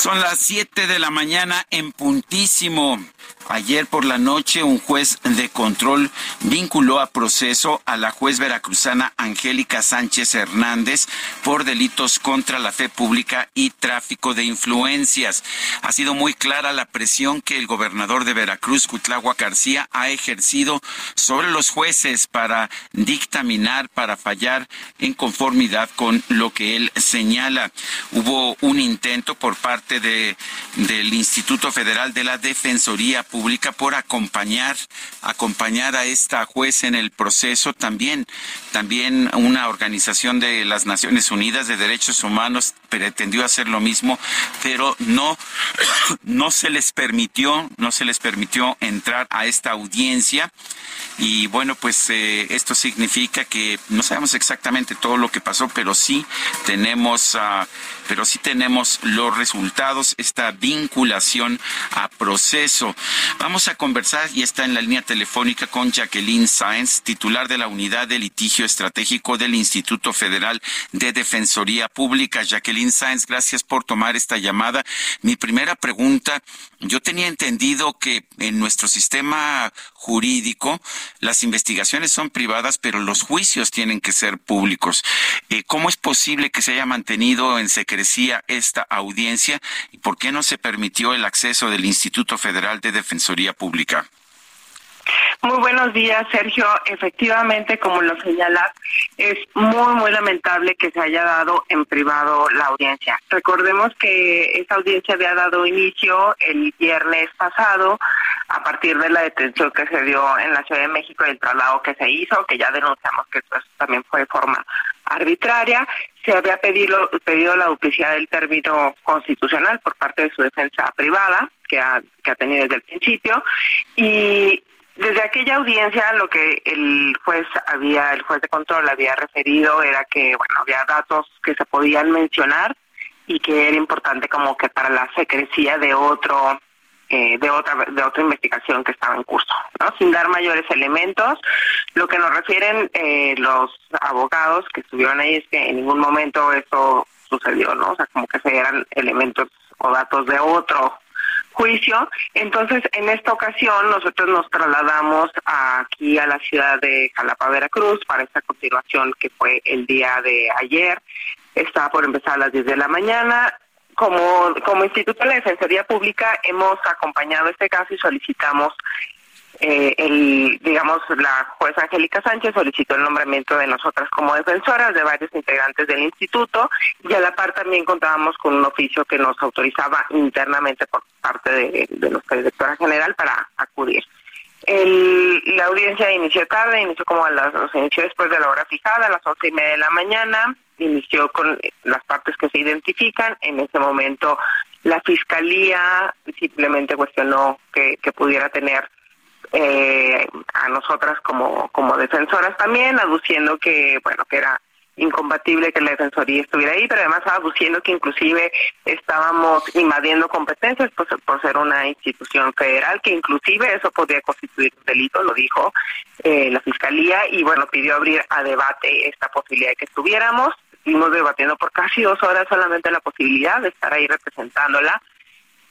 Son las 7 de la mañana en puntísimo. Ayer por la noche un juez de control vinculó a proceso a la juez veracruzana Angélica Sánchez Hernández por delitos contra la fe pública y tráfico de influencias. Ha sido muy clara la presión que el gobernador de Veracruz, Cuitlagua García, ha ejercido sobre los jueces para dictaminar, para fallar en conformidad con lo que él señala. Hubo un intento por parte de, del Instituto Federal de la Defensoría Pública por acompañar, acompañar a esta juez en el proceso. También, también una organización de las Naciones Unidas de Derechos Humanos pretendió hacer lo mismo, pero no, no se les permitió, no se les permitió entrar a esta audiencia. Y bueno, pues eh, esto significa que no sabemos exactamente todo lo que pasó, pero sí tenemos, uh, pero sí tenemos los resultados, esta vinculación a proceso. Vamos a conversar y está en la línea telefónica con Jacqueline Sáenz, titular de la Unidad de Litigio Estratégico del Instituto Federal de Defensoría Pública. Jacqueline Sáenz, gracias por tomar esta llamada. Mi primera pregunta, yo tenía entendido que en nuestro sistema jurídico las investigaciones son privadas, pero los juicios tienen que ser públicos. Eh, ¿Cómo es posible que se haya mantenido en secrecía esta audiencia y por qué no se permitió el acceso del Instituto Federal de Defensoría Pública? Muy buenos días, Sergio. Efectivamente, como lo señalas, es muy, muy lamentable que se haya dado en privado la audiencia. Recordemos que esa audiencia había dado inicio el viernes pasado a partir de la detención que se dio en la Ciudad de México y el traslado que se hizo, que ya denunciamos que eso también fue de forma arbitraria. Se había pedido, pedido la duplicidad del término constitucional por parte de su defensa privada, que ha, que ha tenido desde el principio, y desde aquella audiencia lo que el juez había, el juez de control había referido era que bueno había datos que se podían mencionar y que era importante como que para la secrecía de otro eh, de otra de otra investigación que estaba en curso, ¿no? Sin dar mayores elementos, lo que nos refieren eh, los abogados que estuvieron ahí es que en ningún momento eso sucedió, ¿no? O sea, como que se eran elementos o datos de otro juicio. Entonces, en esta ocasión, nosotros nos trasladamos aquí a la ciudad de Jalapa, Veracruz, para esta continuación que fue el día de ayer. Estaba por empezar a las 10 de la mañana. Como, como Instituto de la Defensoría Pública hemos acompañado este caso y solicitamos eh, el, digamos, la jueza Angélica Sánchez solicitó el nombramiento de nosotras como defensoras de varios integrantes del instituto y a la par también contábamos con un oficio que nos autorizaba internamente por parte de, nuestra directora general para acudir. El, la audiencia inició tarde, inició como a las, se inició después de la hora fijada, a las once y media de la mañana, inició con las partes que se identifican. En ese momento la fiscalía simplemente cuestionó que pudiera tener eh, a nosotras como, como defensoras también, aduciendo que, bueno, que era incompatible que la defensoría estuviera ahí, pero además aduciendo que inclusive estábamos invadiendo competencias por, ser una institución federal, que inclusive eso podría constituir un delito, lo dijo eh, la fiscalía, y bueno, pidió abrir a debate esta posibilidad de que estuviéramos. Estuvimos debatiendo por casi dos horas solamente la posibilidad de estar ahí representándola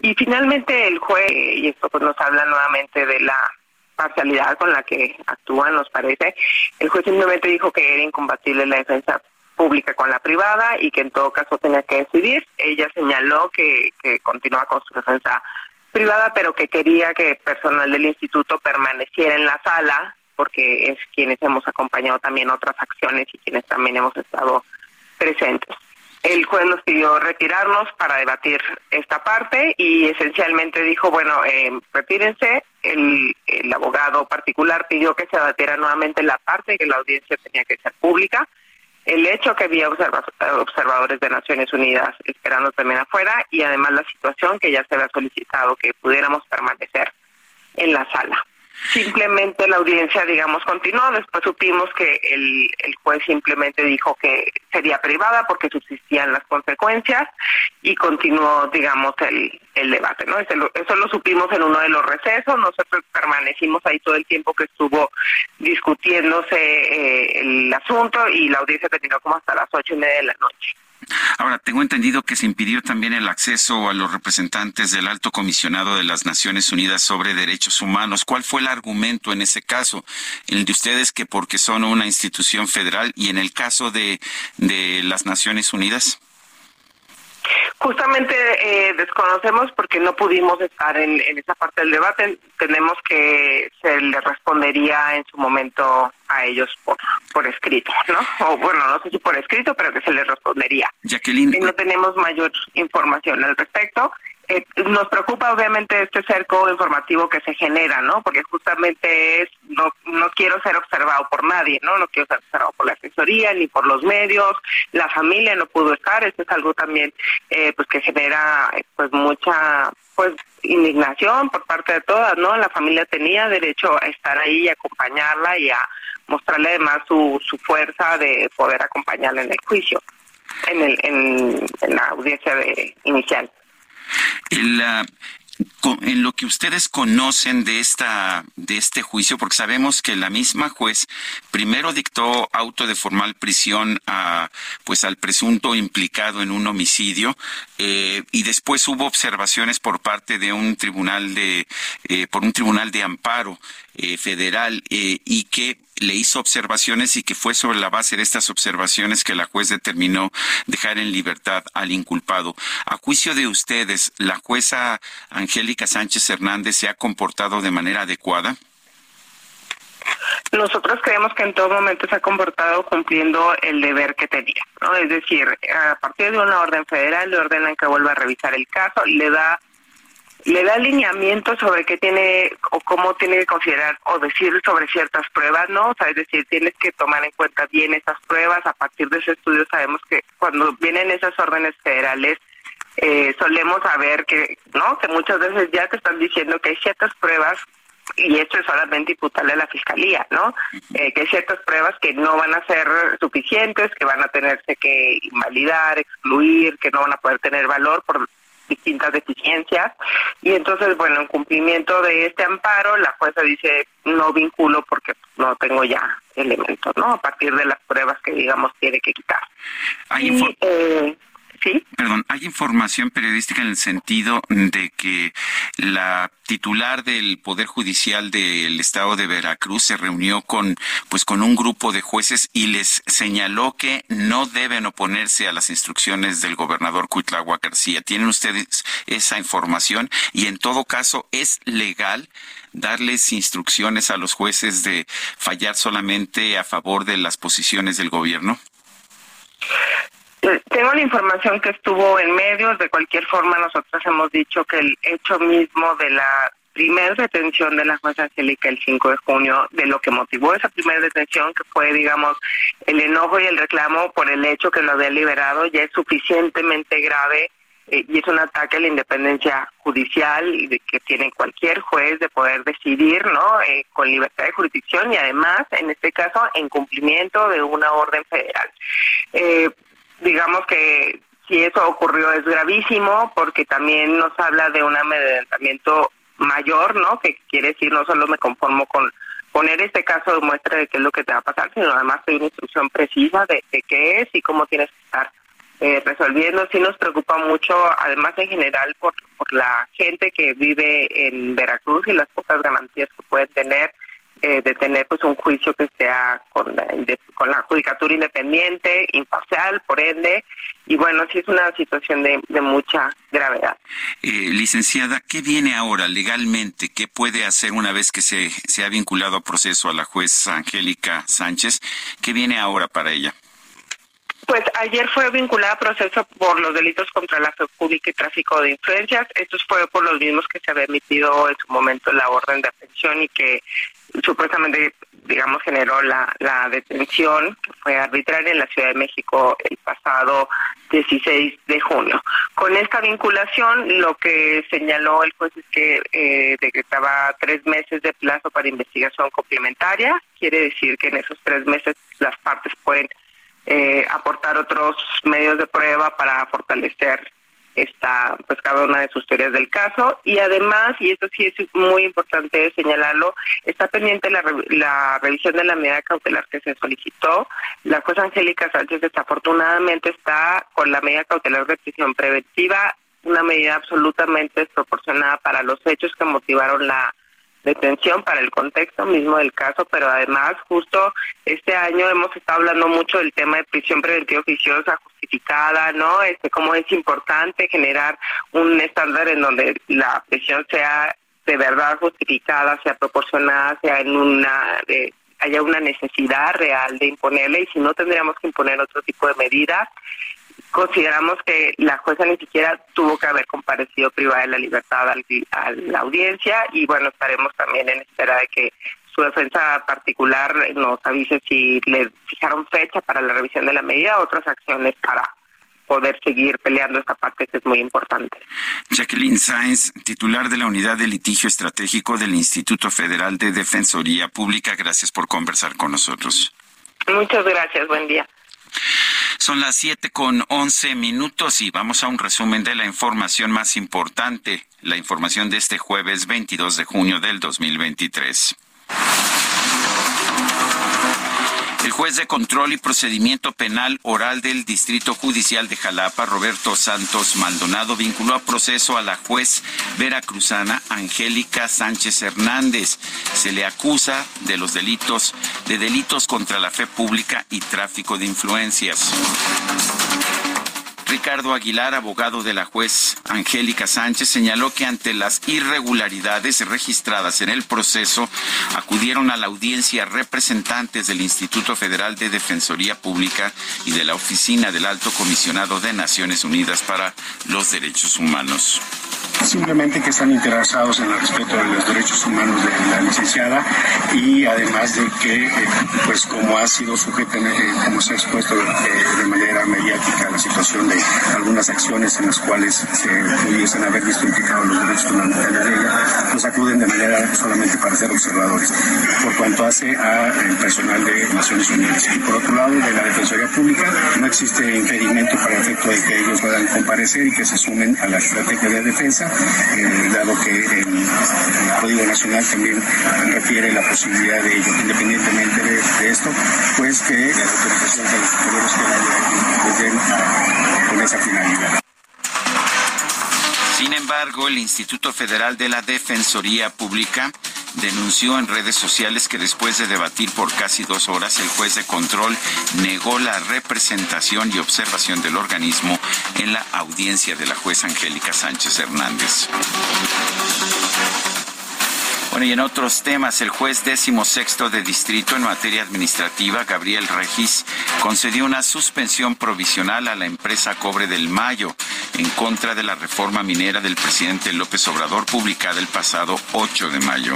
Y finalmente el juez, y esto pues nos habla nuevamente de la parcialidad con la que actúan, nos parece, el juez simplemente dijo que era incompatible la defensa pública con la privada y que en todo caso tenía que decidir. Ella señaló que, que continúa con su defensa privada, pero que quería que personal del instituto permaneciera en la sala, porque es quienes hemos acompañado también otras acciones y quienes también hemos estado presentes. El juez nos pidió retirarnos para debatir esta parte y esencialmente dijo, bueno, eh, retírense. El, el abogado particular pidió que se debatiera nuevamente la parte que la audiencia tenía que ser pública. El hecho que había observadores de Naciones Unidas esperando también afuera y además la situación que ya se había solicitado que pudiéramos permanecer en la sala. Simplemente la audiencia, digamos, continuó. Después supimos que el, el juez simplemente dijo que sería privada porque subsistían las consecuencias y continuó, digamos, el, el debate, ¿no? Eso lo, supimos en uno de los recesos. Nosotros permanecimos ahí todo el tiempo que estuvo discutiéndose eh, el asunto y la audiencia terminó como hasta las ocho y media de la noche. Ahora, tengo entendido que se impidió también el acceso a los representantes del alto comisionado de las Naciones Unidas sobre Derechos Humanos. ¿Cuál fue el argumento en ese caso? El de ustedes que porque son una institución federal y en el caso de, de las Naciones Unidas? Justamente eh, desconocemos porque no pudimos estar en, en, esa parte del debate. Tenemos que se le respondería en su momento a ellos por, por escrito, ¿no? O bueno, no sé si por escrito, pero que se les respondería. Jacqueline. Y no tenemos mayor información al respecto. Eh, nos preocupa obviamente este cerco informativo que se genera, ¿no? Porque justamente es, no, no quiero ser observado por nadie, ¿no? No quiero ser observado por la asesoría ni por los medios, la familia no pudo estar, esto es algo también eh, pues que genera pues mucha pues indignación por parte de todas, ¿no? La familia tenía derecho a estar ahí y acompañarla y a mostrarle además su, su fuerza de poder acompañarla en el juicio, en, el, en, en la audiencia de, inicial. El, en lo que ustedes conocen de esta de este juicio, porque sabemos que la misma juez primero dictó auto de formal prisión a pues al presunto implicado en un homicidio eh, y después hubo observaciones por parte de un tribunal de eh, por un tribunal de amparo eh, federal y que le hizo observaciones y que fue sobre la base de estas observaciones que la juez determinó dejar en libertad al inculpado. A juicio de ustedes, ¿la jueza Angélica Sánchez Hernández se ha comportado de manera adecuada? Nosotros creemos que en todo momento se ha comportado cumpliendo el deber que tenía, ¿no? Es decir, a partir de una orden federal le ordenan que vuelva a revisar el caso, le da le da alineamiento sobre qué tiene o cómo tiene que considerar o decir sobre ciertas pruebas, ¿no? O sea, es decir, tienes que tomar en cuenta bien esas pruebas. A partir de ese estudio sabemos que cuando vienen esas órdenes federales, eh, solemos saber que, ¿no? Que muchas veces ya te están diciendo que hay ciertas pruebas y esto es solamente imputable a la fiscalía, ¿no? Eh, que hay ciertas pruebas que no van a ser suficientes, que van a tenerse que invalidar, excluir, que no van a poder tener valor por distintas deficiencias. Y entonces bueno en cumplimiento de este amparo la jueza dice no vinculo porque no tengo ya elementos no a partir de las pruebas que digamos tiene que quitar Hay y, eh, Perdón, hay información periodística en el sentido de que la titular del Poder Judicial del Estado de Veracruz se reunió con, pues, con un grupo de jueces y les señaló que no deben oponerse a las instrucciones del gobernador Cuitlagua García. ¿Tienen ustedes esa información? Y en todo caso, ¿es legal darles instrucciones a los jueces de fallar solamente a favor de las posiciones del gobierno? Tengo la información que estuvo en medios, de cualquier forma nosotros hemos dicho que el hecho mismo de la primera detención de la jueza Angélica el 5 de junio, de lo que motivó esa primera detención, que fue, digamos, el enojo y el reclamo por el hecho que lo había liberado, ya es suficientemente grave eh, y es un ataque a la independencia judicial de que tiene cualquier juez de poder decidir, ¿no? Eh, con libertad de jurisdicción y además, en este caso, en cumplimiento de una orden federal. Eh, digamos que si eso ocurrió es gravísimo porque también nos habla de un amedrentamiento mayor, ¿no? Que quiere decir no solo me conformo con poner este caso de muestra de qué es lo que te va a pasar, sino además una instrucción precisa de, de qué es y cómo tienes que estar eh, resolviendo. Sí nos preocupa mucho, además en general, por, por la gente que vive en Veracruz y las pocas garantías que pueden tener eh, de tener pues un juicio que sea con la, con la judicatura independiente, imparcial, por ende, y bueno, sí es una situación de, de mucha gravedad. Eh, licenciada, ¿qué viene ahora legalmente? ¿Qué puede hacer una vez que se, se ha vinculado a proceso a la juez Angélica Sánchez? ¿Qué viene ahora para ella? Pues ayer fue vinculada a proceso por los delitos contra la fe pública y tráfico de influencias. Estos fue por los mismos que se había emitido en su momento la orden de aprehensión y que supuestamente, digamos, generó la, la detención, que fue arbitraria en la Ciudad de México el pasado 16 de junio. Con esta vinculación, lo que señaló el juez es que eh, decretaba tres meses de plazo para investigación complementaria. Quiere decir que en esos tres meses las partes pueden eh, aportar otros medios de prueba para fortalecer esta pues cada una de sus teorías del caso. Y además y esto sí es muy importante señalarlo está pendiente la, la revisión de la medida cautelar que se solicitó. La jueza Angélica Sánchez desafortunadamente está con la medida cautelar de prisión preventiva una medida absolutamente desproporcionada para los hechos que motivaron la detención para el contexto mismo del caso, pero además justo este año hemos estado hablando mucho del tema de prisión preventiva oficiosa justificada, ¿no? Este cómo es importante generar un estándar en donde la prisión sea de verdad justificada, sea proporcionada, sea en una haya una necesidad real de imponerle y si no tendríamos que imponer otro tipo de medidas consideramos que la jueza ni siquiera tuvo que haber comparecido privada de la libertad a la audiencia y bueno, estaremos también en espera de que su defensa particular nos avise si le fijaron fecha para la revisión de la medida o otras acciones para poder seguir peleando esta parte que es muy importante. Jacqueline Sáenz, titular de la Unidad de Litigio Estratégico del Instituto Federal de Defensoría Pública, gracias por conversar con nosotros. Muchas gracias, buen día. Son las siete con once minutos y vamos a un resumen de la información más importante, la información de este jueves 22 de junio del 2023. El juez de control y procedimiento penal oral del Distrito Judicial de Jalapa, Roberto Santos Maldonado, vinculó a proceso a la juez veracruzana Angélica Sánchez Hernández. Se le acusa de los delitos, de delitos contra la fe pública y tráfico de influencias. Ricardo Aguilar, abogado de la juez Angélica Sánchez, señaló que ante las irregularidades registradas en el proceso, acudieron a la audiencia representantes del Instituto Federal de Defensoría Pública y de la Oficina del Alto Comisionado de Naciones Unidas para los Derechos Humanos. Simplemente que están interesados en el respeto de los derechos humanos de la licenciada y además de que, eh, pues como ha sido sujeta, eh, como se ha expuesto eh, de manera mediática la situación de algunas acciones en las cuales se pudiesen haber visto los derechos fundamentales de ella, pues acuden de manera solamente para ser observadores, por cuanto hace al personal de Naciones Unidas. Y por otro lado, de la Defensoría Pública, no existe impedimento para el efecto de que ellos puedan comparecer y que se sumen a la estrategia de defensa, eh, dado que el, Código Nacional también refiere la posibilidad de ello, independientemente de, esto, pues que la autorización de los superiores que les den con esa finalidad. Sin embargo, el Instituto Federal de la Defensoría Pública denunció en redes sociales que después de debatir por casi dos horas, el juez de control negó la representación y observación del organismo en la audiencia de la jueza Angélica Sánchez Hernández. Bueno, y en otros temas, el juez décimo sexto de distrito en materia administrativa, Gabriel Regis, concedió una suspensión provisional a la empresa Cobre del Mayo en contra de la reforma minera del presidente López Obrador publicada el pasado 8 de mayo.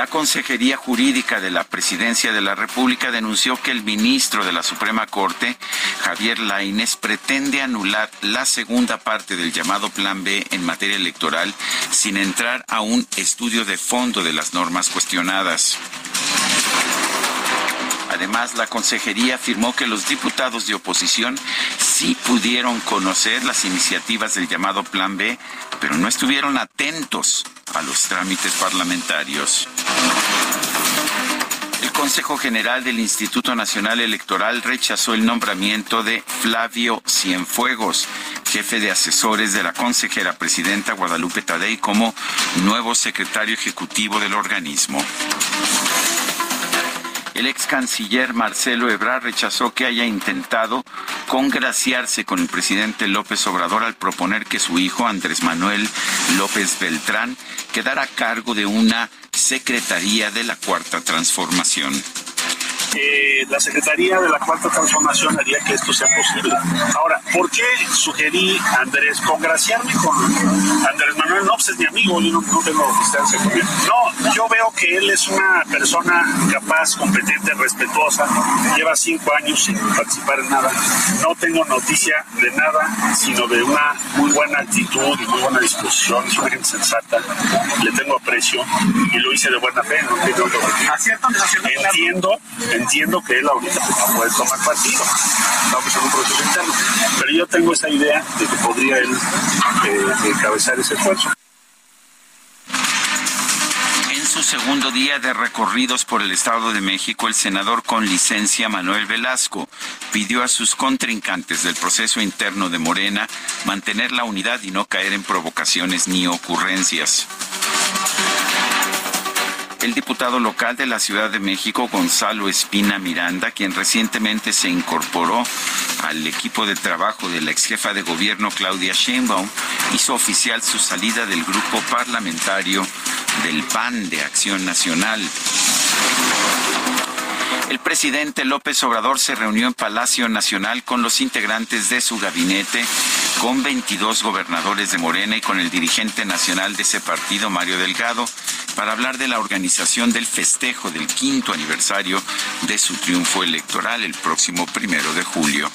La Consejería Jurídica de la Presidencia de la República denunció que el ministro de la Suprema Corte, Javier Lainez, pretende anular la segunda parte del llamado Plan B en materia electoral sin entrar a un estudio de fondo de las normas cuestionadas. Además, la consejería afirmó que los diputados de oposición sí pudieron conocer las iniciativas del llamado Plan B, pero no estuvieron atentos a los trámites parlamentarios. Consejo General del Instituto Nacional Electoral rechazó el nombramiento de Flavio Cienfuegos, jefe de asesores de la consejera presidenta Guadalupe Tadei, como nuevo secretario ejecutivo del organismo. El ex canciller Marcelo Ebrard rechazó que haya intentado congraciarse con el presidente López Obrador al proponer que su hijo Andrés Manuel López Beltrán quedara a cargo de una secretaría de la Cuarta Transformación eh, la Secretaría de la Cuarta Transformación haría que esto sea posible. Ahora, ¿por qué sugerí a Andrés congraciarme con Andrés Manuel? No, pues es mi amigo, yo no, tengo distancia con él. No, yo veo que él es una persona capaz, competente, respetuosa, lleva cinco años sin participar en nada. No tengo noticia de nada, sino de una muy buena actitud y muy buena disposición, es una gente sensata, le tengo aprecio y lo hice de buena fe, no entiendo, entiendo que él ahorita pues, no puede tomar partido, estamos en un proceso interno, pero yo tengo esa idea de que podría él eh, encabezar ese esfuerzo. En su segundo día de recorridos por el Estado de México, el senador con licencia Manuel Velasco pidió a sus contrincantes del proceso interno de Morena mantener la unidad y no caer en provocaciones ni ocurrencias. El diputado local de la Ciudad de México, Gonzalo Espina Miranda, quien recientemente se incorporó al equipo de trabajo de la ex jefa de gobierno Claudia Sheinbaum, hizo oficial su salida del grupo parlamentario del PAN de Acción Nacional. El presidente López Obrador se reunió en Palacio Nacional con los integrantes de su gabinete, con 22 gobernadores de Morena y con el dirigente nacional de ese partido, Mario Delgado, para hablar de la organización del festejo del quinto aniversario de su triunfo electoral el próximo primero de julio.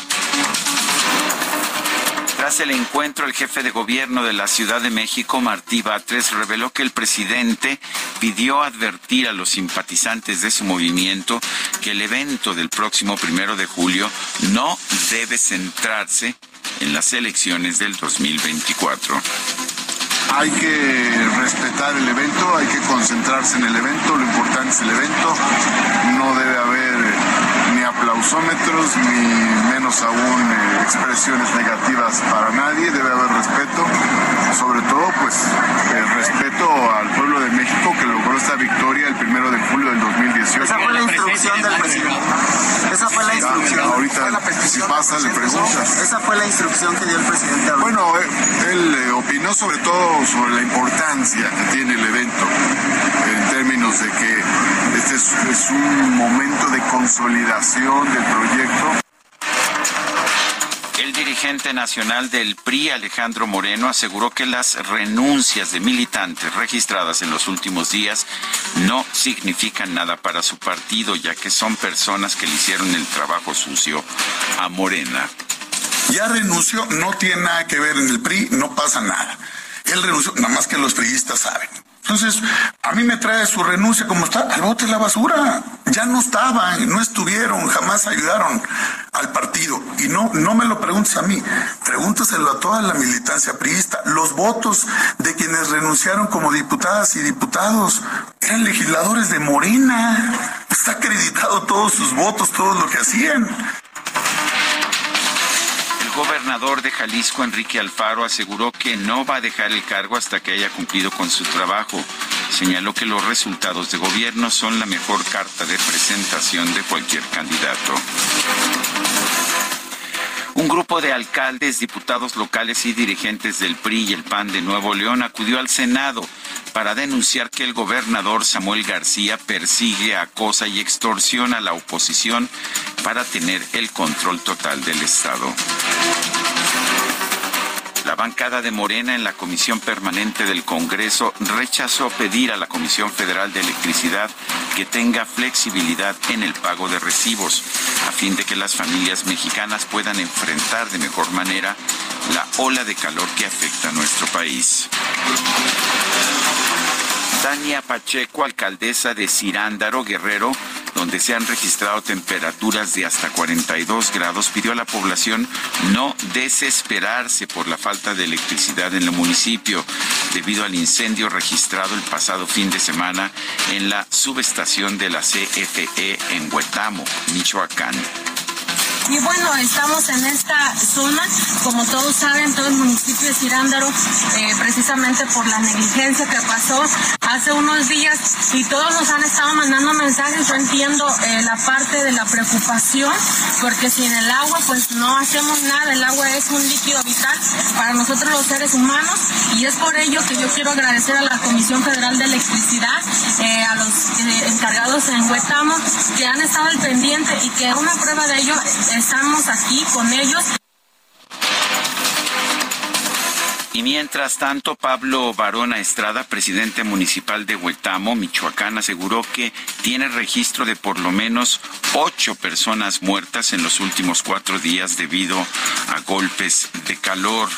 Tras el encuentro, el jefe de gobierno de la Ciudad de México, Martí Batres, reveló que el presidente pidió advertir a los simpatizantes de su movimiento que el evento del próximo primero de julio no debe centrarse en las elecciones del 2024. Hay que respetar el evento, hay que concentrarse en el evento, lo importante es el evento, no debe haber ni aplausómetros ni menos aún eh, expresiones negativas para nadie, debe haber respeto, sobre todo pues el respeto al pueblo de México que logró esta victoria el primero de julio del 2018. Esa fue la instrucción del presidente. Esa fue la instrucción. ahorita si pasa le preguntas. Esa fue la instrucción que dio el presidente. Bueno, eh, él eh, opinó sobre todo sobre la importancia que tiene el evento en términos de que este es un momento de consolidación del proyecto. El dirigente nacional del PRI, Alejandro Moreno, aseguró que las renuncias de militantes registradas en los últimos días no significan nada para su partido, ya que son personas que le hicieron el trabajo sucio a Morena. Ya renunció, no tiene nada que ver en el PRI, no pasa nada. Él renunció, nada más que los priistas saben. Entonces, a mí me trae su renuncia como está, al bote la basura. Ya no estaban, no estuvieron, jamás ayudaron al partido. Y no, no me lo preguntes a mí, pregúntaselo a toda la militancia priista. Los votos de quienes renunciaron como diputadas y diputados eran legisladores de Morena. Está acreditado todos sus votos, todo lo que hacían gobernador de Jalisco, Enrique Alfaro, aseguró que no va a dejar el cargo hasta que haya cumplido con su trabajo. Señaló que los resultados de gobierno son la mejor carta de presentación de cualquier candidato. Un grupo de alcaldes, diputados locales y dirigentes del PRI y el PAN de Nuevo León acudió al Senado para denunciar que el gobernador Samuel García persigue, acosa y extorsiona a la oposición para tener el control total del Estado. La bancada de Morena en la Comisión Permanente del Congreso rechazó pedir a la Comisión Federal de Electricidad que tenga flexibilidad en el pago de recibos, a fin de que las familias mexicanas puedan enfrentar de mejor manera la ola de calor que afecta a nuestro país. Tania Pacheco, alcaldesa de Cirándaro, Guerrero, donde se han registrado temperaturas de hasta 42 grados, pidió a la población no desesperarse por la falta de electricidad en el municipio debido al incendio registrado el pasado fin de semana en la subestación de la CFE en Huetamo, Michoacán. Y bueno, estamos en esta zona, como todos saben, todo el municipio de Cirándaro, eh, precisamente por la negligencia que pasó hace unos días y todos nos han estado mandando mensajes. Yo entiendo eh, la parte de la preocupación, porque sin el agua pues no hacemos nada. El agua es un líquido vital para nosotros los seres humanos y es por ello que yo quiero agradecer a la Comisión Federal de Electricidad, eh, a los encargados en Huetamo, que han estado al pendiente y que una prueba de ello estamos aquí con ellos. Y mientras tanto, Pablo Barona Estrada, presidente municipal de Huetamo, Michoacán, aseguró que tiene registro de por lo menos ocho personas muertas en los últimos cuatro días debido a golpes de calor.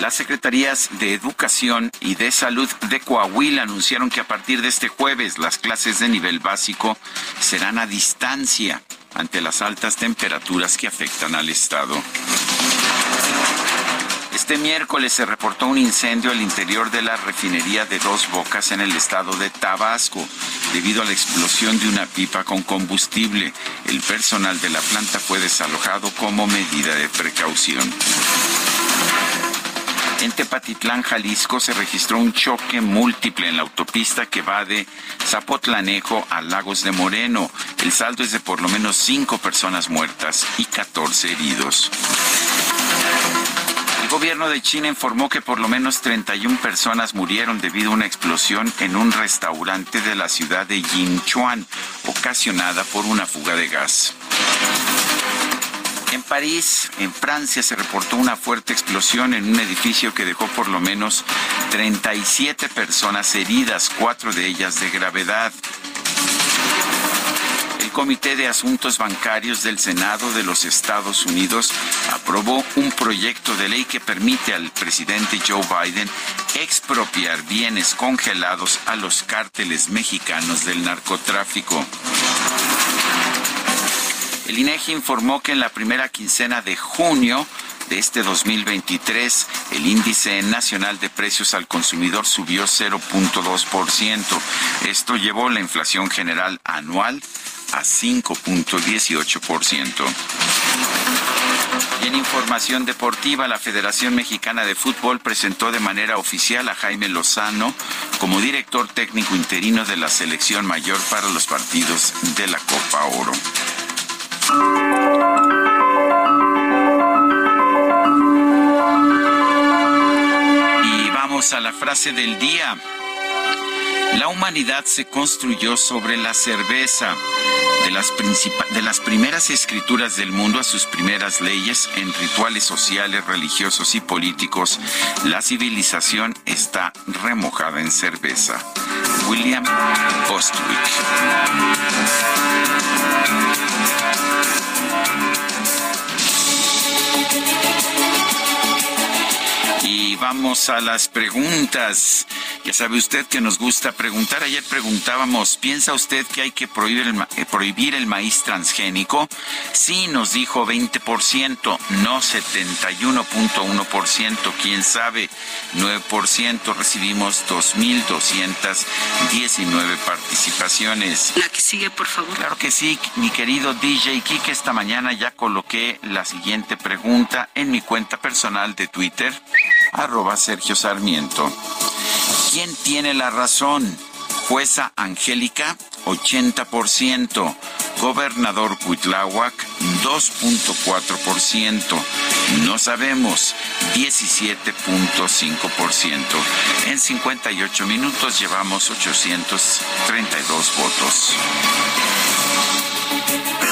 Las secretarías de Educación y de Salud de Coahuila anunciaron que a partir de este jueves las clases de nivel básico serán a distancia ante las altas temperaturas que afectan al estado. Este miércoles se reportó un incendio al interior de la refinería de Dos Bocas en el estado de Tabasco, debido a la explosión de una pipa con combustible. El personal de la planta fue desalojado como medida de precaución. En Tepatitlán, Jalisco, se registró un choque múltiple en la autopista que va de Zapotlanejo a Lagos de Moreno. El saldo es de por lo menos cinco personas muertas y 14 heridos. El gobierno de China informó que por lo menos 31 personas murieron debido a una explosión en un restaurante de la ciudad de Yinchuan, ocasionada por una fuga de gas. En París, en Francia, se reportó una fuerte explosión en un edificio que dejó por lo menos 37 personas heridas, cuatro de ellas de gravedad. El Comité de Asuntos Bancarios del Senado de los Estados Unidos aprobó un proyecto de ley que permite al presidente Joe Biden expropiar bienes congelados a los cárteles mexicanos del narcotráfico. El INEGI informó que en la primera quincena de junio de este 2023, el índice nacional de precios al consumidor subió 0.2%. Esto llevó la inflación general anual a 5.18%. Y en información deportiva, la Federación Mexicana de Fútbol presentó de manera oficial a Jaime Lozano como director técnico interino de la selección mayor para los partidos de la Copa Oro. Y vamos a la frase del día. La humanidad se construyó sobre la cerveza. De las, primeras escrituras del mundo a sus primeras leyes, en rituales sociales, religiosos y políticos, la civilización está remojada en cerveza. William Bostwick. Y vamos a las preguntas. Ya sabe usted que nos gusta preguntar. Ayer preguntábamos, ¿piensa usted que hay que prohibir el, eh, prohibir el maíz transgénico? Sí, nos dijo 20%, no 71.1%, quién sabe, 9%. Recibimos 2.219 participaciones. La que sigue, por favor. Claro que sí, mi querido DJ Kike, esta mañana ya coloqué la siguiente pregunta en mi cuenta personal de Twitter, arroba Sergio Sarmiento. ¿Quién tiene la razón? Jueza Angélica, 80%. Gobernador Cuitláhuac, 2.4%. No sabemos, 17.5%. En 58 minutos llevamos 832 votos. Me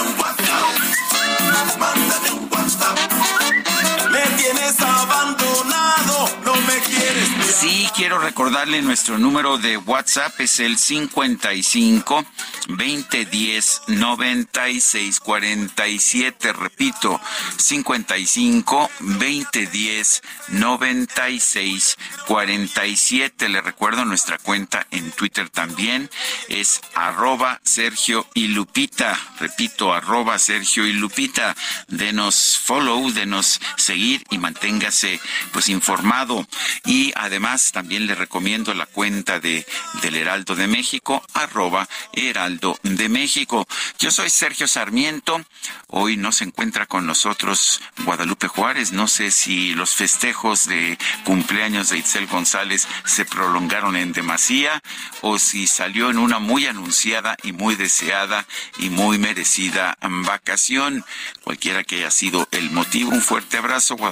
tienes abandonado, no me quieres. Sí, quiero recordarle nuestro número de WhatsApp es el 55 2010 9647. Repito, 55 2010 9647. Le recuerdo nuestra cuenta en Twitter también es arroba Sergio y Lupita. Repito, arroba Sergio y Lupita. Denos follow, denos seguir y manténgase pues informado. Y además también le recomiendo la cuenta de del Heraldo de México, arroba Heraldo de México. Yo soy Sergio Sarmiento. Hoy no se encuentra con nosotros Guadalupe Juárez. No sé si los festejos de cumpleaños de Itzel González se prolongaron en demasía o si salió en una muy anunciada y muy deseada y muy merecida vacación. Cualquiera que haya sido el motivo, un fuerte abrazo,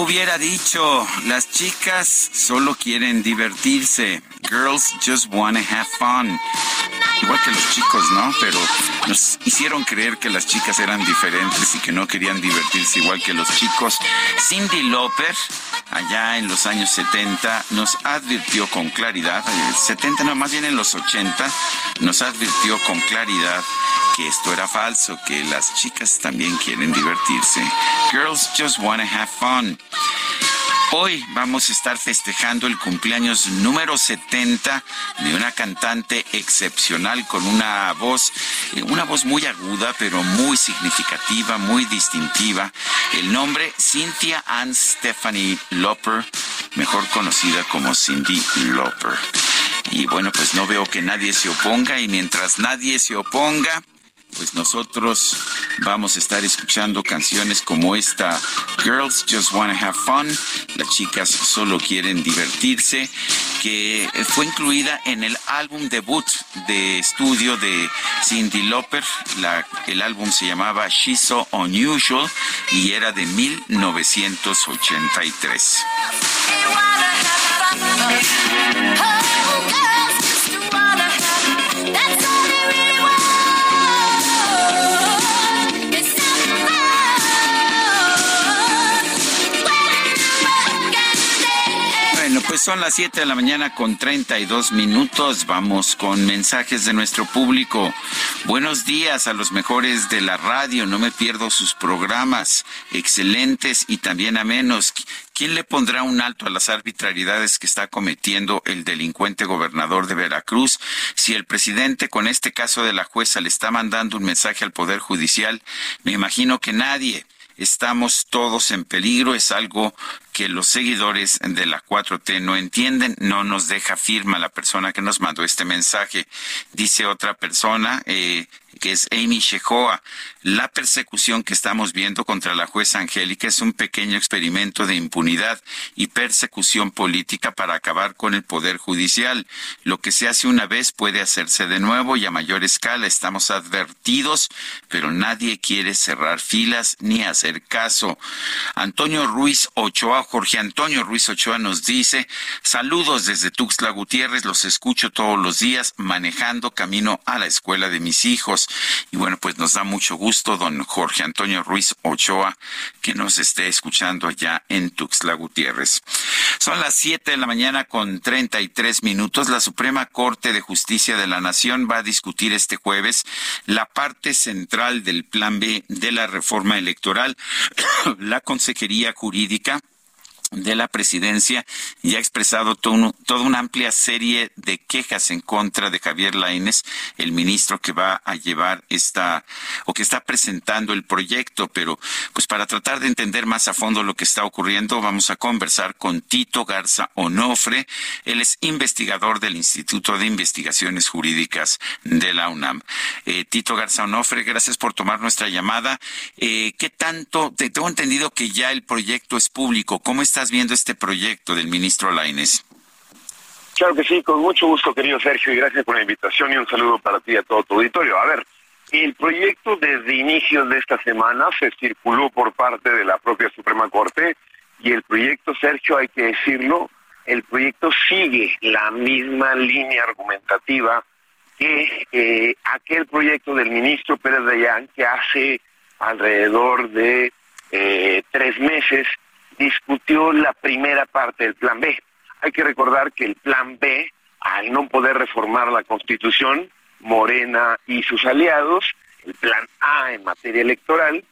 Hubiera dicho, las chicas solo quieren divertirse. Girls just wanna have fun. Igual que los chicos, ¿no? Pero nos hicieron creer que las chicas eran diferentes y que no querían divertirse igual que los chicos. Cindy Lauper, allá en los años 70, nos advirtió con claridad, 70 no, más bien en los 80, nos advirtió con claridad que esto era falso, que las chicas también quieren divertirse. Girls just wanna have fun. Hoy vamos a estar festejando el cumpleaños número 70 de una cantante excepcional con una voz, eh, una voz muy aguda, pero muy significativa, muy distintiva. El nombre Cynthia Ann Stephanie Loper, mejor conocida como Cindy Loper. Y bueno, pues no veo que nadie se oponga y mientras nadie se oponga, pues nosotros vamos a estar escuchando canciones como esta Girls Just Wanna Have Fun, las chicas solo quieren divertirse, que fue incluida en el álbum debut de estudio de Cindy Lauper. el álbum se llamaba She's So Unusual y era de 1983. Son las 7 de la mañana con 32 minutos. Vamos con mensajes de nuestro público. Buenos días a los mejores de la radio. No me pierdo sus programas. Excelentes y también a menos. ¿Quién le pondrá un alto a las arbitrariedades que está cometiendo el delincuente gobernador de Veracruz? Si el presidente con este caso de la jueza le está mandando un mensaje al Poder Judicial, me imagino que nadie estamos todos en peligro, es algo que los seguidores de la 4T no entienden, no nos deja firma la persona que nos mandó este mensaje. Dice otra persona, eh, que es Amy Shehoa. La persecución que estamos viendo contra la jueza Angélica es un pequeño experimento de impunidad y persecución política para acabar con el poder judicial. Lo que se hace una vez puede hacerse de nuevo y a mayor escala. Estamos advertidos, pero nadie quiere cerrar filas ni hacer caso. Antonio Ruiz Ochoa Jorge Antonio Ruiz Ochoa nos dice, saludos desde Tuxtla Gutiérrez, los escucho todos los días manejando camino a la escuela de mis hijos. Y bueno, pues nos da mucho gusto, don Jorge Antonio Ruiz Ochoa, que nos esté escuchando allá en Tuxtla Gutiérrez. Son las 7 de la mañana con 33 minutos. La Suprema Corte de Justicia de la Nación va a discutir este jueves la parte central del Plan B de la reforma electoral. la Consejería Jurídica de la presidencia y ha expresado toda una amplia serie de quejas en contra de Javier Lainez, el ministro que va a llevar esta o que está presentando el proyecto. Pero, pues para tratar de entender más a fondo lo que está ocurriendo, vamos a conversar con Tito Garza Onofre. Él es investigador del Instituto de Investigaciones Jurídicas de la UNAM. Eh, Tito Garza Onofre, gracias por tomar nuestra llamada. Eh, ¿Qué tanto? Te tengo entendido que ya el proyecto es público. ¿Cómo está estás viendo este proyecto del ministro Laines? Claro que sí, con mucho gusto, querido Sergio, y gracias por la invitación y un saludo para ti y a todo tu auditorio. A ver, el proyecto desde inicios de esta semana se circuló por parte de la propia Suprema Corte y el proyecto, Sergio, hay que decirlo, el proyecto sigue la misma línea argumentativa que eh, aquel proyecto del ministro Pérez Dayán que hace alrededor de eh, tres meses discutió la primera parte del plan B. Hay que recordar que el plan B, al no poder reformar la Constitución, Morena y sus aliados, el plan A en materia electoral,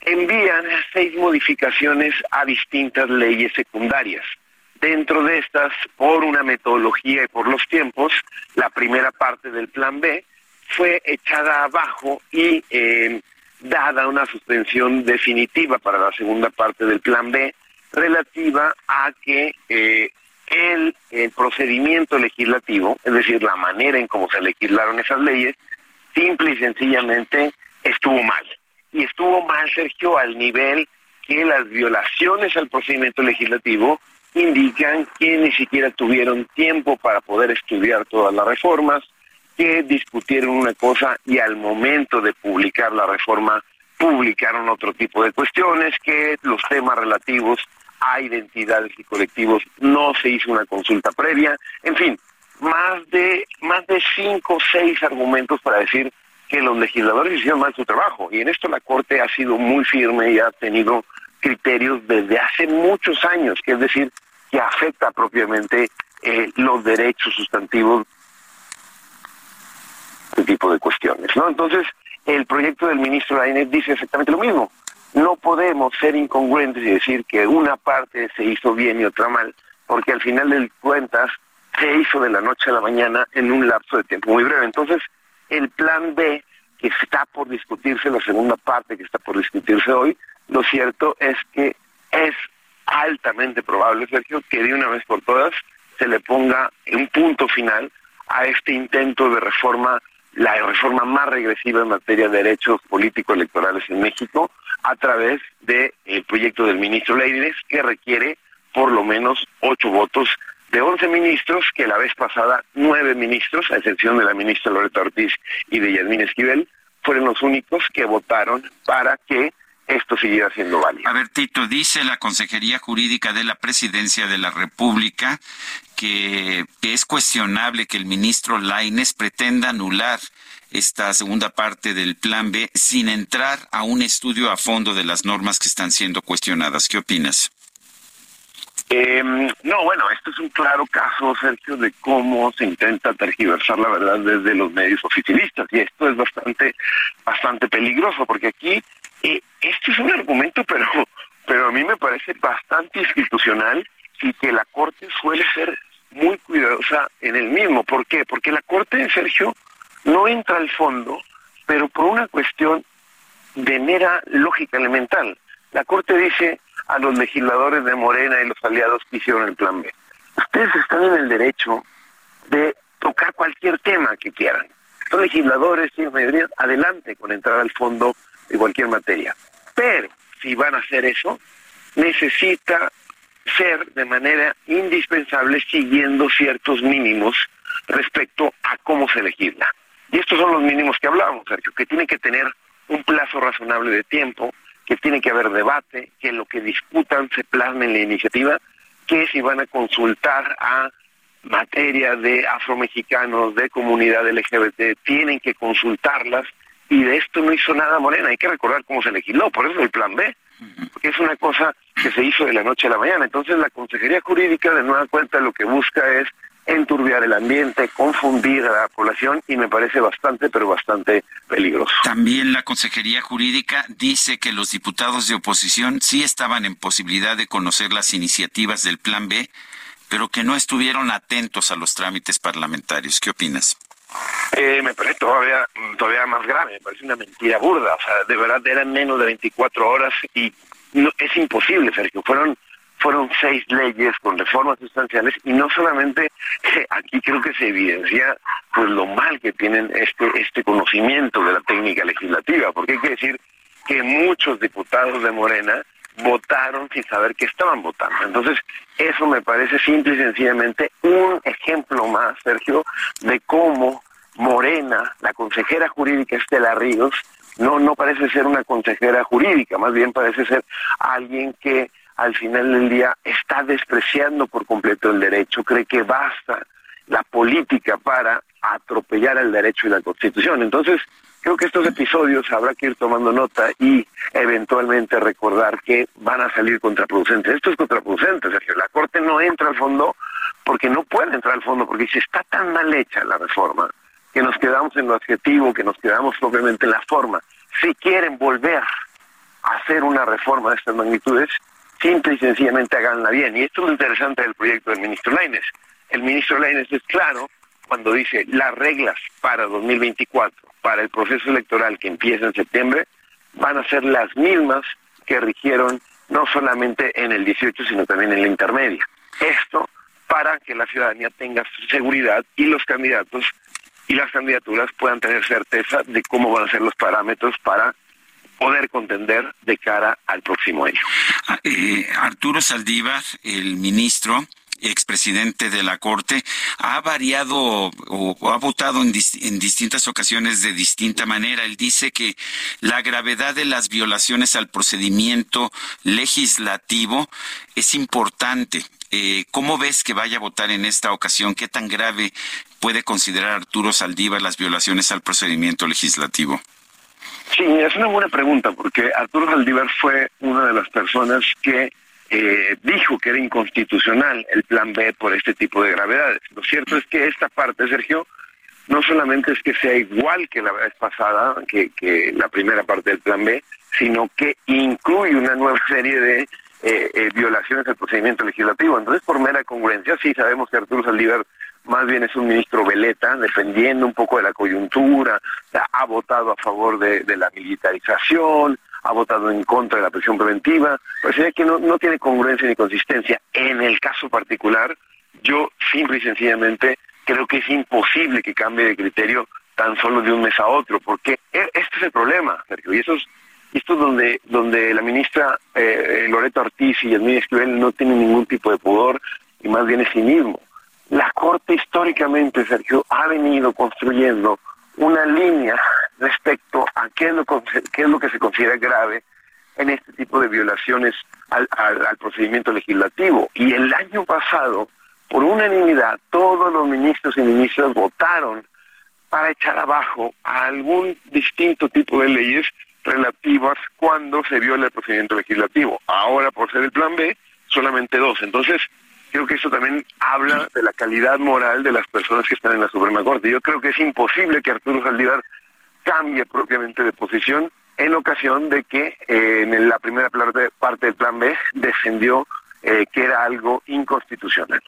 envían seis modificaciones a distintas leyes secundarias. Dentro de estas, por una metodología y por los tiempos, la primera parte del plan B fue echada abajo y eh, dada una suspensión definitiva para la segunda parte del plan B relativa a que eh, el, procedimiento legislativo, es decir, la manera en cómo se legislaron esas leyes, simple y sencillamente estuvo mal. Y estuvo mal, Sergio, al nivel que las violaciones al procedimiento legislativo indican que ni siquiera tuvieron tiempo para poder estudiar todas las reformas, que discutieron una cosa y al momento de publicar la reforma publicaron otro tipo de cuestiones, que los temas relativos a identidades y colectivos no se hizo una consulta previa, en fin, más de más de cinco o seis argumentos para decir que los legisladores hicieron mal su trabajo. Y en esto la Corte ha sido muy firme y ha tenido criterios desde hace muchos años, que es decir, que afecta propiamente eh, los derechos sustantivos este tipo de cuestiones, ¿no? Entonces, el proyecto del ministro Lainez dice exactamente lo mismo. No podemos ser incongruentes y decir que una parte se hizo bien y otra mal, porque al final de cuentas se hizo de la noche a la mañana en un lapso de tiempo muy breve. Entonces, el plan B, que está por discutirse, la segunda parte que está por discutirse hoy, lo cierto es que es altamente probable, Sergio, que de una vez por todas se le ponga un punto final a este intento de reforma la reforma más regresiva en materia de derechos políticos electorales en México a través del proyecto del ministro Leires que requiere por lo menos ocho votos de once ministros, que la vez pasada nueve ministros, a excepción de la ministra Loreta Ortiz y de Yasmín Esquivel, fueron los únicos que votaron para que esto siguiera siendo válido. A ver, Tito, dice la Consejería Jurídica de la Presidencia de la República que, es cuestionable que el ministro Laines pretenda anular esta segunda parte del plan B sin entrar a un estudio a fondo de las normas que están siendo cuestionadas. ¿Qué opinas? Em, no, bueno, esto es un claro caso, Sergio, de cómo se intenta tergiversar la verdad desde los medios oficialistas y esto es bastante, bastante peligroso porque aquí eh, este es un argumento, pero, pero a mí me parece bastante institucional y que la Corte suele ser muy cuidadosa en el mismo. ¿Por qué? Porque la Corte, Sergio, no entra al fondo, pero por una cuestión de mera lógica elemental. La Corte dice a los legisladores de Morena y los aliados que hicieron el plan B, ustedes están en el derecho de tocar cualquier tema que quieran. Son legisladores, tienen mayoría, adelante con entrar al fondo de cualquier materia. Pero si van a hacer eso, necesita ser de manera indispensable siguiendo ciertos mínimos respecto a cómo se legisla. Y estos son los mínimos que hablábamos, Sergio, que tiene que tener un plazo razonable de tiempo, que tiene que haber debate, que lo que disputan se plasme en la iniciativa, que si van a consultar a materia de afromexicanos, de comunidad LGBT, tienen que consultarlas y de esto no hizo nada Morena. Hay que recordar cómo se legisló, por eso el plan B, porque es una cosa que se hizo de la noche a la mañana. Entonces la Consejería Jurídica de nueva cuenta lo que busca es enturbiar el ambiente, confundir a la población y me parece bastante, pero bastante peligroso. También la Consejería Jurídica dice que los diputados de oposición sí estaban en posibilidad de conocer las iniciativas del Plan B, pero que no estuvieron atentos a los trámites parlamentarios. ¿Qué opinas? Eh, me parece todavía, todavía más grave, me parece una mentira burda. O sea, de verdad eran menos de 24 horas y no, es imposible, Sergio. Fueron fueron seis leyes con reformas sustanciales y no solamente aquí creo que se evidencia pues lo mal que tienen este este conocimiento de la técnica legislativa, porque hay que decir que muchos diputados de Morena votaron sin saber que estaban votando. Entonces, eso me parece simple y sencillamente un ejemplo más, Sergio, de cómo Morena, la consejera jurídica Estela Ríos, no, no parece ser una consejera jurídica, más bien parece ser alguien que al final del día está despreciando por completo el derecho, cree que basta la política para atropellar el derecho y la constitución. Entonces, creo que estos episodios habrá que ir tomando nota y eventualmente recordar que van a salir contraproducentes. Esto es contraproducente, Sergio. La Corte no entra al fondo porque no puede entrar al fondo, porque si está tan mal hecha la reforma, que nos quedamos en lo adjetivo, que nos quedamos propiamente en la forma. Si quieren volver a hacer una reforma de estas magnitudes, simple y sencillamente háganla bien. Y esto es lo interesante del proyecto del ministro Laines. El ministro Laines es claro cuando dice las reglas para 2024, para el proceso electoral que empieza en septiembre, van a ser las mismas que rigieron no solamente en el 18, sino también en la intermedia. Esto para que la ciudadanía tenga seguridad y los candidatos y las candidaturas puedan tener certeza de cómo van a ser los parámetros para poder contender de cara al próximo año. Ah, eh, Arturo Saldívar, el ministro, expresidente de la Corte, ha variado o, ha votado en, distintas ocasiones de distinta manera. Él dice que la gravedad de las violaciones al procedimiento legislativo es importante. Eh, ¿Cómo ves que vaya a votar en esta ocasión? ¿Qué tan grave puede considerar Arturo Saldívar las violaciones al procedimiento legislativo? Sí, es una buena pregunta porque Arturo Saldívar fue una de las personas que eh, dijo que era inconstitucional el plan B por este tipo de gravedades. Lo cierto es que esta parte, Sergio, no solamente es que sea igual que la vez pasada, que, que la primera parte del plan B, sino que incluye una nueva serie de eh, eh, violaciones al procedimiento legislativo. Entonces, por mera congruencia, sí sabemos que Arturo Saldívar más bien es un ministro veleta, defendiendo un poco de la coyuntura, ha votado a favor de, la militarización, ha votado en contra de la prisión preventiva, es que no, no tiene congruencia ni consistencia. En el caso particular, yo simple y sencillamente creo que es imposible que cambie de criterio tan solo de un mes a otro, porque e, este es el problema, Sergio, y eso es, esto es donde, donde la ministra eh, Loreto Ortiz y el Esquivel no tienen ningún tipo de pudor y más bien es cinismo. La Corte históricamente, Sergio, ha venido construyendo una línea respecto a qué es lo, qué es lo que se considera grave en este tipo de violaciones al, al, procedimiento legislativo. Y el año pasado, por unanimidad, todos los ministros y ministras votaron para echar abajo a algún distinto tipo de leyes relativas cuando se viola el procedimiento legislativo. Ahora, por ser el plan B, solamente dos. Entonces, creo que eso también habla de la calidad moral de las personas que están en la Suprema Corte. Yo creo que es imposible que Arturo Saldívar cambie propiamente de posición en ocasión de que eh, en la primera parte del plan B defendió eh, que era algo inconstitucional.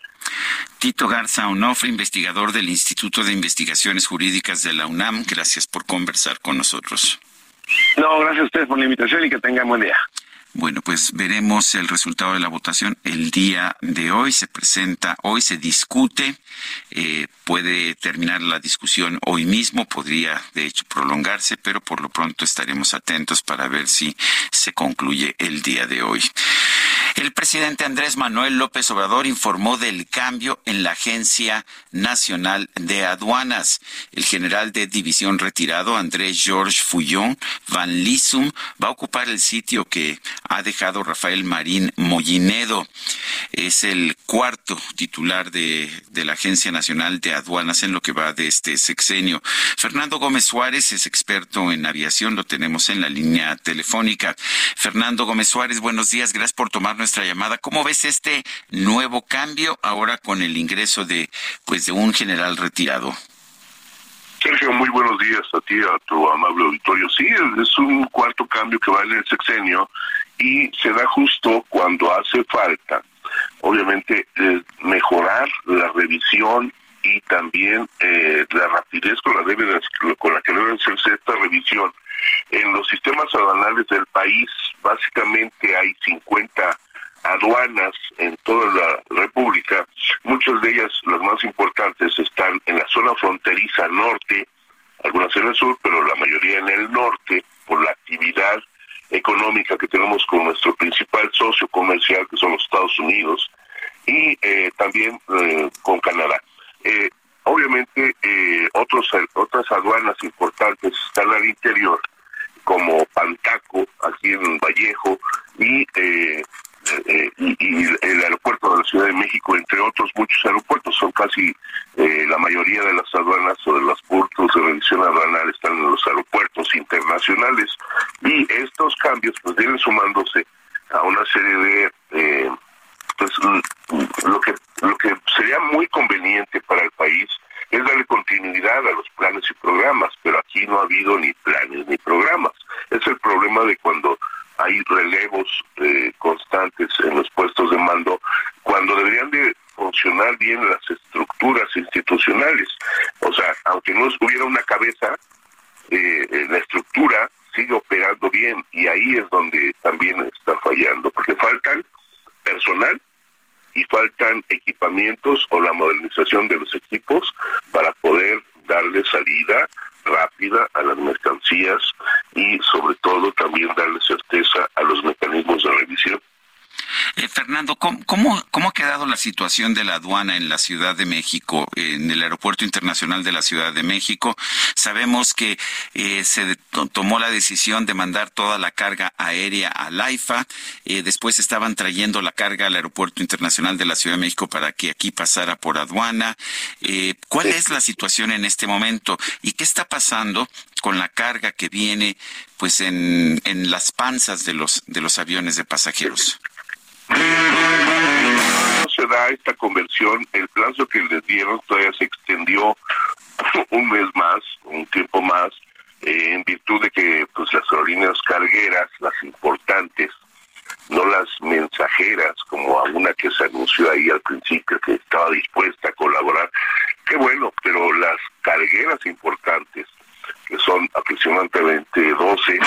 Tito Garza Onofre, investigador del Instituto de Investigaciones Jurídicas de la UNAM, gracias por conversar con nosotros. No, gracias a ustedes por la invitación y que tengan buen día. Bueno, pues veremos el resultado de la votación el día de hoy. Se presenta, hoy se discute, eh, puede terminar la discusión hoy mismo, podría de hecho prolongarse, pero por lo pronto estaremos atentos para ver si se concluye el día de hoy. El presidente Andrés Manuel López Obrador informó del cambio en la Agencia Nacional de Aduanas. El general de división retirado, Andrés George Fullón Van Lissum, va a ocupar el sitio que ha dejado Rafael Marín Mollinedo. Es el cuarto titular de, de la Agencia Nacional de Aduanas en lo que va de este sexenio. Fernando Gómez Suárez es experto en aviación, lo tenemos en la línea telefónica. Fernando Gómez Suárez, buenos días, gracias por tomar nuestra llamada. ¿Cómo ves este nuevo cambio ahora con el ingreso de pues de un general retirado? Sergio, muy buenos días a ti, a tu amable auditorio. Sí, es un cuarto cambio que va en el sexenio y se da justo cuando hace falta, obviamente, eh, mejorar la revisión y también eh, la rapidez con la, debe, con la que debe hacerse esta revisión. En los sistemas aduanales del país, básicamente hay 50 aduanas en toda la República. Muchas de ellas, las más importantes, están en la zona fronteriza norte, algunas en el sur, pero la mayoría en el norte, por la actividad económica que tenemos con nuestro principal socio comercial, que son los Estados Unidos, y eh, también eh, con Canadá. Eh, obviamente, otros, otras aduanas importantes están al interior, como Pantaco, aquí en Vallejo, y eh, y, el aeropuerto de la Ciudad de México, entre otros muchos aeropuertos, son casi eh, la mayoría de las aduanas o de los puertos de revisión aduanal están en los aeropuertos internacionales. Y estos cambios pues vienen sumándose a una serie de eh, pues lo que lo que sería muy conveniente para el país es darle continuidad a los planes y programas, pero aquí no ha habido ni planes ni programas. Es el problema de cuando hay relevos eh, constantes en los puestos de mando cuando deberían de funcionar bien las estructuras institucionales. O sea, aunque no hubiera una cabeza, eh, la estructura sigue operando bien y ahí es donde también está fallando, porque faltan personal y faltan equipamientos o la modernización de los equipos para poder darle salida rápida a las mercancías y sobre todo también darle certeza a los mecanismos de revisión. Eh, Fernando, ¿cómo, ¿cómo, ha quedado la situación de la aduana en la Ciudad de México, en el Aeropuerto Internacional de la Ciudad de México? Sabemos que eh, se tomó la decisión de mandar toda la carga aérea al AIFA, eh, después estaban trayendo la carga al Aeropuerto Internacional de la Ciudad de México para que aquí pasara por aduana. ¿Cuál es la situación en este momento y qué está pasando con la carga que viene pues en, en las panzas de los, de los aviones de pasajeros? No se da esta conversión, el plazo que les dieron todavía se extendió un mes más, un tiempo más, eh, en virtud de que pues las aerolíneas cargueras, las importantes, no las mensajeras, como a una que se anunció ahí al principio que estaba dispuesta a colaborar, qué bueno, pero las cargueras importantes, que son aproximadamente 12,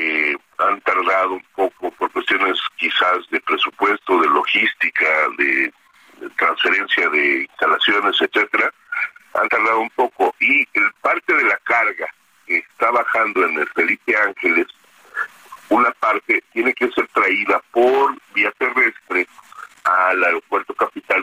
eh, han tardado un poco por cuestiones quizás de presupuesto, de logística, de, transferencia de instalaciones, etcétera, han tardado un poco. Y el parte de la carga que está bajando en el Felipe Ángeles, una parte tiene que ser traída por vía terrestre al aeropuerto capitalino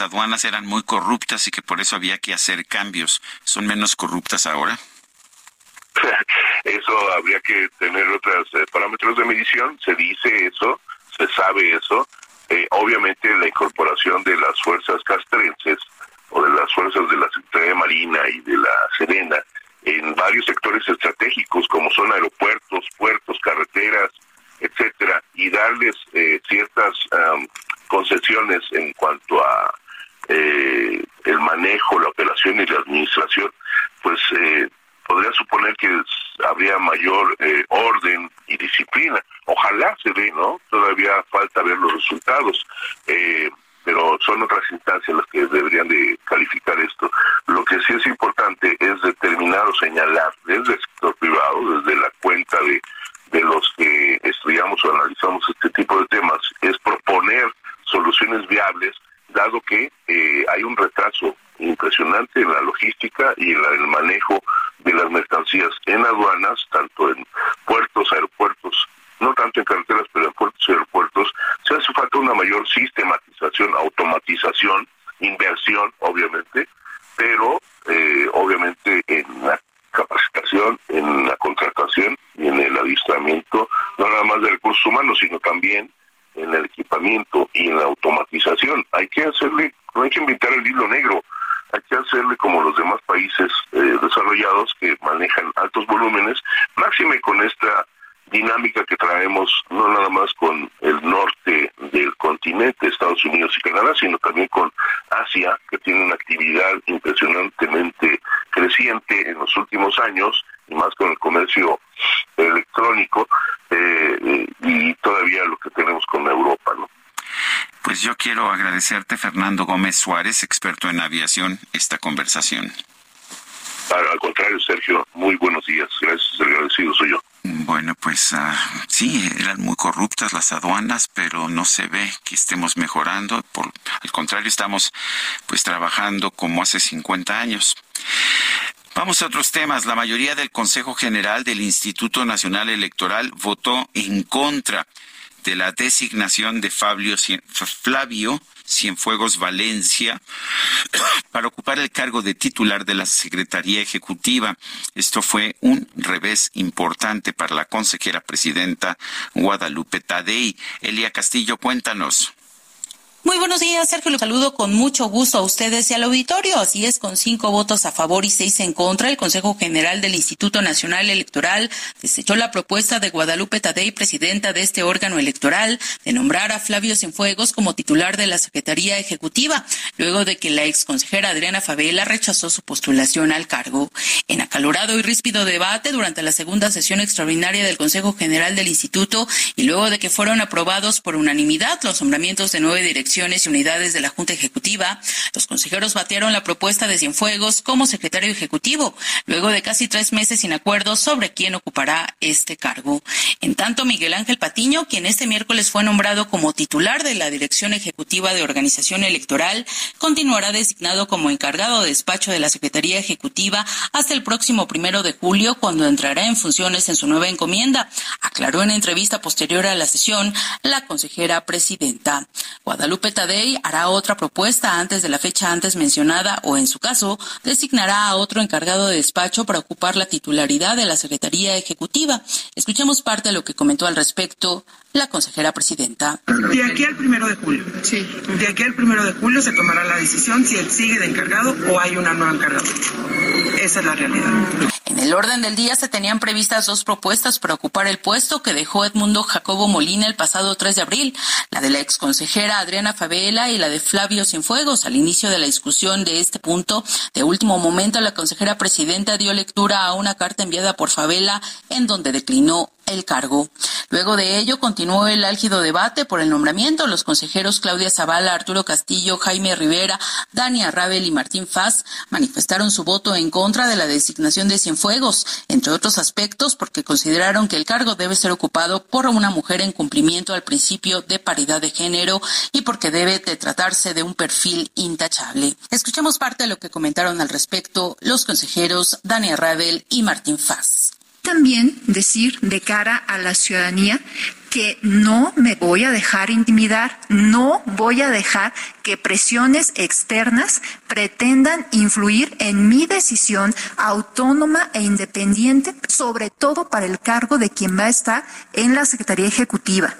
las aduanas eran muy corruptas y que por eso había que hacer cambios. ¿Son menos corruptas ahora? eso habría que tener otros eh, parámetros de medición. Se dice eso, se sabe eso. Eh, obviamente la incorporación de las fuerzas castrenses o de las fuerzas de la Secretaría Marina y de la Serena en varios sectores estratégicos como son aeropuertos, puertos, carreteras, etcétera, y darles eh, ciertas concesiones en cuanto a eh, el manejo, la operación y la administración, pues eh, podría suponer que habría mayor orden y disciplina. Ojalá se dé, ¿no? Todavía falta ver los resultados. pero son otras instancias las que deberían de calificar esto. Lo que sí es importante es determinar o señalar desde el sector privado, desde la cuenta de de los que estudiamos o analizamos este tipo de temas es proponer soluciones viables, dado que eh, hay un retraso impresionante en la logística y en el manejo de las mercancías en aduanas, tanto en puertos, aeropuertos, no tanto en carreteras, pero en puertos y aeropuertos. Se hace falta una mayor sistematización, automatización, inversión, obviamente, pero eh, obviamente en la capacitación, en la contratación y en el adiestramiento, no nada más de recursos humanos, sino también en el equipamiento y en la automatización. Hay que hacerle, no hay que inventar el hilo negro, hay que hacerle como los demás países eh, desarrollados que manejan altos volúmenes, máxime con esta dinámica que traemos no nada más con el norte del continente, Estados Unidos y Canadá, sino también con Asia, que tiene una actividad impresionantemente creciente en los últimos años, y más con el comercio electrónico, eh, y todavía lo que tenemos con Europa, ¿no? Pues yo quiero agradecerte, Fernando Gómez Suárez, experto en aviación, esta conversación. Al contrario, Sergio, muy buenos días. Gracias, agradecido soy yo. Bueno, pues uh, sí, eran muy corruptas las aduanas, pero no se ve que estemos mejorando. Por, al contrario, estamos pues trabajando como hace 50 años. Vamos a otros temas. La mayoría del Consejo General del Instituto Nacional Electoral votó en contra de la designación de Fabio, Flavio Cienfuegos Valencia para ocupar el cargo de titular de la Secretaría Ejecutiva. Esto fue un revés importante para la consejera presidenta Guadalupe Tadei. Elia Castillo, cuéntanos. Muy buenos días, Sergio. Los saludo con mucho gusto a ustedes y al auditorio. Así es, con cinco votos a favor y seis en contra, el Consejo General del Instituto Nacional Electoral desechó la propuesta de Guadalupe Tadei, presidenta de este órgano electoral, de nombrar a Flavio Cienfuegos como titular de la Secretaría Ejecutiva, luego de que la ex consejera Adriana Favela rechazó su postulación al cargo. En acalorado y ríspido debate durante la segunda sesión extraordinaria del Consejo General del Instituto y luego de que fueron aprobados por unanimidad los nombramientos de nueve y unidades de la Junta Ejecutiva, los consejeros batearon la propuesta de Cienfuegos como secretario ejecutivo, luego de casi tres meses sin acuerdo sobre quién ocupará este cargo. En tanto, Miguel Ángel Patiño, quien este miércoles fue nombrado como titular de la Dirección Ejecutiva de Organización Electoral, continuará designado como encargado de despacho de la Secretaría Ejecutiva hasta el próximo primero de julio, cuando entrará en funciones en su nueva encomienda, aclaró en entrevista posterior a la sesión la consejera presidenta. Guadalupe Guadalupe Tadei hará otra propuesta antes de la fecha antes mencionada o, en su caso, designará a otro encargado de despacho para ocupar la titularidad de la Secretaría Ejecutiva. Escuchemos parte de lo que comentó al respecto la consejera presidenta. De aquí al primero de julio. Sí. De aquí al primero de julio se tomará la decisión si él sigue de encargado o hay una nueva encargada. Esa es la realidad. En el orden del día se tenían previstas dos propuestas para ocupar el puesto que dejó Edmundo Jacobo Molina el pasado 3 de abril, la de la exconsejera Adriana Favela y la de Flavio Cienfuegos. Al inicio de la discusión de este punto, de último momento, la consejera presidenta dio lectura a una carta enviada por Favela en donde declinó el cargo. Luego de ello continuó el álgido debate por el nombramiento. Los consejeros Claudia Zavala, Arturo Castillo, Jaime Rivera, Dania Rabel y Martín Faz manifestaron su voto en contra de la designación de Cienfuegos, entre otros aspectos porque consideraron que el cargo debe ser ocupado por una mujer en cumplimiento al principio de paridad de género y porque debe de tratarse de un perfil intachable. Escuchemos parte de lo que comentaron al respecto los consejeros Dania Rabel y Martín Faz. También decir de cara a la ciudadanía que no me voy a dejar intimidar, no voy a dejar que presiones externas pretendan influir en mi decisión autónoma e independiente, sobre todo para el cargo de quien va a estar en la Secretaría Ejecutiva.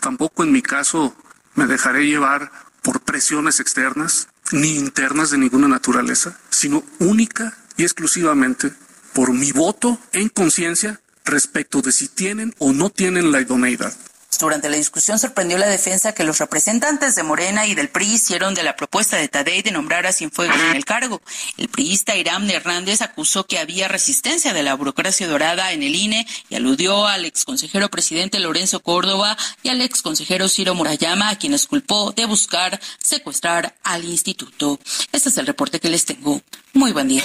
Tampoco en mi caso me dejaré llevar por presiones externas ni internas de ninguna naturaleza, sino única y exclusivamente por mi voto en conciencia respecto de si tienen o no tienen la idoneidad. Durante la discusión sorprendió la defensa que los representantes de Morena y del PRI hicieron de la propuesta de Tadei de nombrar a Cienfuegos en el cargo. El priista Irán Hernández acusó que había resistencia de la burocracia dorada en el INE y aludió al exconsejero presidente Lorenzo Córdoba y al exconsejero Ciro Murayama, a quienes culpó de buscar secuestrar al instituto. Este es el reporte que les tengo. Muy buen día.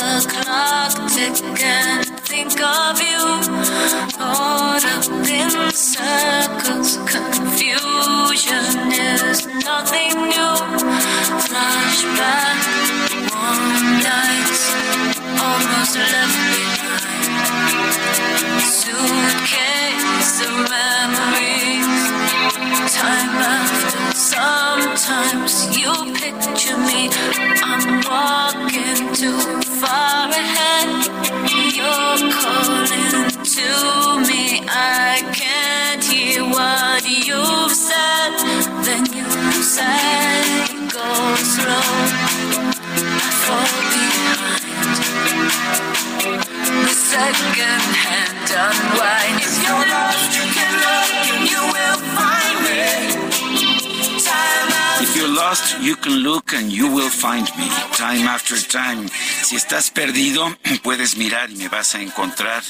the clock tick think of you. Caught up in circles, confusion is nothing new. Flashback, warm nights, almost left. Suitcase of memories, time after. Sometimes you picture me, I'm walking too far ahead. You're calling to me, I can't hear what you've said. Then you say, go slow, I fall behind. The second hand unwind. If you're lost, you can look and you will find me. Time after time. Si estás perdido, puedes mirar y me vas a encontrar.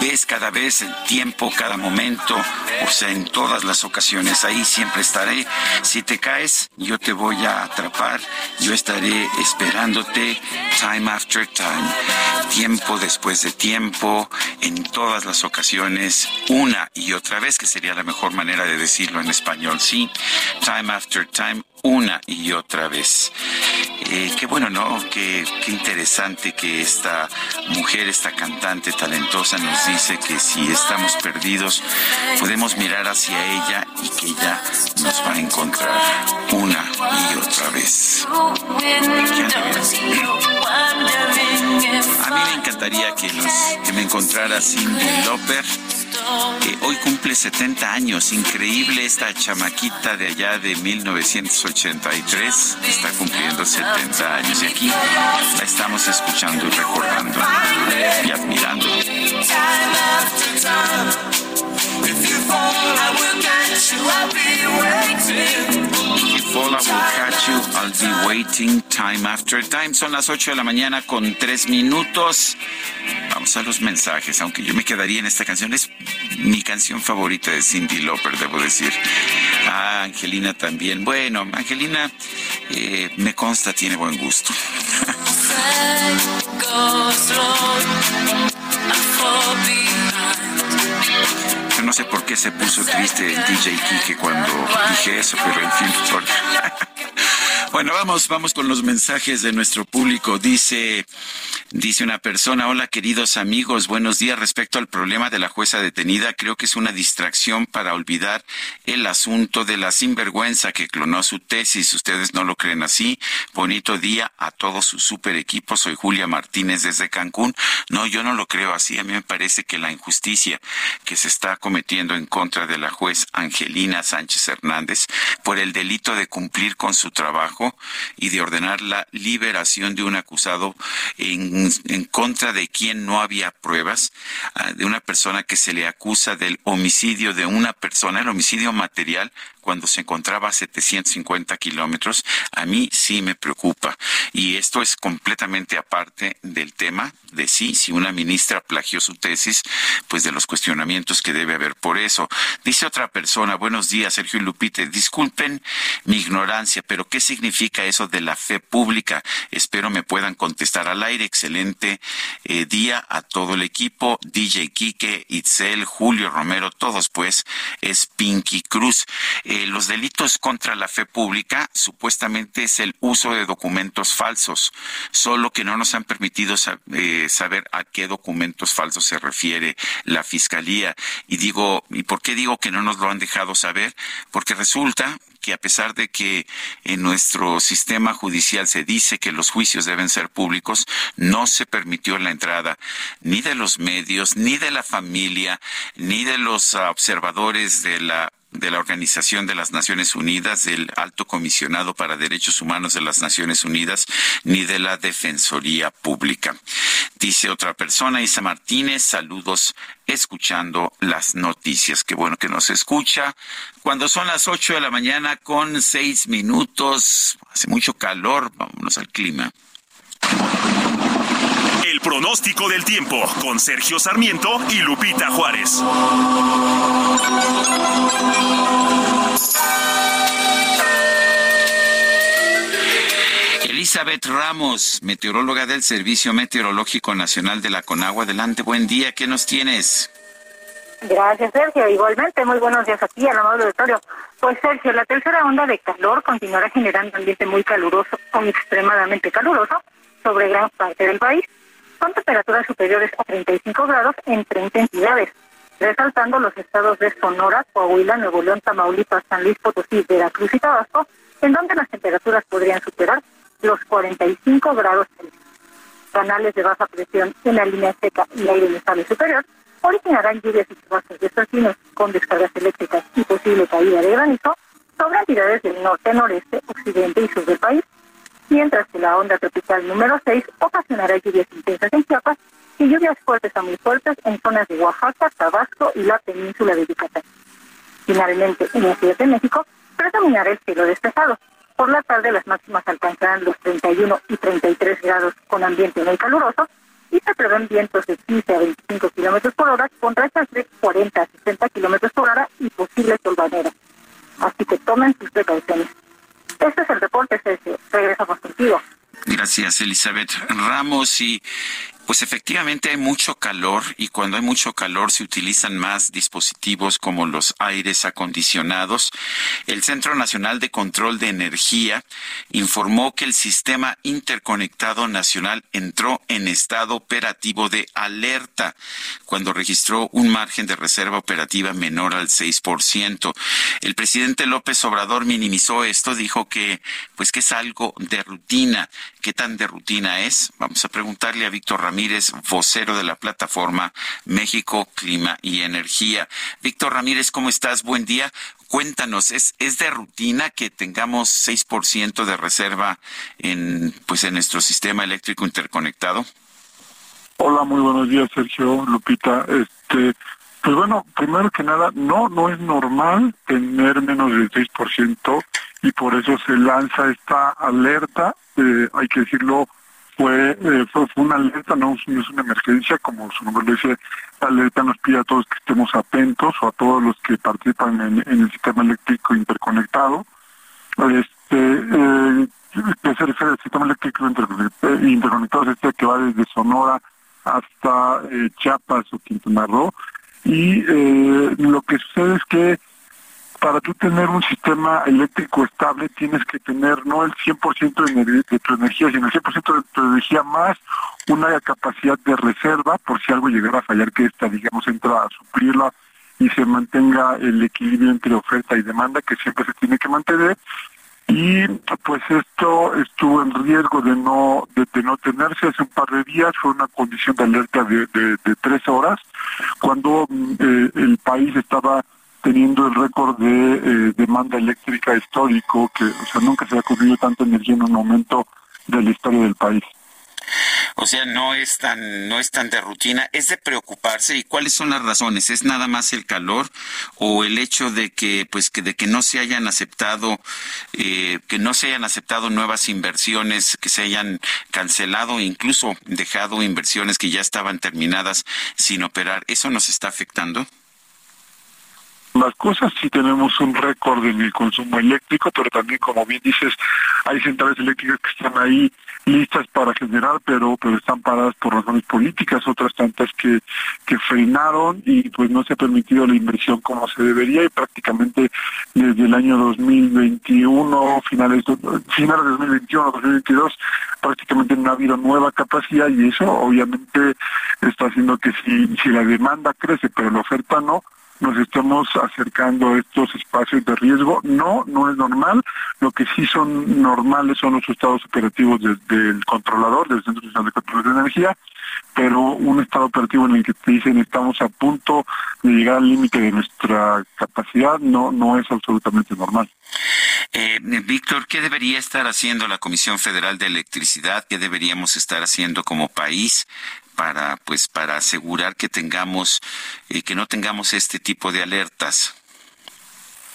Ves cada vez el tiempo, cada momento, o sea, en todas las ocasiones. Ahí siempre estaré. Si te caes, yo te voy a atrapar. Yo estaré esperándote time after time. Tiempo después de tiempo, en todas las ocasiones, una y otra vez, que sería la mejor manera de decirlo en español, sí. Time after time, una y otra vez. Eh, qué bueno, ¿no? Qué, interesante que esta mujer, esta cantante talentosa nos dice que si estamos perdidos, podemos mirar hacia ella y que ella nos va a encontrar una y otra vez. A mí me encantaría que, los, que me encontrara Cindy Lauper hoy cumple 70 años. Increíble esta chamaquita de allá de 1983 está cumpliendo 70 años y aquí la estamos escuchando y recordando y admirando. If you fall, I will catch you. I'll be waiting. If you fall, I will catch you. I'll be waiting time after time. Son las 8 de la mañana con 3 minutos. Vamos a los mensajes, aunque yo me quedaría en esta canción. Es mi canción favorita de Cindy Lauper, debo decir. Ah, Angelina también. Bueno, Angelina, eh, me consta, tiene buen gusto. Yo no sé por qué se puso triste el DJ Kike cuando dije eso, pero en fin. Bueno, vamos, vamos con los mensajes de nuestro público. Dice, dice una persona, hola queridos amigos, buenos días. Respecto al problema de la jueza detenida, creo que es una distracción para olvidar el asunto de la sinvergüenza que clonó su tesis. Ustedes no lo creen así. Bonito día a todo su super equipo. Soy Julia Martínez desde Cancún. No, yo no lo creo así. A mí me parece que la injusticia que se está cometiendo en contra de la juez Angelina Sánchez Hernández por el delito de cumplir con su trabajo y de ordenar la liberación de un acusado en, contra de quien no había pruebas, ah, de una persona que se le acusa del homicidio de una persona, el homicidio material cuando se encontraba a 750 kilómetros, a mí sí me preocupa. Y esto es completamente aparte del tema de sí, si una ministra plagió su tesis, pues de los cuestionamientos que debe haber por eso. Dice otra persona, buenos días, Sergio Lupite, disculpen mi ignorancia, pero ¿qué significa eso de la fe pública? Espero me puedan contestar al aire. Excelente eh, día a todo el equipo, DJ Quique, Itzel, Julio Romero, todos pues, es Pinky Cruz. Eh, los delitos contra la fe pública supuestamente es el uso de documentos falsos, solo que no nos han permitido eh, saber a qué documentos falsos se refiere la Fiscalía. Y digo, ¿y por qué digo que no nos lo han dejado saber? Porque resulta que a pesar de que en nuestro sistema judicial se dice que los juicios deben ser públicos, no se permitió la entrada ni de los medios, ni de la familia, ni de los observadores de la de la Organización de las Naciones Unidas, del Alto Comisionado para Derechos Humanos de las Naciones Unidas, ni de la Defensoría Pública. Dice otra persona, Isa Martínez, saludos escuchando las noticias. Qué bueno que nos escucha. Cuando son las ocho de la mañana con seis minutos, hace mucho calor, vámonos al clima. El pronóstico del tiempo con Sergio Sarmiento y Lupita Juárez. Elizabeth Ramos, meteoróloga del Servicio Meteorológico Nacional de la Conagua. Adelante, buen día. ¿Qué nos tienes? Gracias, Sergio. Igualmente, muy buenos días aquí al amable auditorio. Pues, Sergio, la tercera onda de calor continuará generando ambiente muy caluroso o extremadamente caluroso sobre gran parte del país con temperaturas superiores a 35 grados en 30 entidades, resaltando los estados de Sonora, Coahuila, Nuevo León, Tamaulipas, San Luis Potosí, Veracruz y Tabasco, en donde las temperaturas podrían superar los 45 grados. Canales de baja presión en la línea seca y aire inestable superior originarán lluvias y chubascos de con descargas eléctricas y posible caída de granizo sobre entidades del norte, noreste, occidente y sur del país, mientras que la onda tropical número 6 ocasionará lluvias intensas en Chiapas y lluvias fuertes a muy fuertes en zonas de Oaxaca, Tabasco y la península de Yucatán. Finalmente, en la Ciudad de México, predominará el cielo despejado. Por la tarde, las máximas alcanzarán los 31 y 33 grados con ambiente muy caluroso y se prevén vientos de 15 a 25 kilómetros por hora con rachas de 40 a 60 kilómetros por hora y posibles tolvaneras. Así que tomen sus precauciones. Este es el reporte, Sergio. Regresamos contigo. Gracias, Elizabeth Ramos. Y pues efectivamente hay mucho calor y cuando hay mucho calor se utilizan más dispositivos como los aires acondicionados. El Centro Nacional de Control de Energía informó que el Sistema Interconectado Nacional entró en estado operativo de alerta cuando registró un margen de reserva operativa menor al 6%. El presidente López Obrador minimizó esto, dijo que pues que es algo de rutina. ¿Qué tan de rutina es? Vamos a preguntarle a Víctor Ramírez vocero de la plataforma México, Clima y Energía. Víctor Ramírez, ¿cómo estás? Buen día. Cuéntanos, ¿es, es de rutina que tengamos 6% de reserva en, pues, en nuestro sistema eléctrico interconectado? Hola, muy buenos días, Sergio, Lupita. Este, pues bueno, primero que nada, no, no es normal tener menos del 6% y por eso se lanza esta alerta, eh, hay que decirlo, fue, eh, fue, una alerta, no, es una emergencia, como su nombre lo dice, la alerta nos pide a todos que estemos atentos o a todos los que participan en, el sistema eléctrico interconectado. Este, eh, que se refiere al sistema eléctrico interconectado, es este que va desde Sonora hasta eh, Chiapas o Quintana Roo. Y eh, lo que sucede es que para tú tener un sistema eléctrico estable tienes que tener no el 100% de, tu energía, sino el 100% de tu energía más una capacidad de reserva por si algo llegara a fallar, que esta, digamos, entra a suplirla y se mantenga el equilibrio entre oferta y demanda, que siempre se tiene que mantener. Y pues esto estuvo en riesgo de no de, no tenerse hace un par de días, fue una condición de alerta de, de, tres horas, cuando mm, eh, el país estaba teniendo el récord de eh, demanda eléctrica histórico, que o sea, nunca se ha consumido tanta energía en un momento de la historia del país. O sea, no es tan, no es tan de rutina, es de preocuparse. ¿Y cuáles son las razones? ¿Es nada más el calor o el hecho de que, pues, que de que no se hayan aceptado, eh, que no se hayan aceptado nuevas inversiones, que se hayan cancelado, incluso dejado inversiones que ya estaban terminadas sin operar? ¿Eso nos está afectando? Las cosas sí tenemos un récord en el consumo eléctrico, pero también, como bien dices, hay centrales eléctricas que están ahí listas para generar, pero pero están paradas por razones políticas, otras tantas que, que frenaron y pues no se ha permitido la inversión como se debería y prácticamente desde el año 2021, finales, finales de 2021, 2022, prácticamente no ha habido nueva capacidad y eso obviamente está haciendo que si, si la demanda crece pero la oferta no, nos estamos acercando a estos espacios de riesgo. No, no es normal. Lo que sí son normales son los estados operativos del controlador, del Centro Nacional de Control de Energía, pero un estado operativo en el que te dicen estamos a punto de llegar al límite de nuestra capacidad no, no es absolutamente normal. Eh, Víctor, ¿qué debería estar haciendo la Comisión Federal de Electricidad? ¿Qué deberíamos estar haciendo como país para pues para asegurar que tengamos eh, que no tengamos este tipo de alertas?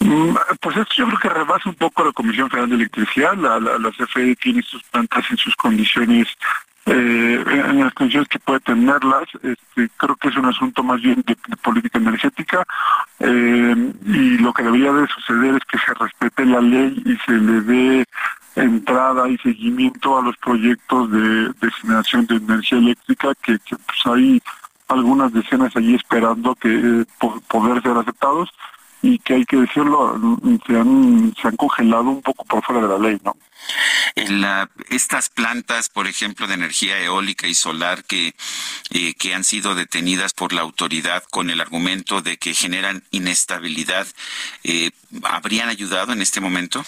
Mm, pues esto yo creo que rebasa un poco la Comisión Federal de Electricidad. La, la, CFE tiene sus plantas en sus condiciones, eh, en las condiciones que puede tenerlas. Este, creo que es un asunto más bien de, política energética. Eh, y lo que debería de suceder es que se respete la ley y se le dé entrada y seguimiento a los proyectos de, generación de energía eléctrica que, pues hay algunas decenas allí esperando que eh, poder ser aceptados y que hay que decirlo se han se han congelado un poco por fuera de la ley no estas plantas por ejemplo de energía eólica y solar que eh, que han sido detenidas por la autoridad con el argumento de que generan inestabilidad eh, habrían ayudado en este momento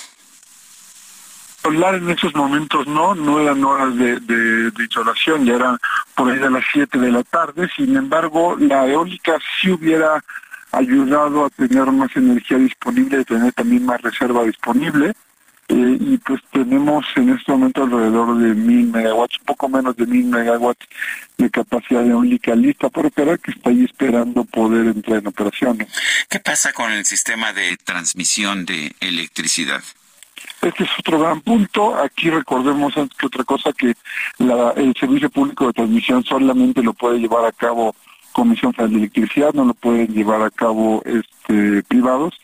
Hablar en esos momentos no, no eran horas de, de, insolación, ya eran por ahí de las 7 de la tarde, sin embargo la eólica sí hubiera ayudado a tener más energía disponible, y tener también más reserva disponible, eh, y pues tenemos en este momento alrededor de mil megawatts, un poco menos de mil megawatts de capacidad eólica lista por operar que está ahí esperando poder entrar en operaciones. ¿Qué pasa con el sistema de transmisión de electricidad? Este es otro gran punto. Aquí recordemos antes que otra cosa que el servicio público de transmisión solamente lo puede llevar a cabo Comisión Federal de Electricidad, no lo pueden llevar a cabo este, privados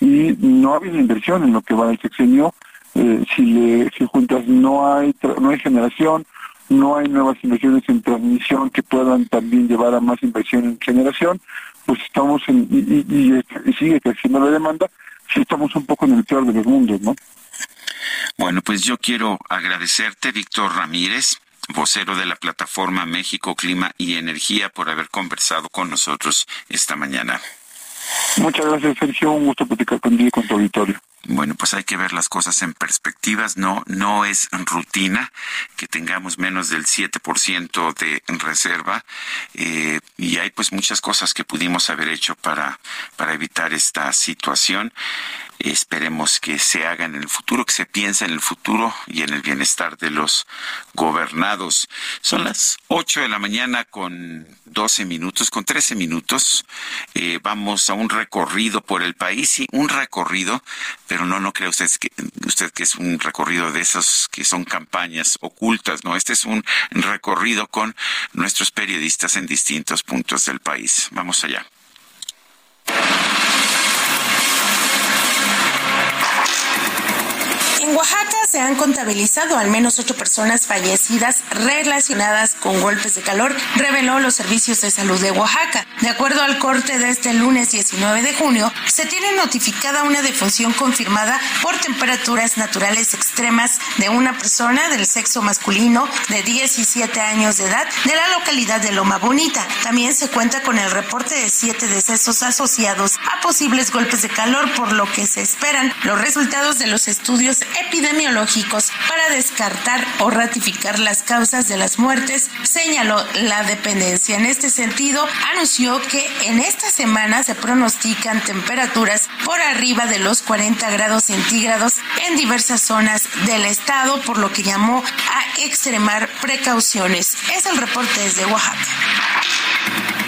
y no ha habido inversión en lo que va del sexenio. Eh, si, le, si juntas no hay no hay generación, no hay nuevas inversiones en transmisión que puedan también llevar a más inversión en generación, pues estamos en, y, y, sigue creciendo la demanda, sí estamos un poco en el peor de los mundos, ¿no? Bueno, pues yo quiero agradecerte, Víctor Ramírez, vocero de la plataforma México Clima y Energía, por haber conversado con nosotros esta mañana. Muchas gracias, Sergio. Un gusto platicar contigo y con tu auditorio. Bueno, pues hay que ver las cosas en perspectivas. No, no es rutina que tengamos menos del 7% de reserva eh, y hay pues muchas cosas que pudimos haber hecho para, para evitar esta situación. Esperemos que se haga en el futuro, que se piense en el futuro y en el bienestar de los gobernados. Son las 8 de la mañana con 12 minutos, con 13 minutos. Eh, vamos a un recorrido por el país, y un recorrido, pero no, no cree usted que, usted que es un recorrido de esos que son campañas ocultas, no, este es un recorrido con nuestros periodistas en distintos puntos del país. Vamos allá. En Oaxaca se han contabilizado al menos ocho personas fallecidas relacionadas con golpes de calor, reveló los servicios de salud de Oaxaca. De acuerdo al corte de este lunes 19 de junio, se tiene notificada una defunción confirmada por temperaturas naturales extremas de una persona del sexo masculino de 17 años de edad de la localidad de Loma Bonita. También se cuenta con el reporte de siete decesos asociados a posibles golpes de calor, por lo que se esperan los resultados de los estudios epidemiológicos para descartar o ratificar las causas de las muertes, señaló la dependencia. En este sentido, anunció que en esta semana se pronostican temperaturas por arriba de los 40 grados centígrados en diversas zonas del estado, por lo que llamó a extremar precauciones. Es el reporte desde Oaxaca.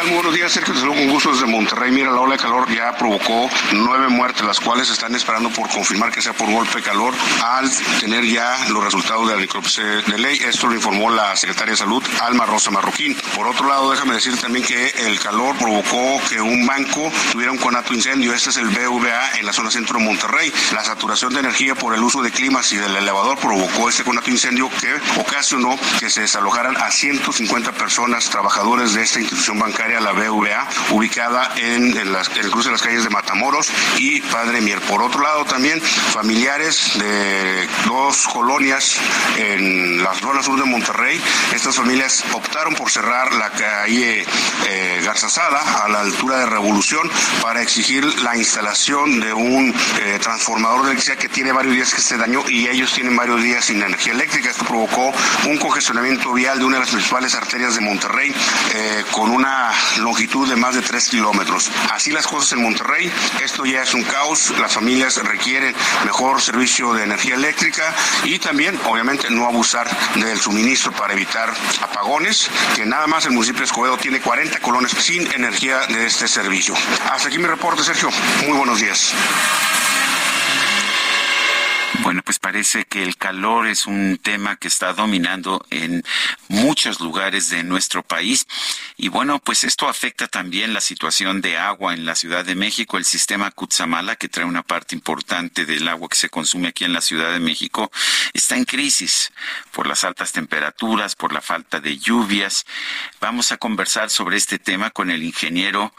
¿Qué tal? Muy buenos días, Sergio. Te saludo con gusto desde Monterrey. Mira, la ola de calor ya provocó nueve muertes, las cuales están esperando por confirmar que sea por golpe de calor al tener ya los resultados de la necropsia de ley. Esto lo informó la secretaria de Salud, Alma Rosa Marroquín. Por otro lado, déjame decir también que el calor provocó que un banco tuviera un conato incendio. Este es el BVA en la zona centro de Monterrey. La saturación de energía por el uso de climas y del elevador provocó este conato incendio que ocasionó que se desalojaran a 150 personas, trabajadores de esta institución bancaria la BVA, ubicada en, el cruce de las calles de Matamoros y Padre Mier. Por otro lado, también familiares de dos colonias en la zona sur de Monterrey. Estas familias optaron por cerrar la calle eh, Garzazada a la altura de Revolución para exigir la instalación de un eh, transformador de electricidad que tiene varios días que se dañó y ellos tienen varios días sin energía eléctrica. Esto provocó un congestionamiento vial de una de las principales arterias de Monterrey eh, con una longitud de más de 3 kilómetros. Así las cosas en Monterrey, esto ya es un caos, las familias requieren mejor servicio de energía eléctrica y también, obviamente, no abusar del suministro para evitar apagones, que nada más el municipio de Escobedo tiene 40 colones sin energía de este servicio. Hasta aquí mi reporte, Sergio. Muy buenos días. Bueno, pues parece que el calor es un tema que está dominando en muchos lugares de nuestro país. Y bueno, pues esto afecta también la situación de agua en la Ciudad de México. El sistema Cutzamala, que trae una parte importante del agua que se consume aquí en la Ciudad de México, está en crisis por las altas temperaturas, por la falta de lluvias. Vamos a conversar sobre este tema con el ingeniero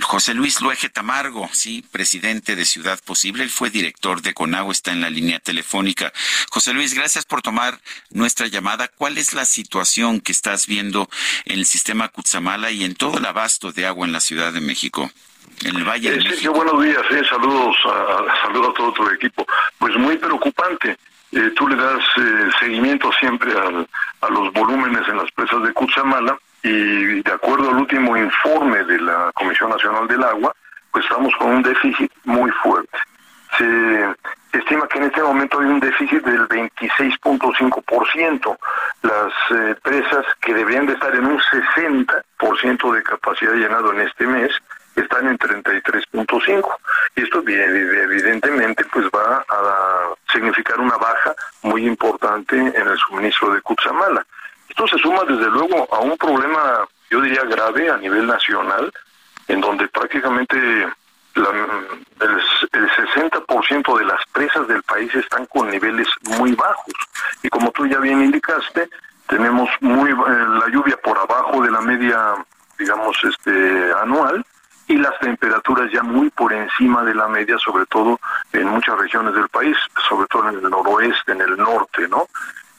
José Luis Luege Tamargo, sí, presidente de Ciudad Posible. Él fue director de Conagua, está en la línea telefónica. José Luis, gracias por tomar nuestra llamada. ¿Cuál es la situación que estás viendo en el sistema Cutzamala y en todo el abasto de agua en la Ciudad de México? En el Valle de eh, México. buenos días, eh, saludos, a, saludos a todo tu equipo. Pues muy preocupante. Eh, tú le das seguimiento siempre a los volúmenes en las presas de Cutzamala y de acuerdo al último informe de la Comisión Nacional del Agua, pues estamos con un déficit muy fuerte. Se estima que en este momento hay un déficit del 26.5%. Las eh, presas que deberían de estar en un 60% de capacidad llenado en este mes están en 33.5 y esto evidentemente pues va a significar una baja muy importante en el suministro de Cutzamala. Esto se suma desde luego a un problema yo diría grave a nivel nacional en donde prácticamente el, el 60% de las presas del país están con niveles muy bajos. Y como tú ya bien indicaste, tenemos muy eh, la lluvia por abajo de la media, digamos, este anual y las temperaturas ya muy por encima de la media, sobre todo en muchas regiones del país, sobre todo en el noroeste, en el norte, ¿no?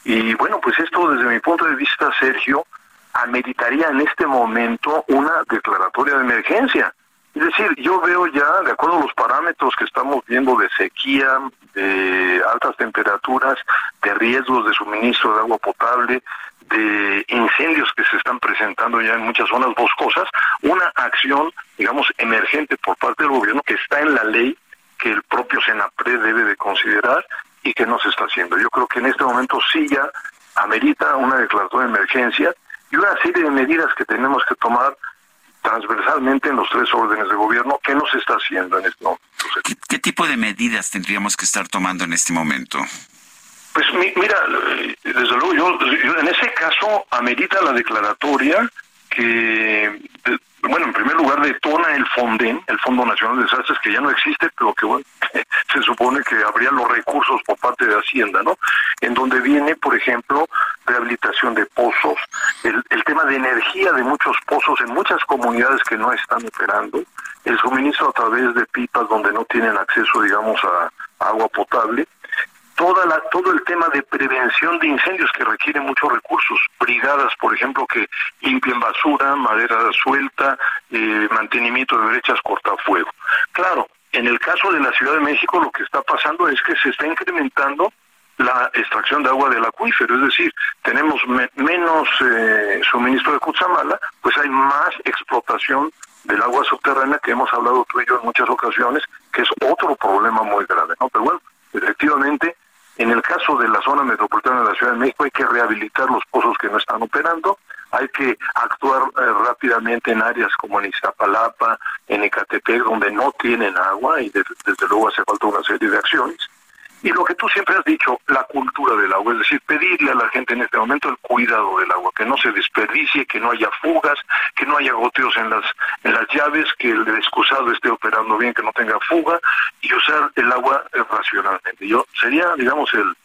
Y bueno, pues esto desde mi punto de vista, Sergio, ameritaría en este momento una declaratoria de emergencia Es decir, yo veo ya, de acuerdo a los parámetros que estamos viendo de sequía, de altas temperaturas, de riesgos de suministro de agua potable, de incendios que se están presentando ya en muchas zonas boscosas, una acción, digamos, emergente por parte del gobierno que está en la ley que el propio Senapre debe de considerar y que no se está haciendo. Yo creo que en este momento sí ya amerita una declaración de emergencia y una serie de medidas que tenemos que tomar transversalmente en los tres órdenes de gobierno que no se está haciendo en este momento. ¿Qué, tipo de medidas tendríamos que estar tomando en este momento? Pues mira, desde luego yo, en ese caso amerita la declaratoria que bueno, en primer lugar detona el FONDEN, el Fondo Nacional de Desastres, que ya no existe, pero que bueno, se supone que habría los recursos por parte de Hacienda, ¿no? En donde viene, por ejemplo, rehabilitación de pozos, el, el tema de energía de muchos pozos en muchas comunidades que no están operando, el suministro a través de pipas donde no tienen acceso, digamos, a agua potable, toda la, todo el tema de prevención de incendios que requiere muchos recursos, brigadas, por ejemplo, que limpien basura, madera suelta, eh, mantenimiento de brechas cortafuego. Claro, en el caso de la Ciudad de México lo que está pasando es que se está incrementando la extracción de agua del acuífero, es decir, tenemos menos eh, suministro de Cutzamala, pues hay más explotación del agua subterránea que hemos hablado tú y yo en muchas ocasiones, que es otro problema muy grave, ¿no? Pero bueno, efectivamente, en el caso de la zona metropolitana de la Ciudad de México hay que rehabilitar los pozos que no están operando, hay que actuar eh, rápidamente en áreas como en Iztapalapa, en Ecatepec, donde no tienen agua y desde luego hace falta una serie de acciones. Y lo que tú siempre has dicho, la cultura del agua, es decir, pedirle a la gente en este momento el cuidado del agua, que no se desperdicie, que no haya fugas, que no haya goteos en las en las llaves, que el excusado esté operando bien, que no tenga fuga y usar el agua racionalmente. Yo sería, digamos, el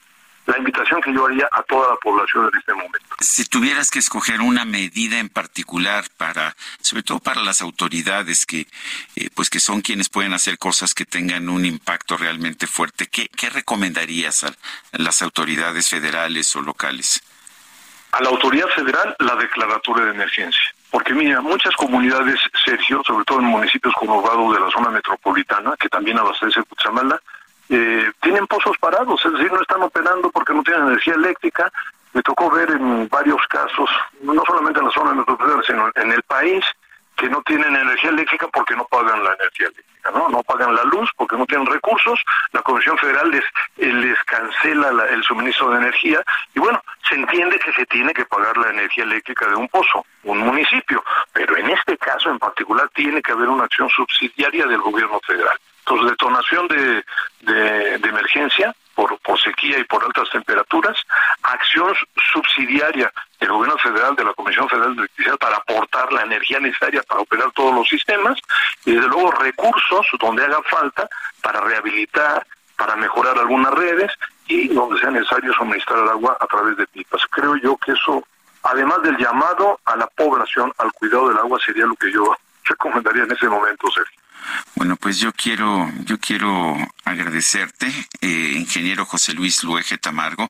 la invitación que yo haría a toda la población en este momento. Si tuvieras que escoger una medida en particular para, sobre todo para las autoridades que, eh, pues que son quienes pueden hacer cosas que tengan un impacto realmente fuerte, ¿qué, qué recomendarías a las autoridades federales o locales? A la autoridad federal la declaratoria de emergencia. Porque mira, muchas comunidades, Sergio, sobre todo en municipios conurbados de la zona metropolitana, que también abastece Cutzamala, eh, tienen pozos parados, es decir, no están operando porque no tienen energía eléctrica. Me tocó ver en varios casos, no solamente en la zona metropolitana, sino en el país, que no tienen energía eléctrica porque no pagan la energía eléctrica, ¿no? No pagan la luz porque no tienen recursos, la Comisión Federal les, eh, les cancela el suministro de energía y bueno, se entiende que se tiene que pagar la energía eléctrica de un pozo, un municipio, pero en este caso en particular tiene que haber una acción subsidiaria del gobierno federal. Entonces, detonación de, de, emergencia por, por sequía y por altas temperaturas, acción subsidiaria del gobierno federal, de la Comisión Federal de Electricidad para aportar la energía necesaria para operar todos los sistemas y desde luego recursos donde haga falta para rehabilitar, para mejorar algunas redes y donde sea necesario suministrar el agua a través de pipas. Creo yo que eso, además del llamado a la población al cuidado del agua, sería lo que yo recomendaría en ese momento, Sergio. Bueno, pues yo quiero, yo quiero agradecerte, eh, ingeniero José Luis Luege Tamargo,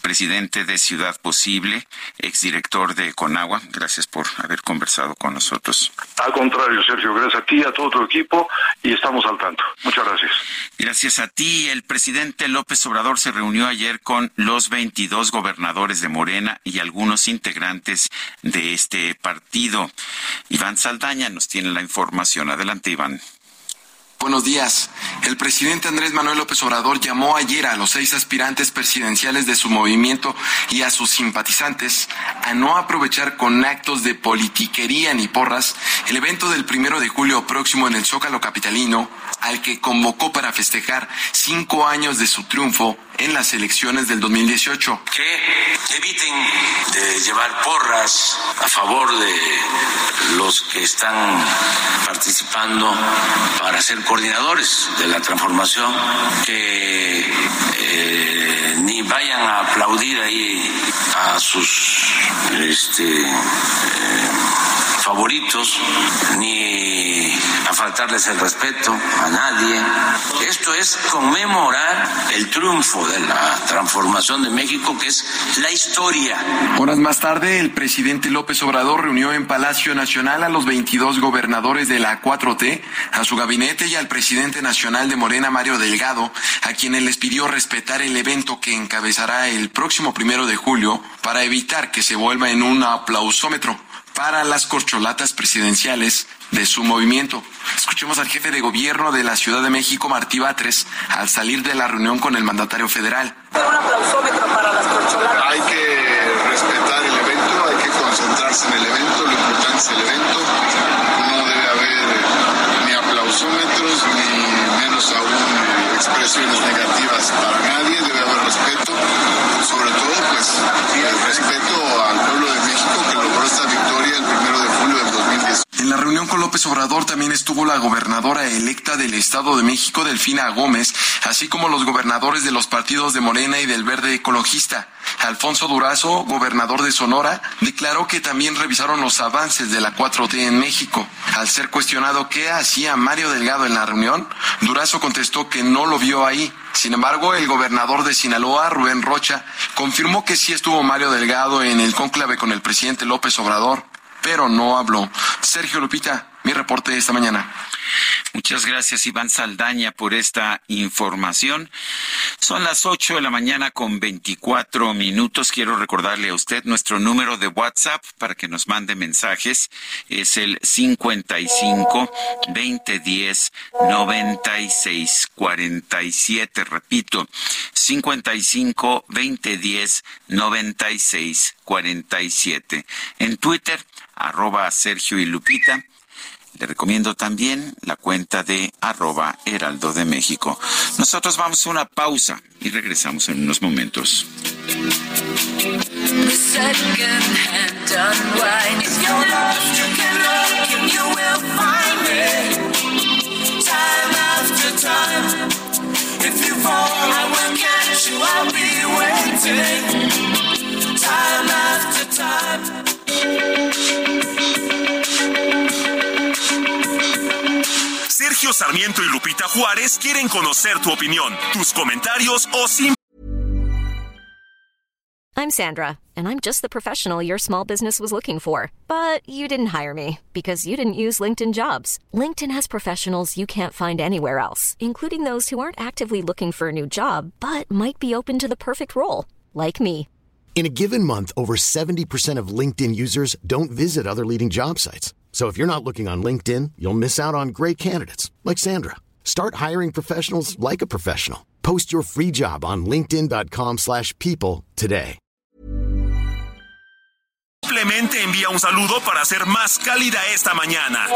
presidente de Ciudad Posible, exdirector de Conagua. Gracias por haber conversado con nosotros. Al contrario, Sergio, gracias a ti, a todo tu equipo y estamos al tanto. Muchas gracias. Gracias a ti. El presidente López Obrador se reunió ayer con los 22 gobernadores de Morena y algunos integrantes de este partido. Iván Saldaña nos tiene la información. Adelante, Iván. Buenos días. El presidente Andrés Manuel López Obrador llamó ayer a los seis aspirantes presidenciales de su movimiento y a sus simpatizantes a no aprovechar con actos de politiquería ni porras el evento del primero de julio próximo en el Zócalo Capitalino, al que convocó para festejar cinco años de su triunfo en las elecciones del 2018. Que eviten de llevar porras a favor de los que están participando para ser coordinadores de la transformación, que eh, ni vayan a aplaudir ahí a sus este, eh, favoritos, ni a faltarles el respeto a nadie. Esto es conmemorar el triunfo de la transformación de México, que es la historia. Horas más tarde, el presidente López Obrador reunió en Palacio Nacional a los 22 gobernadores de la 4T, a su gabinete y al presidente nacional de Morena, Mario Delgado, a quienes les pidió respetar el evento que encabezará el próximo primero de julio para evitar que se vuelva en un aplausómetro para las corcholatas presidenciales de su movimiento. Escuchemos al jefe de gobierno de la Ciudad de México, Martí Batres, al salir de la reunión con el mandatario federal. Un aplausómetro para las corcholatas. Hay que respetar el evento, hay que concentrarse en el evento, lo importante es el evento. No debe haber ni aplausómetros, ni menos aún expresiones negativas para nadie, debe haber respeto, sobre todo pues el respeto al pueblo de México que logró esta victoria el primero de julio del 2010. En la reunión con López Obrador también estuvo la gobernadora electa del Estado de México, Delfina Gómez, así como los gobernadores de los partidos de Morena y del Verde Ecologista. Alfonso Durazo, gobernador de Sonora, declaró que también revisaron los avances de la 4T en México. Al ser cuestionado qué hacía Mario Delgado en la reunión, Durazo contestó que no lo vio ahí. Sin embargo, el gobernador de Sinaloa, Rubén Rocha, confirmó que sí estuvo Mario Delgado en el cónclave con el presidente López Obrador, pero no habló. Sergio Lupita, mi reporte esta mañana. Muchas gracias, Iván Saldaña, por esta información. Son las 8 de la mañana con 24 minutos. Quiero recordarle a usted nuestro número de WhatsApp para que nos mande mensajes. Es el 55 2010 96 47. Repito, 55 2010 96 47. En Twitter, arroba Sergio y Lupita. Le recomiendo también la cuenta de arroba Heraldo de México. Nosotros vamos a una pausa y regresamos en unos momentos. Sergio Sarmiento y Lupita Juárez quieren conocer tu opinión, tus comentarios o sin I'm Sandra, and I'm just the professional your small business was looking for. But you didn't hire me because you didn't use LinkedIn jobs. LinkedIn has professionals you can't find anywhere else, including those who aren't actively looking for a new job but might be open to the perfect role, like me. In a given month, over 70% of LinkedIn users don't visit other leading job sites. So if you're not looking on LinkedIn, you'll miss out on great candidates like Sandra. Start hiring professionals like a professional. Post your free job on linkedin.com/people today. Simplemente envía un saludo para hacer más cálida esta mañana.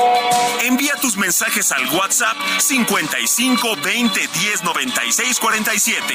Envía tus mensajes al WhatsApp 55 20 10 96 47.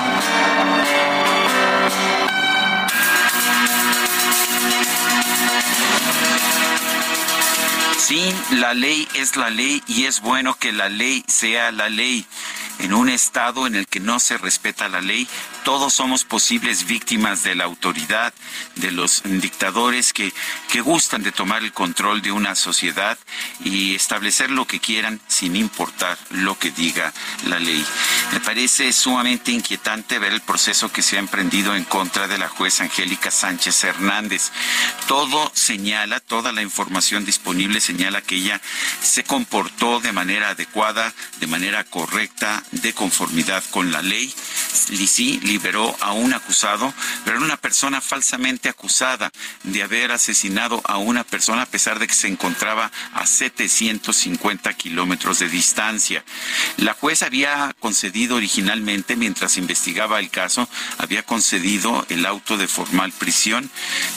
Sí, la ley es la ley y es bueno que la ley sea la ley. En un estado en el que no se respeta la ley, todos somos posibles víctimas de la autoridad, de los dictadores que, que gustan de tomar el control de una sociedad y establecer lo que quieran sin importar lo que diga la ley. Me parece sumamente inquietante ver el proceso que se ha emprendido en contra de la jueza Angélica Sánchez Hernández. Todo señala, toda la información disponible señala que ella se comportó de manera adecuada, de manera correcta, de conformidad con la ley. Liberó a un acusado, pero era una persona falsamente acusada de haber asesinado a una persona a pesar de que se encontraba a 750 kilómetros de distancia. La jueza había concedido originalmente, mientras investigaba el caso, había concedido el auto de formal prisión,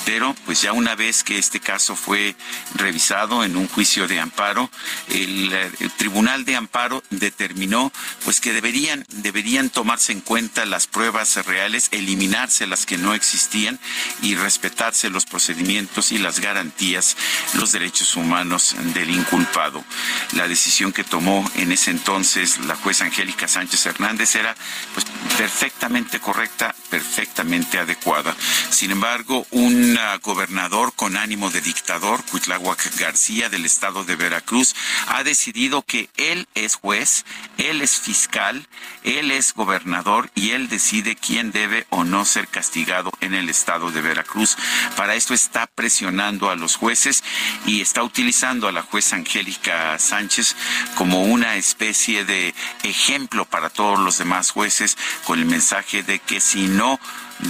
pero pues ya una vez que este caso fue revisado en un juicio de amparo, el, el Tribunal de Amparo determinó pues que deberían, deberían tomarse en cuenta las pruebas reales, eliminarse las que no existían y respetarse los procedimientos y las garantías, los derechos humanos del inculpado. La decisión que tomó en ese entonces la jueza Angélica Sánchez Hernández era pues perfectamente correcta, perfectamente adecuada. Sin embargo, un gobernador con ánimo de dictador, Cuitláhuac García del estado de Veracruz, ha decidido que él es juez, él es fiscal, él es gobernador y él decide quién debe o no ser castigado en el estado de Veracruz. Para esto está presionando a los jueces y está utilizando a la jueza Angélica Sánchez como una especie de ejemplo para todos los demás jueces con el mensaje de que si no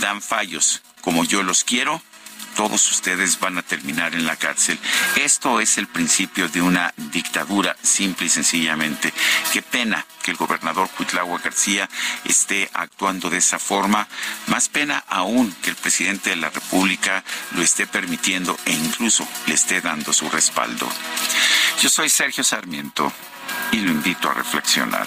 dan fallos como yo los quiero, todos ustedes van a terminar en la cárcel. Esto es el principio de una dictadura, simple y sencillamente. Qué pena que el gobernador Cuitlagua García esté actuando de esa forma. Más pena aún que el presidente de la República lo esté permitiendo e incluso le esté dando su respaldo. Yo soy Sergio Sarmiento y lo invito a reflexionar.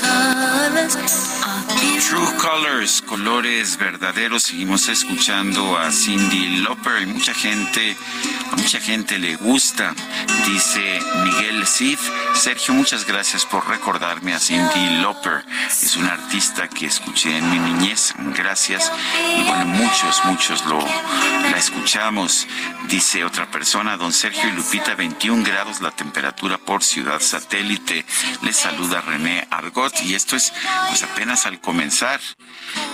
Colors are True Colors, colores verdaderos. Seguimos escuchando a Cindy Lauper y mucha gente, a mucha gente le gusta, dice Miguel Cid. Sergio, muchas gracias por recordarme a Cindy Lauper. Es una artista que escuché en mi niñez. Gracias. Y bueno, muchos, muchos lo la escuchamos. Dice otra persona, don Sergio y Lupita, 21 grados la temperatura por ciudad satélite. Les saluda René Argot y esto es pues apenas al comenzar.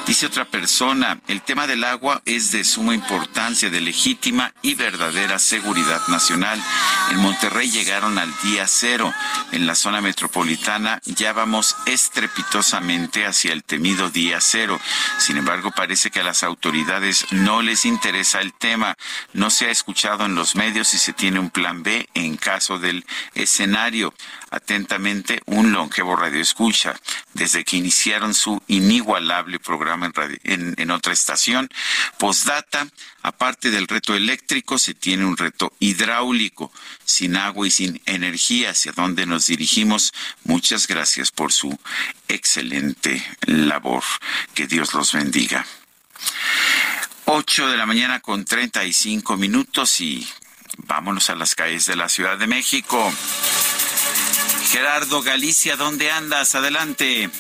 Dice otra persona, el tema del agua es de suma importancia, de legítima y verdadera seguridad nacional. En Monterrey llegaron al día cero. En la zona metropolitana ya vamos estrepitosamente hacia el temido día cero. Sin embargo, parece que a las autoridades no les interesa el tema. No se ha escuchado en los medios si se tiene un plan B en caso del escenario. Atentamente, un longevo radio escucha. Desde que iniciaron su inigualable programa en, otra estación, postdata, aparte del reto eléctrico, se tiene un reto hidráulico, sin agua y sin energía, hacia donde nos dirigimos. Muchas gracias por su excelente labor. Que Dios los bendiga. 8 de la mañana con 35 minutos y vámonos a las calles de la Ciudad de México. Gerardo Galicia, ¿dónde andas? Adelante.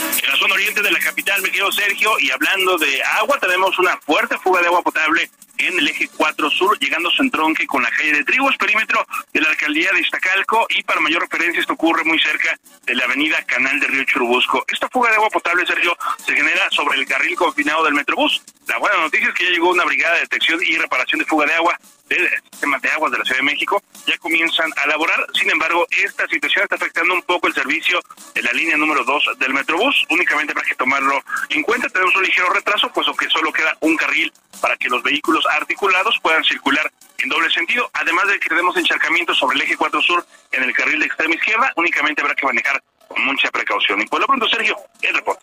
En la zona oriente de la capital, me quedo Sergio, y hablando de agua, tenemos una fuerte fuga de agua potable en el eje 4 sur, llegando a su entronque con la calle de Trigos, perímetro de la alcaldía de Iztacalco, y para mayor referencia, esto ocurre muy cerca de la avenida Canal de Río Churubusco. Esta fuga de agua potable, Sergio, se genera sobre el carril confinado del Metrobús. La buena noticia es que ya llegó una brigada de detección y reparación de fuga de agua del sistema de aguas de la Ciudad de México ya comienzan a laborar. Sin embargo, esta situación está afectando un poco el servicio de la línea número 2 del Metrobús. Únicamente para que tomarlo en cuenta, tenemos un ligero retraso, puesto que solo queda un carril para que los vehículos articulados puedan circular en doble sentido. Además de que tenemos encharcamientos sobre el eje 4 sur en el carril de extrema izquierda, únicamente habrá que manejar con mucha precaución. Y por lo pronto, Sergio, el reporte.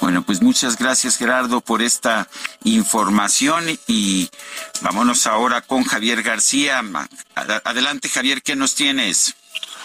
Bueno, pues muchas gracias Gerardo por esta información y vámonos ahora con Javier García. Adelante Javier, ¿qué nos tienes?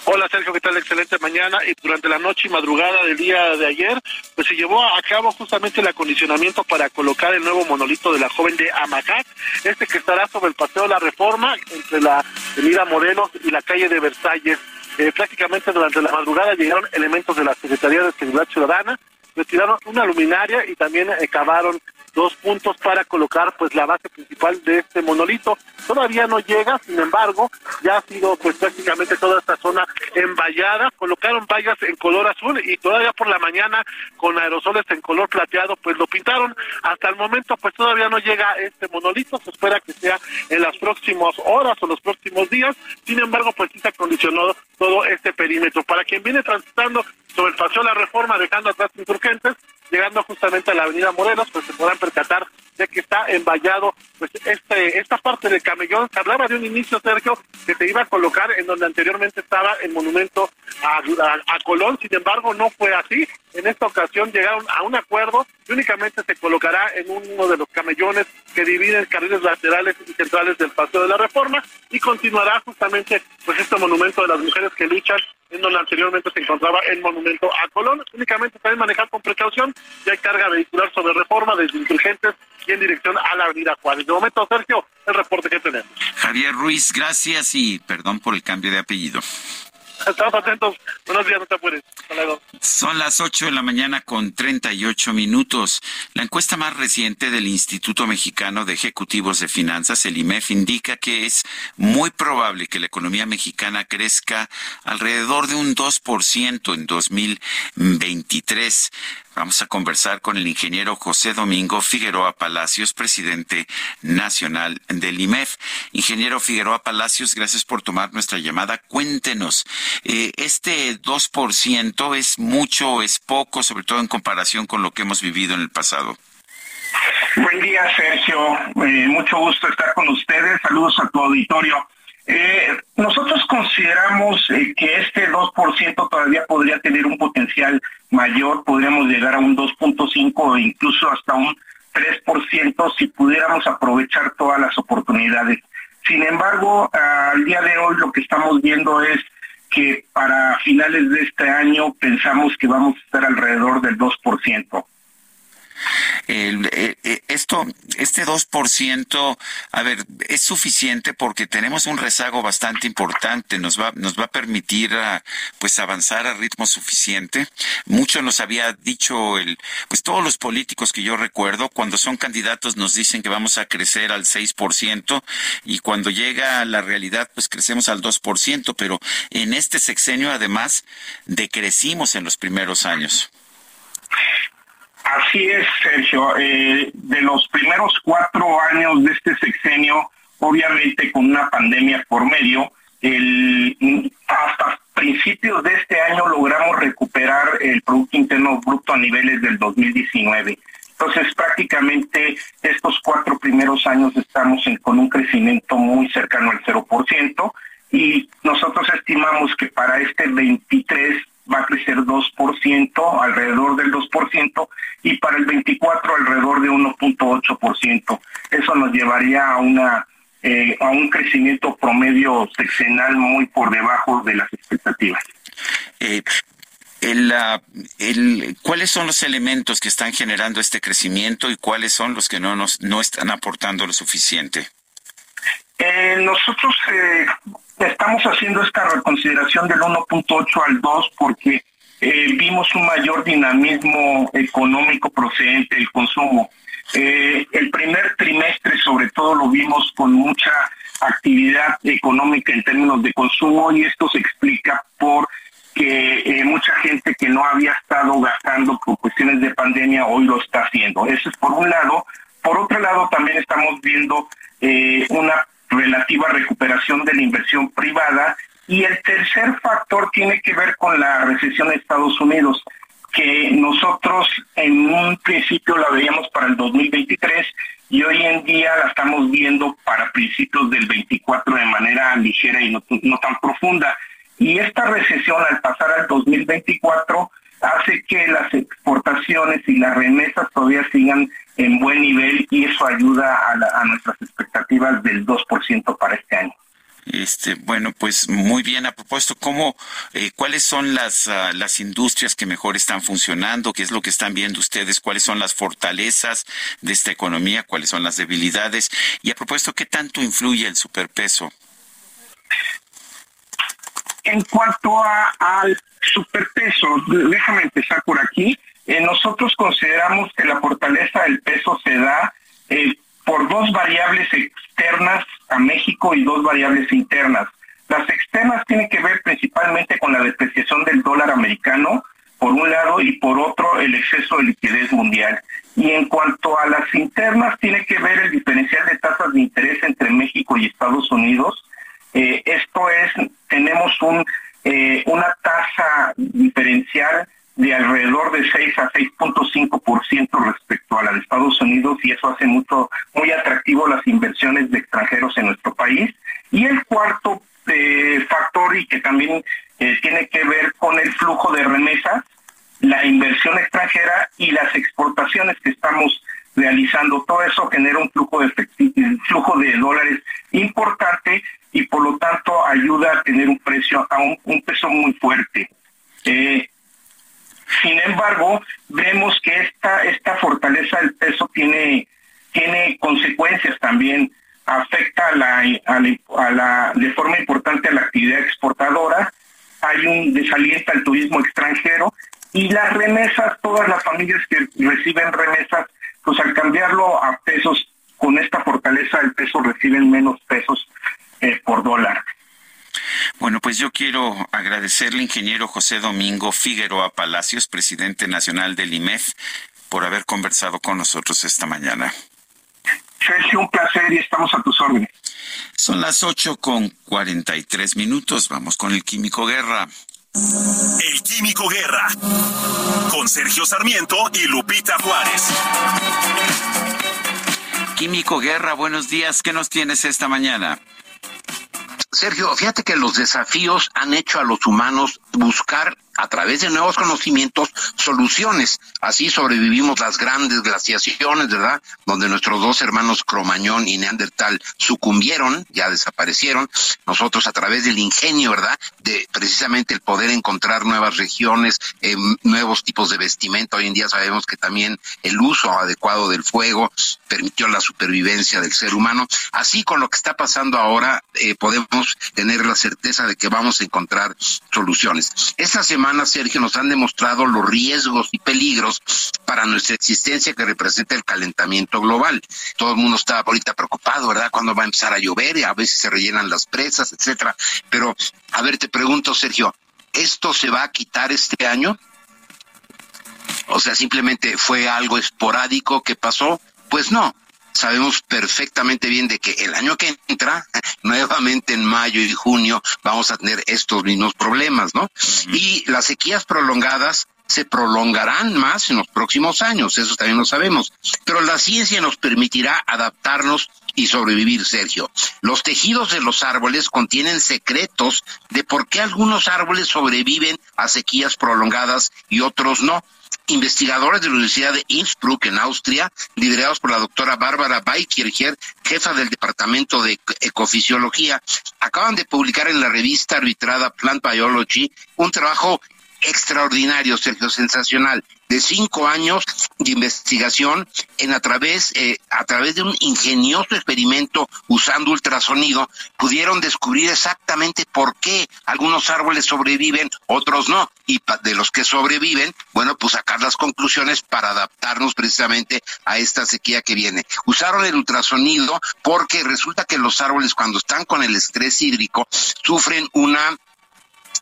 Hola Sergio, ¿qué tal? Excelente mañana. Y durante la noche y madrugada del día de ayer, pues se llevó a cabo justamente el acondicionamiento para colocar el nuevo monolito de la joven de Amacat, este que estará sobre el Paseo de la Reforma, entre la Avenida Morelos y la calle de Versalles. Eh, prácticamente durante la madrugada llegaron elementos de la Secretaría de Seguridad Ciudadana, retiraron una luminaria y también eh, cavaron dos puntos para colocar pues la base principal de este monolito. Todavía no llega, sin embargo, ya ha sido pues prácticamente toda esta zona envallada, colocaron vallas en color azul y todavía por la mañana con aerosoles en color plateado pues lo pintaron. Hasta el momento pues todavía no llega este monolito, se espera que sea en las próximas horas o los próximos días. Sin embargo, pues sí se acondicionó todo este perímetro. Para quien viene transitando sobre el la reforma, dejando atrás insurgentes, llegando justamente a la avenida Morelos, pues se podrán percatar de que está envallado pues este esta parte del camellón. Se hablaba de un inicio, Sergio, que se iba a colocar en donde anteriormente estaba el monumento a, a, Colón, sin embargo no fue así. En esta ocasión llegaron a un acuerdo y únicamente se colocará en uno de los camellones que dividen carriles laterales y centrales del Paseo de la Reforma y continuará justamente pues este monumento de las mujeres que luchan en donde anteriormente se encontraba el monumento a Colón. Únicamente pueden manejar con precaución, ya hay carga vehicular sobre reforma desde Insurgentes y en dirección a la avenida Juárez. De momento, Sergio, el reporte que tenemos. Javier Ruiz, gracias y perdón por el cambio de apellido. Estamos atentos. Buenos días, no te apures. Son las 8 de la mañana con 38 minutos. La encuesta más reciente del Instituto Mexicano de Ejecutivos de Finanzas, el IMEF, indica que es muy probable que la economía mexicana crezca alrededor de un 2% en 2023. Vamos a conversar con el ingeniero José Domingo Figueroa Palacios, presidente nacional del IMEF. Ingeniero Figueroa Palacios, gracias por tomar nuestra llamada. Cuéntenos, eh, ¿este 2% es mucho o es poco, sobre todo en comparación con lo que hemos vivido en el pasado? Buen día, Sergio. Eh, mucho gusto estar con ustedes. Saludos a tu auditorio. Eh, nosotros consideramos eh, que este 2% todavía podría tener un potencial mayor, podríamos llegar a un 2.5 o incluso hasta un 3% si pudiéramos aprovechar todas las oportunidades. Sin embargo, al día de hoy lo que estamos viendo es que para finales de este año pensamos que vamos a estar alrededor del 2%. Eh, eh, esto, este 2%, a ver, es suficiente porque tenemos un rezago bastante importante, nos va, nos va a permitir ah, pues avanzar a ritmo suficiente. Mucho nos había dicho el, pues todos los políticos que yo recuerdo, cuando son candidatos nos dicen que vamos a crecer al 6% y cuando llega la realidad pues crecemos al 2%, pero en este sexenio además decrecimos en los primeros años. Así es, Sergio. Eh, de los primeros cuatro años de este sexenio, obviamente con una pandemia por medio, el, hasta principios de este año logramos recuperar el Producto Interno Bruto a niveles del 2019. Entonces, prácticamente estos cuatro primeros años estamos con un crecimiento muy cercano al 0% y nosotros estimamos que para este 23 va a crecer 2%, alrededor del 2%, y para el 24 alrededor de 1.8%. Eso nos llevaría a una eh, a un crecimiento promedio sexenal muy por debajo de las expectativas. Eh, el, el, ¿Cuáles son los elementos que están generando este crecimiento y cuáles son los que no nos no están aportando lo suficiente? Eh, nosotros eh, estamos haciendo esta reconsideración del 1.8 al 2 porque eh, vimos un mayor dinamismo económico procedente del consumo. Eh, el primer trimestre sobre todo lo vimos con mucha actividad económica en términos de consumo y esto se explica por que eh, mucha gente que no había estado gastando por cuestiones de pandemia hoy lo está haciendo. Eso es por un lado. Por otro lado, también estamos viendo una relativa recuperación de la inversión privada. Y el tercer factor tiene que ver con la recesión de Estados Unidos, que nosotros en un principio la veíamos para el 2023 y hoy en día la estamos viendo para principios del 24 de manera ligera y no, no tan profunda. Y esta recesión al pasar al 2024 hace que las exportaciones y las remesas todavía sigan en buen nivel y eso ayuda a, a nuestras expectativas del 2% para este año. Este, bueno, pues muy bien. A propósito, ¿cómo, eh, ¿cuáles son las, ah, las industrias que mejor están funcionando? ¿Qué es lo que están viendo ustedes? ¿Cuáles son las fortalezas de esta economía? ¿Cuáles son las debilidades? Y a propósito, ¿qué tanto influye el superpeso? En cuanto a, al superpeso, déjame empezar por aquí. Eh, nosotros consideramos que la fortaleza del peso se da eh, por dos variables externas a México y dos variables internas. Las externas tienen que ver principalmente con la depreciación del dólar americano, por un lado, y por otro, el exceso de liquidez mundial. Y en cuanto a las internas, tiene que ver el diferencial de tasas de interés entre México y Estados Unidos. Eh, esto es, tenemos un, una tasa diferencial de alrededor de 6 a 6.5% respecto a la de Estados Unidos y eso hace mucho muy atractivo las inversiones de extranjeros en nuestro país. Y el cuarto eh, factor y que también eh, tiene que ver con el flujo de remesas, la inversión extranjera y las exportaciones que estamos realizando. Todo eso genera un flujo de flujo de dólares importante y por lo tanto ayuda a tener un precio a un, peso muy fuerte. Eh, sin embargo, vemos que esta, esta fortaleza del peso tiene, tiene consecuencias también, afecta a la, a la, de forma importante a la actividad exportadora, hay un desaliento al turismo extranjero y las remesas, todas las familias que reciben remesas, pues al cambiarlo a pesos, con esta fortaleza del peso reciben menos pesos eh, por dólar. Bueno, pues yo quiero agradecerle, ingeniero José Domingo Figueroa Palacios, presidente nacional del IMEF, por haber conversado con nosotros esta mañana. Sergio, un placer y estamos a tus órdenes. Son las ocho con cuarenta y tres minutos. Vamos con el Químico Guerra. El Químico Guerra. Con Sergio Sarmiento y Lupita Juárez. Químico Guerra, buenos días. ¿Qué nos tienes esta mañana? Sergio, fíjate que los desafíos han hecho a los humanos buscar a través de nuevos conocimientos soluciones. Así sobrevivimos las grandes glaciaciones, ¿verdad? Donde nuestros dos hermanos Cromañón y Neandertal sucumbieron, ya desaparecieron. Nosotros a través del ingenio, ¿verdad? De precisamente el poder encontrar nuevas regiones, eh, nuevos tipos de vestimenta. Hoy en día sabemos que también el uso adecuado del fuego permitió la supervivencia del ser humano. Así con lo que está pasando ahora, eh, podemos tener la certeza de que vamos a encontrar soluciones. Esta semana Sergio, nos han demostrado los riesgos y peligros para nuestra existencia que representa el calentamiento global. Todo el mundo está ahorita preocupado, ¿verdad? Cuando va a empezar a llover y a veces se rellenan las presas, etcétera. Pero, a ver, te pregunto, Sergio, ¿esto se va a quitar este año? O sea, simplemente fue algo esporádico que pasó. Pues no, sabemos perfectamente bien de que el año que entra, nuevamente en mayo y junio, vamos a tener estos mismos problemas, ¿no? Y las sequías prolongadas se prolongarán más en los próximos años, eso también lo sabemos. Pero la ciencia nos permitirá adaptarnos y sobrevivir, Sergio. Los tejidos de los árboles contienen secretos de por qué algunos árboles sobreviven a sequías prolongadas y otros no investigadores de la Universidad de Innsbruck en Austria, liderados por la doctora Bárbara Weikircher, jefa del Departamento de Ecofisiología, acaban de publicar en la revista arbitrada Plant Biology un trabajo extraordinario, Sergio, sensacional, de cinco años de investigación en a través, eh, a través de un ingenioso experimento usando ultrasonido, pudieron descubrir exactamente por qué algunos árboles sobreviven, otros no, y de los que sobreviven, bueno, pues sacar las conclusiones para adaptarnos precisamente a esta sequía que viene. Usaron el ultrasonido porque resulta que los árboles cuando están con el estrés hídrico sufren una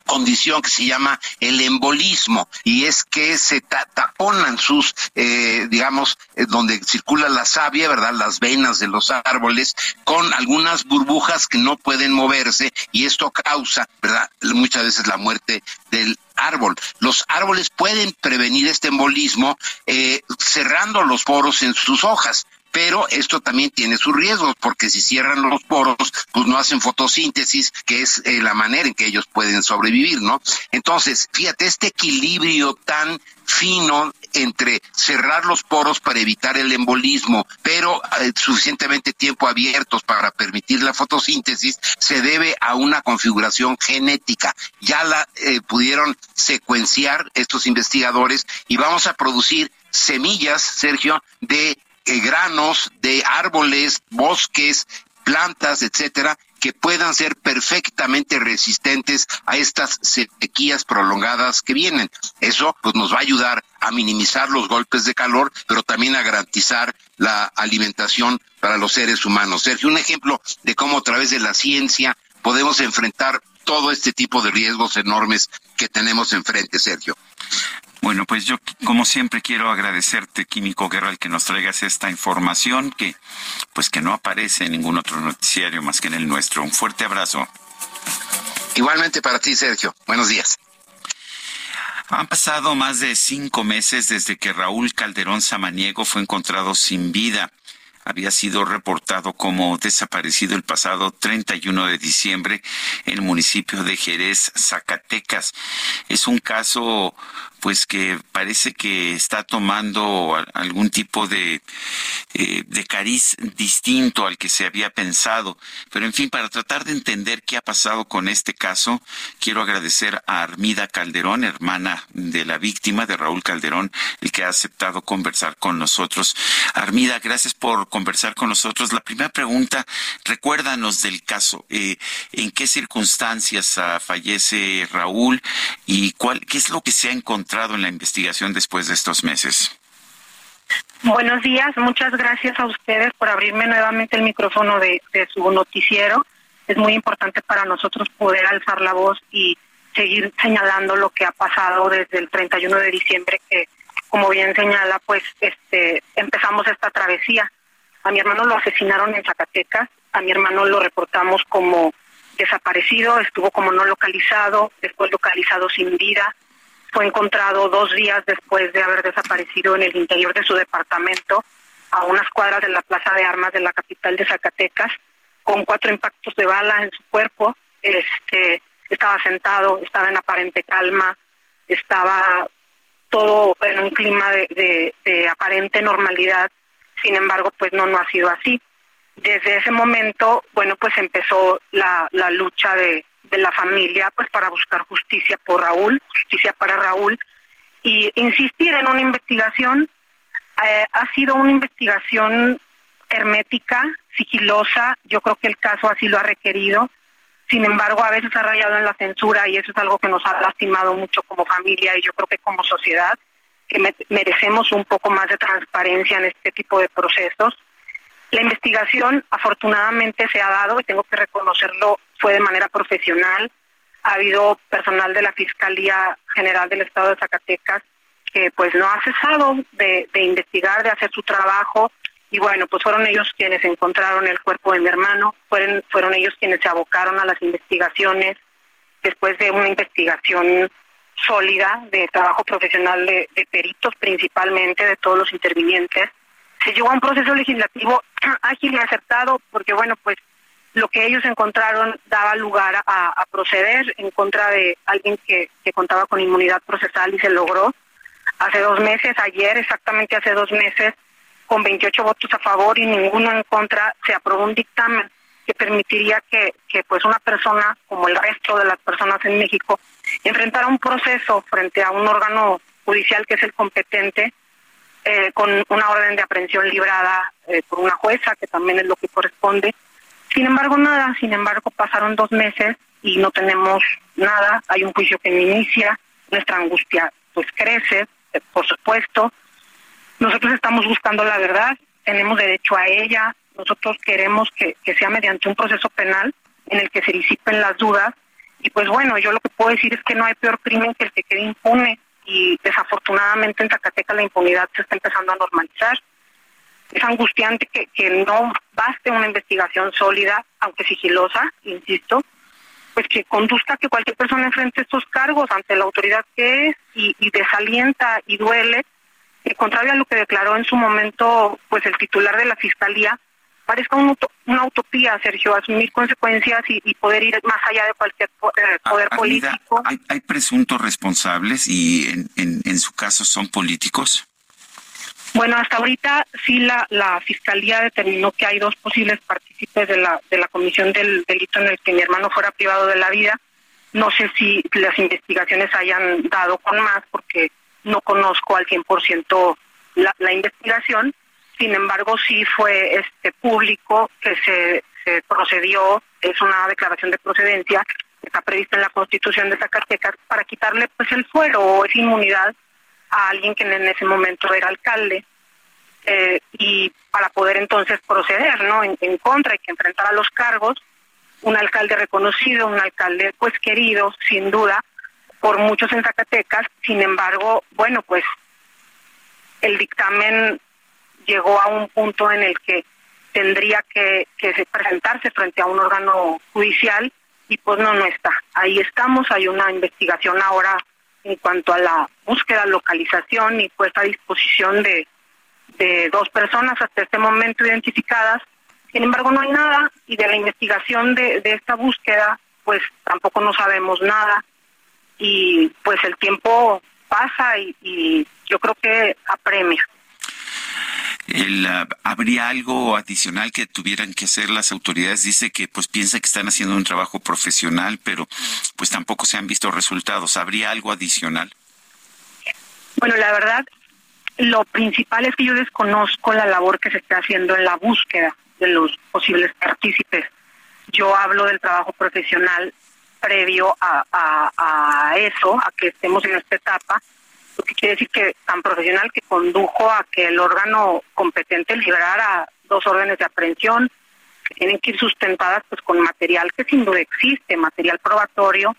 condición que se llama el embolismo y es que se taponan sus, eh, digamos, eh, donde circula la savia, ¿verdad? Las venas de los árboles con algunas burbujas que no pueden moverse y esto causa, ¿verdad? Muchas veces la muerte del árbol. Los árboles pueden prevenir este embolismo eh, cerrando los poros en sus hojas pero esto también tiene sus riesgos, porque si cierran los poros, pues no hacen fotosíntesis, que es eh, la manera en que ellos pueden sobrevivir, ¿no? Entonces, fíjate, este equilibrio tan fino entre cerrar los poros para evitar el embolismo, pero eh, suficientemente tiempo abiertos para permitir la fotosíntesis, se debe a una configuración genética. Ya la eh, pudieron secuenciar estos investigadores y vamos a producir semillas, Sergio, de eh, granos, de árboles, bosques, plantas, etcétera, que puedan ser perfectamente resistentes a estas sequías prolongadas que vienen. Eso pues nos va a ayudar a minimizar los golpes de calor, pero también a garantizar la alimentación para los seres humanos. Sergio, un ejemplo de cómo a través de la ciencia podemos enfrentar todo este tipo de riesgos enormes que tenemos enfrente, Sergio. Bueno, pues yo como siempre quiero agradecerte, Químico Guerra, el que nos traigas esta información que pues que no aparece en ningún otro noticiario más que en el nuestro. Un fuerte abrazo. Igualmente para ti, Sergio. Buenos días. Han pasado más de cinco meses desde que Raúl Calderón Samaniego fue encontrado sin vida había sido reportado como desaparecido el pasado 31 de diciembre en el municipio de Jerez, Zacatecas. Es un caso pues que parece que está tomando algún tipo de, eh, de cariz distinto al que se había pensado. Pero en fin, para tratar de entender qué ha pasado con este caso, quiero agradecer a Armida Calderón, hermana de la víctima de Raúl Calderón, el que ha aceptado conversar con nosotros. Armida, gracias por conversar con nosotros. La primera pregunta, recuérdanos del caso. Eh, ¿En qué circunstancias ah, fallece Raúl y cuál, qué es lo que se ha encontrado? En la investigación después de estos meses? Buenos días, muchas gracias a ustedes por abrirme nuevamente el micrófono de, su noticiero. Es muy importante para nosotros poder alzar la voz y seguir señalando lo que ha pasado desde el 31 de diciembre, que como bien señala, pues este empezamos esta travesía. A mi hermano lo asesinaron en Zacatecas, a mi hermano lo reportamos como desaparecido, estuvo como no localizado, después localizado sin vida, fue encontrado dos días después de haber desaparecido en el interior de su departamento, a unas cuadras de la Plaza de Armas de la capital de Zacatecas, con cuatro impactos de bala en su cuerpo. Este, estaba sentado, estaba en aparente calma, estaba todo en un clima de, de aparente normalidad. Sin embargo, pues no, no ha sido así. Desde ese momento, bueno, pues empezó la, la lucha de, de la familia pues para buscar justicia por Raúl, justicia para Raúl y insistir en una investigación eh, ha sido una investigación hermética, sigilosa, yo creo que el caso así lo ha requerido. Sin embargo, a veces ha rayado en la censura y eso es algo que nos ha lastimado mucho como familia y yo creo que como sociedad que merecemos un poco más de transparencia en este tipo de procesos. La investigación afortunadamente se ha dado y tengo que reconocerlo fue de manera profesional. Ha habido personal de la Fiscalía General del Estado de Zacatecas que pues no ha cesado de, investigar, de hacer su trabajo y bueno, pues fueron ellos quienes encontraron el cuerpo de mi hermano, fueron, ellos quienes se abocaron a las investigaciones después de una investigación sólida de trabajo profesional de, de peritos principalmente, de todos los intervinientes. Se llegó a un proceso legislativo ágil y acertado porque bueno, pues lo que ellos encontraron daba lugar a, proceder en contra de alguien que, contaba con inmunidad procesal y se logró. Hace dos meses, ayer exactamente hace dos meses, con 28 votos a favor y ninguno en contra, se aprobó un dictamen que permitiría que, que pues una persona, como el resto de las personas en México, enfrentara un proceso frente a un órgano judicial que es el competente, eh, con una orden de aprehensión librada eh, por una jueza, que también es lo que corresponde, sin embargo, nada, sin embargo, pasaron dos meses y no tenemos nada, hay un juicio que no inicia, nuestra angustia pues crece, eh, por supuesto. Nosotros estamos buscando la verdad, tenemos derecho a ella, nosotros queremos que, que sea mediante un proceso penal en el que se disipen las dudas. Y pues bueno, yo lo que puedo decir es que no hay peor crimen que el que quede impune y desafortunadamente en Zacatecas la impunidad se está empezando a normalizar. Es angustiante que, que no baste una investigación sólida, aunque sigilosa, insisto, pues que conduzca a que cualquier persona enfrente estos cargos ante la autoridad que es y, desalienta y duele que contrario a lo que declaró en su momento pues el titular de la Fiscalía, parezca una utopía, Sergio, asumir consecuencias y, poder ir más allá de cualquier eh, poder político. ¿hay, presuntos responsables y en, en, en su caso son políticos? Bueno, hasta ahorita sí la, la Fiscalía determinó que hay dos posibles partícipes de la, de la comisión del delito en el que mi hermano fuera privado de la vida. No sé si las investigaciones hayan dado con más porque no conozco al 100% la, la investigación. Sin embargo, sí fue este público que se, procedió, es una declaración de procedencia que está prevista en la Constitución de Zacatecas para quitarle pues el fuero o esa inmunidad a alguien que en ese momento era alcalde eh, y para poder entonces proceder no en, contra y que enfrentar a los cargos un alcalde reconocido un alcalde pues querido sin duda por muchos en Zacatecas. Sin embargo bueno pues el dictamen llegó a un punto en el que tendría que, presentarse frente a un órgano judicial y pues no, no está. Ahí estamos, hay una investigación ahora en cuanto a la búsqueda, localización y puesta a disposición de, dos personas hasta este momento identificadas. Sin embargo, no hay nada y de la investigación de, esta búsqueda, pues tampoco no sabemos nada y pues el tiempo pasa y yo creo que apremia. El, ah, ¿Habría algo adicional que tuvieran que hacer las autoridades? Dice que pues piensa que están haciendo un trabajo profesional, pero pues tampoco se han visto resultados. ¿Habría algo adicional? Bueno, la verdad, lo principal es que yo desconozco la labor que se está haciendo en la búsqueda de los posibles partícipes. Yo hablo del trabajo profesional previo a, a, a eso, a que estemos en esta etapa que quiere decir que tan profesional que condujo a que el órgano competente liberara dos órdenes de aprehensión que tienen que ir sustentadas pues con material que sin duda existe, material probatorio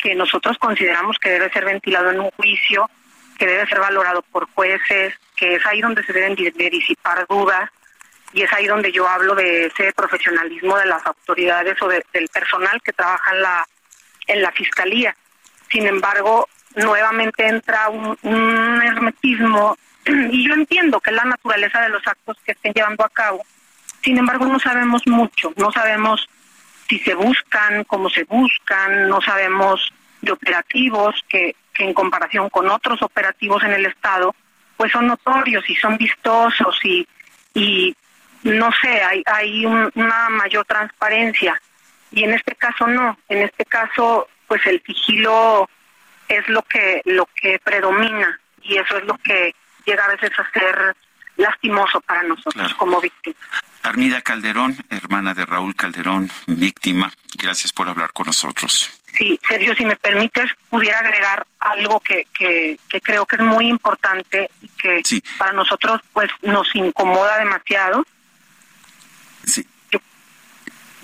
que nosotros consideramos que debe ser ventilado en un juicio, que debe ser valorado por jueces, que es ahí donde se deben de disipar dudas y es ahí donde yo hablo de ese profesionalismo de las autoridades o del personal que trabaja en la en la fiscalía. Sin embargo, nuevamente entra un, hermetismo y yo entiendo que es la naturaleza de los actos que estén llevando a cabo. Sin embargo, no sabemos mucho, no sabemos si se buscan, cómo se buscan, no sabemos de operativos que, que en comparación con otros operativos en el Estado, pues son notorios y son vistosos y, y no sé, hay, hay una mayor transparencia. Y en este caso no, en este caso pues el sigilo es lo que lo que predomina y eso es lo que llega a veces a ser lastimoso para nosotros como víctimas. Armida Calderón, hermana de Raúl Calderón, víctima, gracias por hablar con nosotros. Sí, Sergio, si me permites, pudiera agregar algo que, que, creo que es muy importante y que para nosotros pues nos incomoda demasiado. Sí.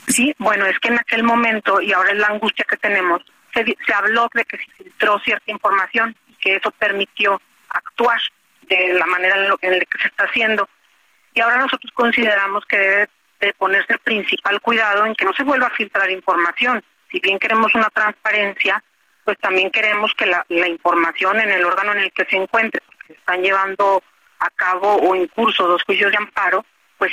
sí, bueno, es que en aquel momento, y ahora es la angustia que tenemos, se, habló de que se filtró cierta información y que eso permitió actuar de la manera en, la que se está haciendo. Y ahora nosotros consideramos que debe de ponerse el principal cuidado en que no se vuelva a filtrar información. Si bien queremos una transparencia, pues también queremos que la, información en el órgano en el que se encuentre, porque se están llevando a cabo o en curso dos juicios de amparo, pues...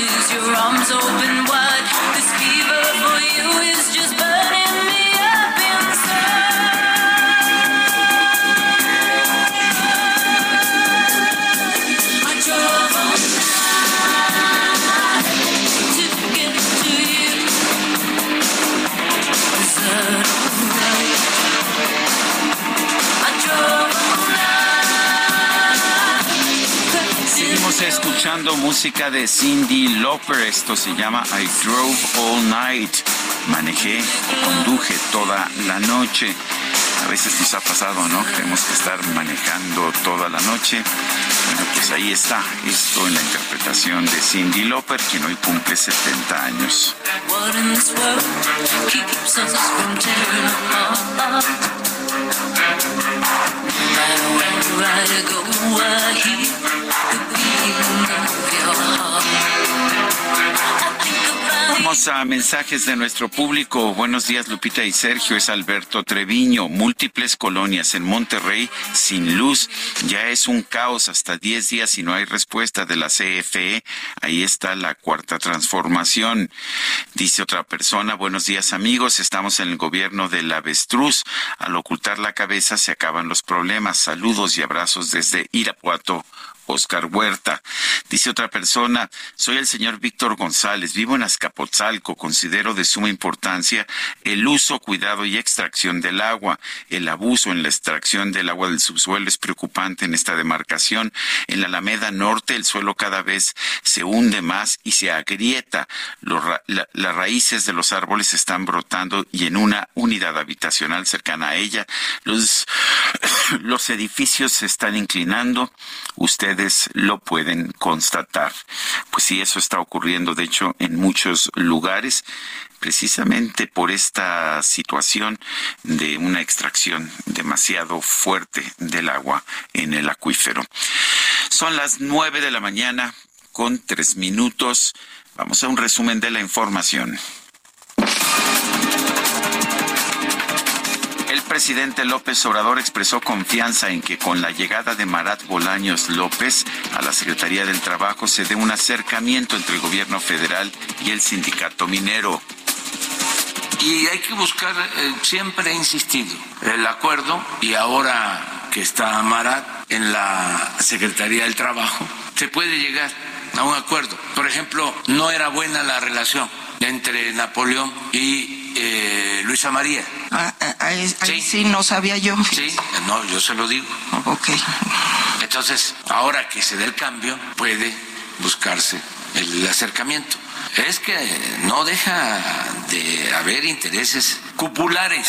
Is your arms open wide. This fever for you. Música de Cindy Lauper. Esto se llama I Drove All Night. Manejé conduje toda la noche. A veces nos ha pasado, ¿no? Tenemos que estar manejando toda la noche. Bueno, pues ahí está. Esto en la interpretación de Cindy Lauper, quien hoy cumple 70 años. Vamos a mensajes de nuestro público. Buenos días, Lupita y Sergio. Es Alberto Treviño. Múltiples colonias en Monterrey sin luz. Ya es un caos hasta 10 días y no hay respuesta de la CFE. Ahí está la cuarta transformación. Dice otra persona, buenos días amigos. Estamos en el gobierno del avestruz. Al ocultar la cabeza se acaban los problemas. Saludos y abrazos desde Irapuato. Oscar Huerta. Dice otra persona, soy el señor Víctor González, vivo en Azcapotzalco, considero de suma importancia el uso, cuidado y extracción del agua. El abuso en la extracción del agua del subsuelo es preocupante en esta demarcación. En la Alameda Norte el suelo cada vez se hunde más y se agrieta. Las raíces de los árboles están brotando y en una unidad habitacional cercana a ella los, los edificios se están inclinando. Lo pueden constatar. Pues sí, eso está ocurriendo, de hecho, en muchos lugares, precisamente por esta situación de una extracción demasiado fuerte del agua en el acuífero. Son las nueve de la mañana con tres minutos. Vamos a un resumen de la información. Presidente López Obrador expresó confianza en que con la llegada de Marat Bolaños López a la Secretaría del Trabajo se dé un acercamiento entre el gobierno federal y el sindicato minero. Y hay que buscar, eh, siempre he insistido, el acuerdo y ahora que está Marat en la Secretaría del Trabajo, se puede llegar a un acuerdo. Por ejemplo, no era buena la relación entre Napoleón y eh, Luisa María. Ah, ah, ahí, sí. no sabía yo. Sí, no, yo se lo digo. Ok. Entonces, ahora que se dé el cambio, puede buscarse el acercamiento. Es que no deja de haber intereses cupulares.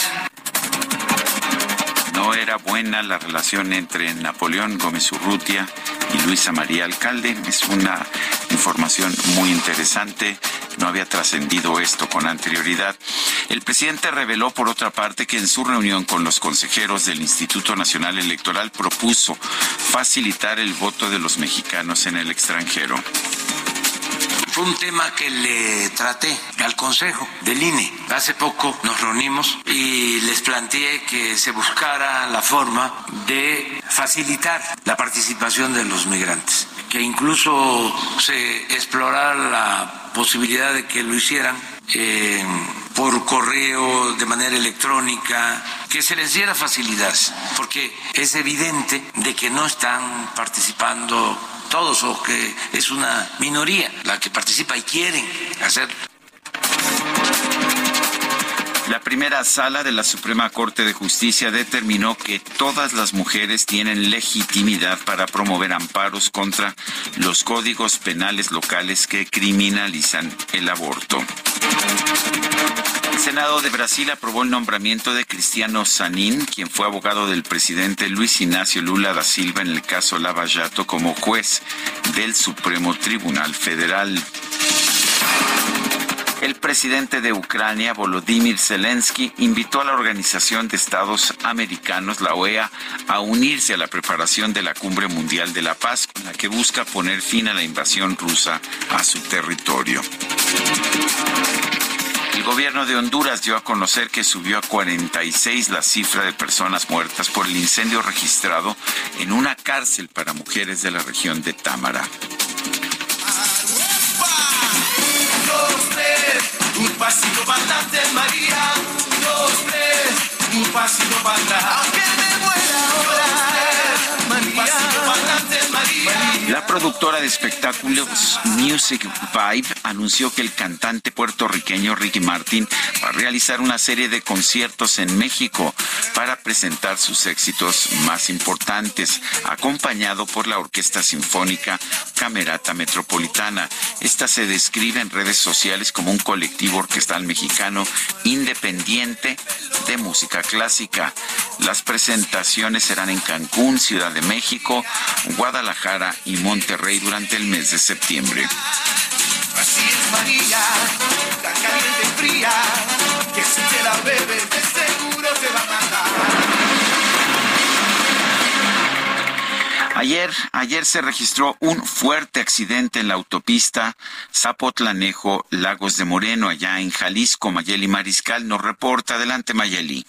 No era buena la relación entre Napoleón Gómez Urrutia y Luisa María Alcalde. Es una información muy interesante. No había trascendido esto con anterioridad. El presidente reveló, por otra parte, que en su reunión con los consejeros del Instituto Nacional Electoral propuso facilitar el voto de los mexicanos en el extranjero. Fue un tema que le traté al Consejo del INE. Hace poco nos reunimos y les planteé que se buscara la forma de facilitar la participación de los migrantes, que incluso se explorara la posibilidad de que lo hicieran eh, por correo, de manera electrónica, que se les diera facilidades, porque es evidente de que no están participando todos o que es una minoría la que participa y quieren hacerlo. La primera sala de la Suprema Corte de Justicia determinó que todas las mujeres tienen legitimidad para promover amparos contra los códigos penales locales que criminalizan el aborto. El Senado de Brasil aprobó el nombramiento de Cristiano Sanín, quien fue abogado del presidente Luis Ignacio Lula da Silva en el caso Lava Jato como juez del Supremo Tribunal Federal. El presidente de Ucrania, Volodymyr Zelensky, invitó a la Organización de Estados Americanos, la OEA, a unirse a la preparación de la Cumbre Mundial de la Paz, con la que busca poner fin a la invasión rusa a su territorio. El gobierno de Honduras dio a conocer que subió a 46 la cifra de personas muertas por el incendio registrado en una cárcel para mujeres de la región de Támara un pasito para adelante María, dos, tres, un pasito para atrás, aunque me muera ahora, María, un pasito para adelante María. María. La productora de espectáculos Music Vibe anunció que el cantante puertorriqueño Ricky Martin va a realizar una serie de conciertos en México para presentar sus éxitos más importantes, acompañado por la Orquesta Sinfónica Camerata Metropolitana. Esta se describe en redes sociales como un colectivo orquestal mexicano independiente de música clásica. Las presentaciones serán en Cancún, Ciudad de México, Guadalajara y Monterrey durante el mes de septiembre. Así es María, tan caliente y fría, que si te la bebes de seguro te va a matar. Ayer, ayer se registró un fuerte accidente en la autopista Zapotlanejo Lagos de Moreno, allá en Jalisco. Mayeli Mariscal nos reporta. Adelante, Mayeli.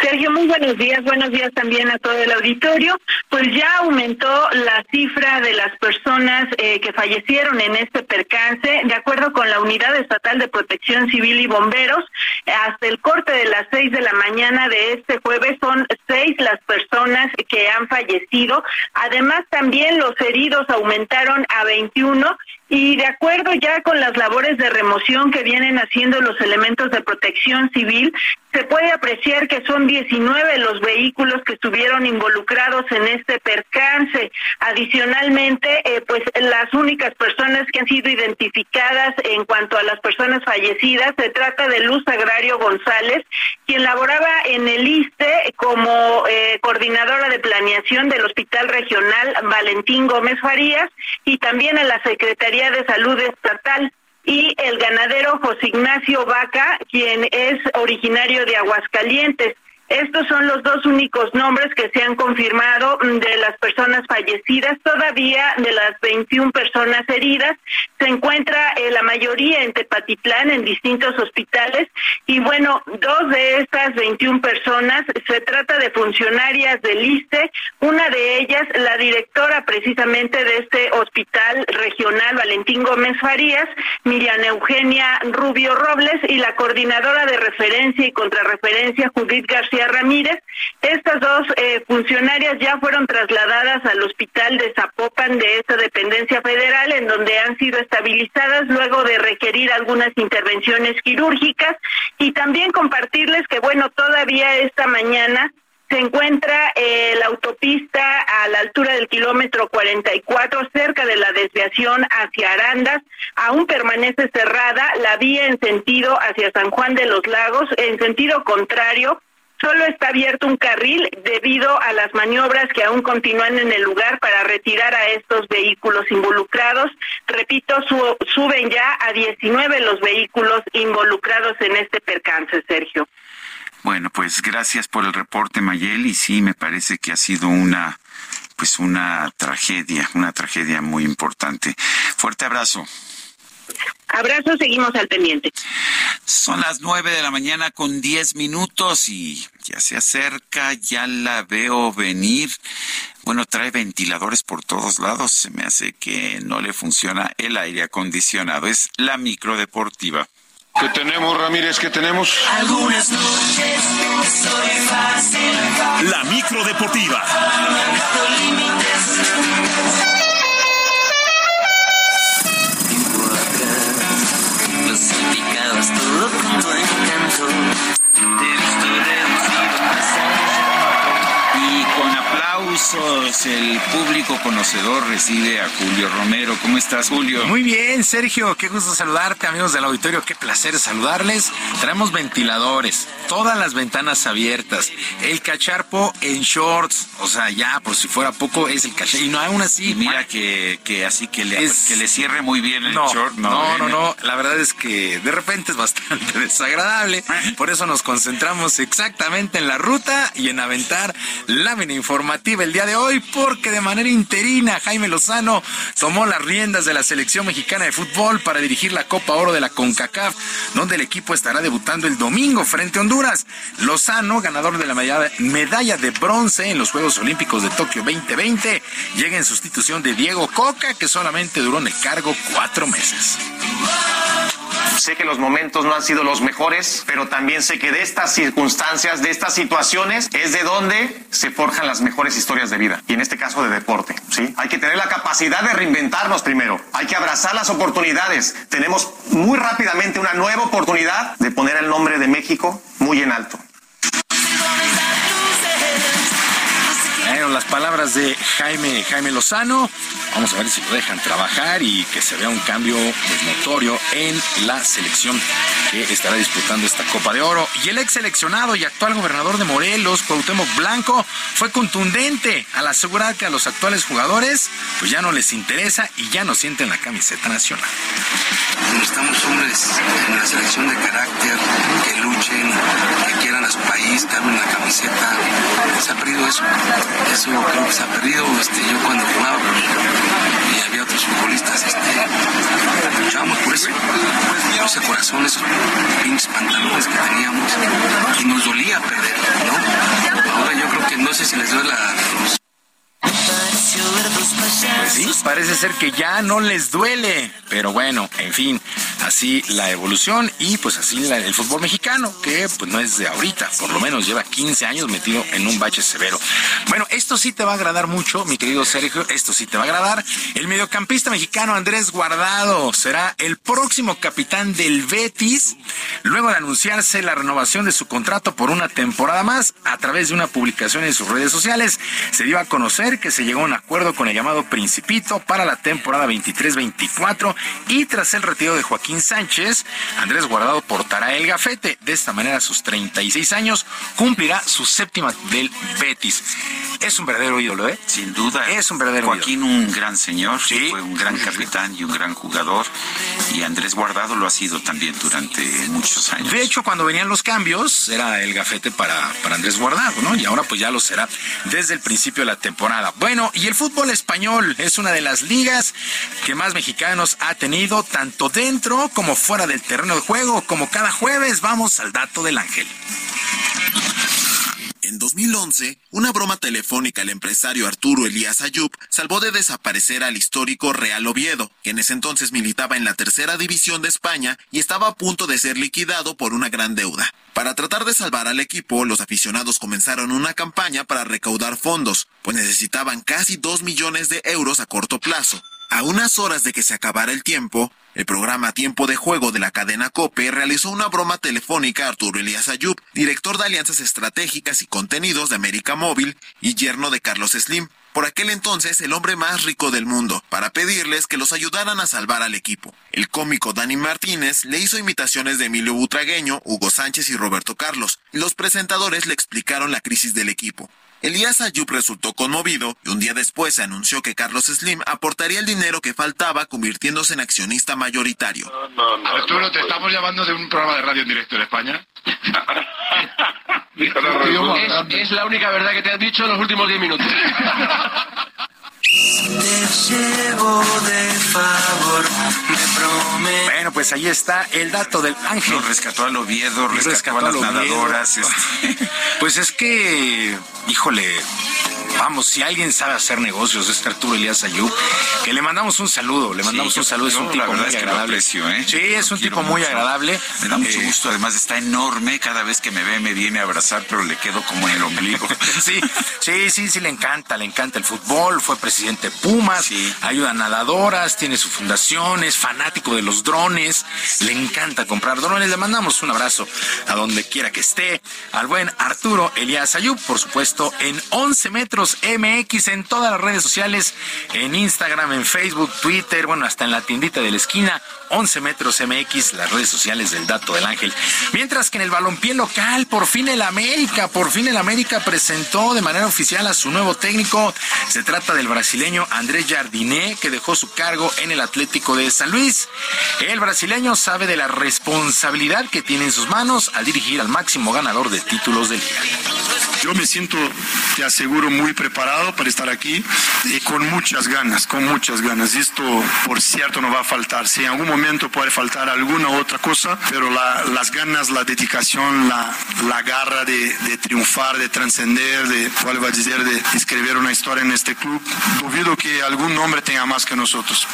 Sergio, muy buenos días. Buenos días también a todo el auditorio. Pues ya aumentó la cifra de las personas eh, que fallecieron en este percance. De acuerdo con la Unidad Estatal de Protección Civil y Bomberos, hasta el corte de las seis de la mañana de este jueves son seis las personas que han fallecido. Además, también los heridos aumentaron a 21 y de acuerdo ya con las labores de remoción que vienen haciendo los elementos de protección civil, se puede apreciar que son 19 los vehículos que estuvieron involucrados en este percance. Adicionalmente, eh, pues las únicas personas que han sido identificadas en cuanto a las personas fallecidas, se trata de Luz Agrario González, quien laboraba en el ISTE como eh, coordinadora de planeación del Hospital Regional Valentín Gómez Farías y también en la Secretaría de Salud Estatal y el ganadero José Ignacio Vaca, quien es originario de Aguascalientes. Estos son los dos únicos nombres que se han confirmado mm, de las personas fallecidas. Todavía de las 21 personas heridas se encuentra eh, la mayoría en Tepatitlán, en distintos hospitales. Y bueno, dos de estas 21 personas se trata de funcionarias del ISTE. Una de ellas, la directora precisamente de este hospital regional, Valentín Gómez Farías, Miriam Eugenia Rubio Robles, y la coordinadora de referencia y contrarreferencia, Judith García Ramírez. Estas dos eh, funcionarias ya fueron trasladadas al hospital de Zapopan de esta dependencia federal, en donde han sido estabilizadas luego de requerir algunas intervenciones quirúrgicas. Y también compartirles que, bueno, todavía esta mañana se encuentra eh, la autopista a la altura del kilómetro 44, cerca de la desviación hacia Arandas. Aún permanece cerrada la vía en sentido hacia San Juan de los Lagos, en sentido contrario Solo está abierto un carril debido a las maniobras que aún continúan en el lugar para retirar a estos vehículos involucrados. Repito, suben ya a 19 los vehículos involucrados en este percance, Sergio. Bueno, pues gracias por el reporte, Mayel, y sí, me parece que ha sido una pues una tragedia, una tragedia muy importante. Fuerte abrazo. Abrazo, seguimos al pendiente. Son las nueve de la mañana con diez minutos y ya se acerca, ya la veo venir. Bueno, trae ventiladores por todos lados. Se me hace que no le funciona el aire acondicionado. Es la micro deportiva. ¿Qué tenemos, Ramírez? ¿Qué tenemos? Algunas noches soy fácil. La micro Clasificabas todo con tu encanto. Te he visto reducido Y con aplausos, el público conocedor recibe a Julio Romero. ¿Cómo estás, Julio? Muy bien, Sergio. Qué gusto saludarte, amigos del auditorio. Qué placer saludarles. Traemos ventiladores, todas las ventanas abiertas, el cacharpo en shorts. O sea, ya, por si fuera poco, es el cacharpo. Y no, aún así. Mira que, que así que le, que le cierre muy bien el no, short. No, no, no, La verdad es que de repente es bastante desagradable. Por eso nos concentramos exactamente en la ruta y en aventar lámina informativa el día de hoy, porque de manera interina Jaime Lozano tomó las riendas de la selección mexicana de fútbol para dirigir la Copa Oro de la CONCACAF, donde el equipo estará debutando el domingo frente a Honduras. Lozano, ganador de la medalla de bronce en los Juegos Olímpicos de Tokio 2020, llega en sustitución de Diego Coca, que solamente duró en el cargo cuatro meses. Sé que los momentos no han sido los mejores, pero también sé que de estas circunstancias, de estas situaciones, es de donde se forjan las mejores historias de vida. Y en este caso de deporte, ¿sí? Hay que tener la capacidad de reinventarnos primero. Hay que abrazar las oportunidades. Tenemos muy rápidamente una nueva oportunidad de poner el nombre de México muy en alto. Las palabras de Jaime, Jaime Lozano. Vamos a ver si lo dejan trabajar y que se vea un cambio pues, notorio en la selección que estará disputando esta Copa de Oro. Y el ex seleccionado y actual gobernador de Morelos, Cuauhtémoc Blanco, fue contundente al asegurar que a los actuales jugadores pues ya no les interesa y ya no sienten la camiseta nacional. Necesitamos hombres en la selección de carácter, que luchen, que quieran a su país, que armen la camiseta. Se ha perdido eso. Eso creo que se ha perdido. Este, yo cuando jugaba y había otros futbolistas, este, luchábamos por eso. Por ese corazón, esos pinches pantalones que teníamos. Y nos dolía perder, ¿no? Ahora yo creo que no sé si les duele a los Pues sí, parece ser que ya no les duele. Pero bueno, en fin, así la evolución y pues así el fútbol mexicano, que pues no es de ahorita, por lo menos lleva 15 años metido en un bache severo. Bueno, esto sí te va a agradar mucho, mi querido Sergio, esto sí te va a agradar. El mediocampista mexicano Andrés Guardado será el próximo capitán del Betis, luego de anunciarse la renovación de su contrato por una temporada más a través de una publicación en sus redes sociales. Se dio a conocer que se llegó a un acuerdo con el llamado Principito para la temporada 23-24 y tras el retiro de Joaquín Sánchez, Andrés Guardado portará el gafete. De esta manera, a sus 36 años, cumplirá su séptima del Betis. Es un verdadero ídolo, ¿eh? Sin duda. Es un verdadero Joaquín, un gran señor, fue un gran capitán y un gran jugador. Y Andrés Guardado lo ha sido también durante muchos años. De hecho, cuando venían los cambios, era el gafete para, para Andrés Guardado, ¿no? Y ahora pues ya lo será desde el principio de la temporada. Bueno, y el fútbol español es una de las ligas que más mexicanos ha tenido, tanto dentro como fuera del terreno de juego. Como cada jueves, vamos al dato del ángel. En 2011, una broma telefónica al empresario Arturo Elías Ayub salvó de desaparecer al histórico Real Oviedo, que en ese entonces militaba en la tercera división de España y estaba a punto de ser liquidado por una gran deuda. Para tratar de salvar al equipo, los aficionados comenzaron una campaña para recaudar fondos, pues necesitaban casi 2 millones de euros a corto plazo. A unas horas de que se acabara el tiempo, el programa Tiempo de Juego de la cadena COPE realizó una broma telefónica a Arturo Elías Ayub, director de alianzas estratégicas y contenidos de América Móvil y yerno de Carlos Slim, por aquel entonces el hombre más rico del mundo, para pedirles que los ayudaran a salvar al equipo. El cómico Dani Martínez le hizo imitaciones de Emilio Butragueño, Hugo Sánchez y Roberto Carlos. Los presentadores le explicaron la crisis del equipo. Elías Ayub resultó conmovido y un día después se anunció que Carlos Slim aportaría el dinero que faltaba convirtiéndose en accionista mayoritario. Arturo, te estamos llamando de un programa de radio en directo en España. Es, es la única verdad que te has dicho en los últimos 10 minutos. Bueno, pues ahí está el dato del ángel. rescató al Oviedo, Y rescató, a las nadadoras. este. Pues es que, híjole, vamos, si alguien sabe hacer negocios es Arturo Elías Ayub, que le mandamos un saludo, le mandamos Sí, un saludo, es un tipo muy es que agradable. aprecio, ¿eh? Sí, es un tipo muy agradable. Me da mucho Eh, gusto, además está enorme, cada vez que me ve me viene a abrazar, pero le quedo como en el ombligo. Sí, sí, sí, sí, le encanta, le encanta el fútbol, fue presidente de Pumas, ayuda a nadadoras, tiene su fundación, es fanático de los drones, le encanta comprar drones, le mandamos un abrazo a donde quiera que esté, al buen Arturo Elías Ayub, por supuesto, en 11 metros MX en todas las redes sociales, en Instagram, en Facebook, Twitter, bueno, hasta en la tiendita de la esquina, 11 metros MX, las redes sociales del Dato del Ángel. Mientras que en el balompié local, por fin el América, por fin el América presentó de manera oficial a su nuevo técnico. Se trata del brasileño Andrés Jardiné, que dejó su cargo en el Atlético de San Luis. El brasileño sabe de la responsabilidad que tiene en sus manos al dirigir al máximo ganador de títulos de liga. Yo me siento, te aseguro, muy preparado para estar aquí y con muchas ganas, con muchas ganas. Esto, por cierto, no va a faltar. Si en algún momento puede faltar alguna otra cosa, pero la- las ganas, la dedicación, la, la garra de, triunfar, de trascender, de, vuelvo a decir, de escribir una historia en este club, dudo que algún nombre tenga más que nosotros.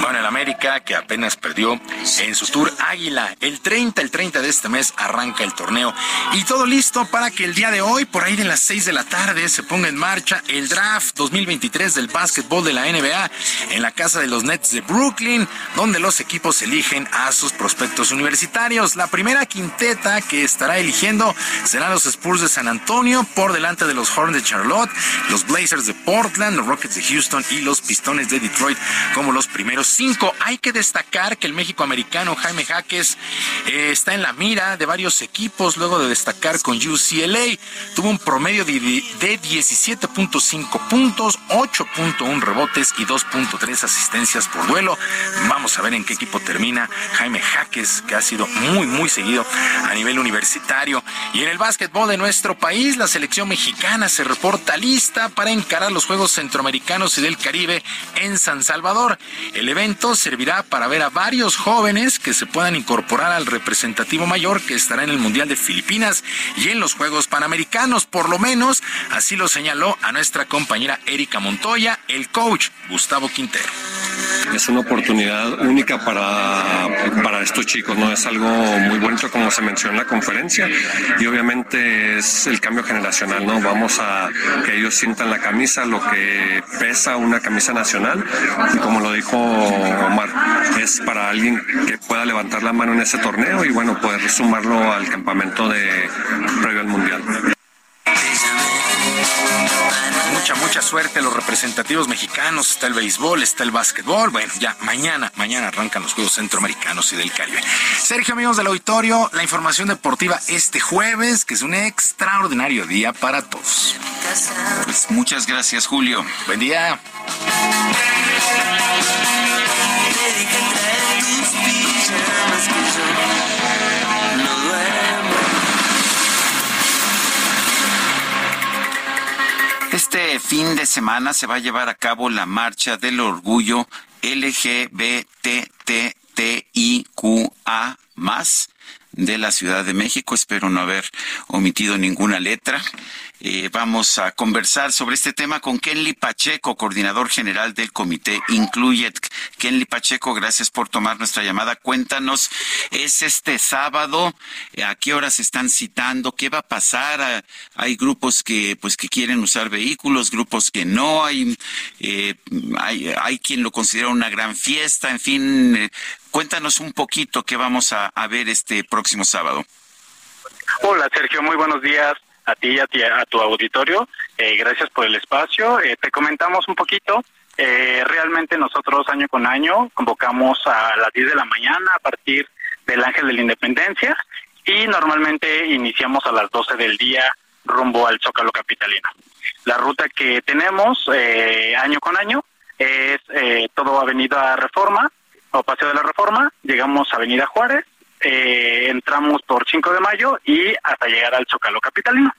Bueno, el América que apenas perdió en su Tour Águila. El 30, el 30 de este mes arranca el torneo. Y todo listo para que el día de hoy, por ahí de las 6 de la tarde, se ponga en marcha el draft 2023 del básquetbol de la NBA en la casa de los Nets de Brooklyn, donde los equipos eligen a sus prospectos universitarios. La primera quinteta que estará eligiendo serán los Spurs de San Antonio por delante de los Hornets de Charlotte, los Blazers de Portland, los Rockets de Houston y los Pistones de Detroit como los primeros cinco. Hay que destacar que el México americano Jaime Jaques eh, está en la mira de varios equipos luego de destacar con UCLA. Tuvo un promedio de, de 17.5 puntos, 8.1 rebotes y 2.3 asistencias por duelo. Vamos a ver en qué equipo termina Jaime Jaques, que ha sido muy, muy seguido a nivel universitario. Y en el básquetbol de nuestro país, la selección mexicana se reporta lista para encarar los Juegos Centroamericanos y del Caribe en San Salvador. El evento servirá para ver a varios jóvenes que se puedan incorporar al representativo mayor que estará en el Mundial de Filipinas y en los Juegos Panamericanos. Por lo menos así lo señaló a nuestra compañera Erika Montoya, el coach Gustavo Quintero. Es una oportunidad única para, para estos chicos, ¿no? Es algo muy bonito como se mencionó en la conferencia y obviamente es el cambio generacional, ¿no? Vamos a que ellos sientan la camisa, lo que pesa una camisa nacional y como lo dijo Omar, es para alguien que pueda levantar la mano en ese torneo y bueno, poder sumarlo al campamento de previo al Mundial. Mucha, mucha suerte a los representativos mexicanos. Está el béisbol, está el básquetbol. Bueno, ya mañana, mañana arrancan los Juegos Centroamericanos y del Caribe. Sergio, amigos del auditorio, la información deportiva este jueves, que es un extraordinario día para todos. Pues muchas gracias, Julio. Buen día. Este fin de semana se va a llevar a cabo la marcha del orgullo LGBTTIQA de la Ciudad de México. Espero no haber omitido ninguna letra. Eh, vamos a conversar sobre este tema con Kenly Pacheco, coordinador general del comité Incluyet. Kenly Pacheco, gracias por tomar nuestra llamada. Cuéntanos, ¿es este sábado? ¿A qué horas están citando? ¿Qué va a pasar? Ah, Hay grupos que, pues, que quieren usar vehículos, grupos que no. Hay, eh, hay, hay quien lo considera una gran fiesta. En fin, eh, cuéntanos un poquito qué vamos a ver este próximo sábado. Hola Sergio, muy buenos días a ti y a, ti, a tu auditorio. Eh, gracias por el espacio. Eh, te comentamos un poquito. Eh, realmente nosotros año con año convocamos a las 10 de la mañana a partir del Ángel de la Independencia y normalmente iniciamos a las 12 del día rumbo al Zócalo Capitalino. La ruta que tenemos eh, año con año es eh, todo Avenida Reforma o Paseo de la Reforma, llegamos a Avenida Juárez, eh, entramos por 5 de mayo y hasta llegar al Zócalo Capitalino.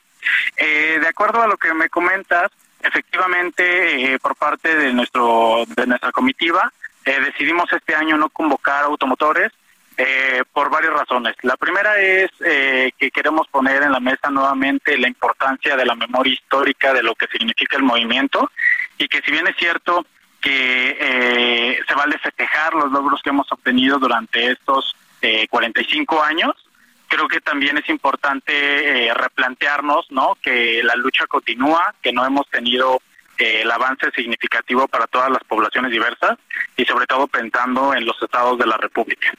Eh, de acuerdo a lo que me comentas, efectivamente eh, por parte de nuestro de nuestra comitiva eh, decidimos este año no convocar automotores eh, por varias razones. La primera es eh, que queremos poner en la mesa nuevamente la importancia de la memoria histórica de lo que significa el movimiento y que si bien es cierto que se vale festejar los logros que hemos obtenido durante estos eh, 45 años, creo que también es importante eh, replantearnos no que la lucha continúa que no hemos tenido eh, el avance significativo para todas las poblaciones diversas y sobre todo pensando en los estados de la república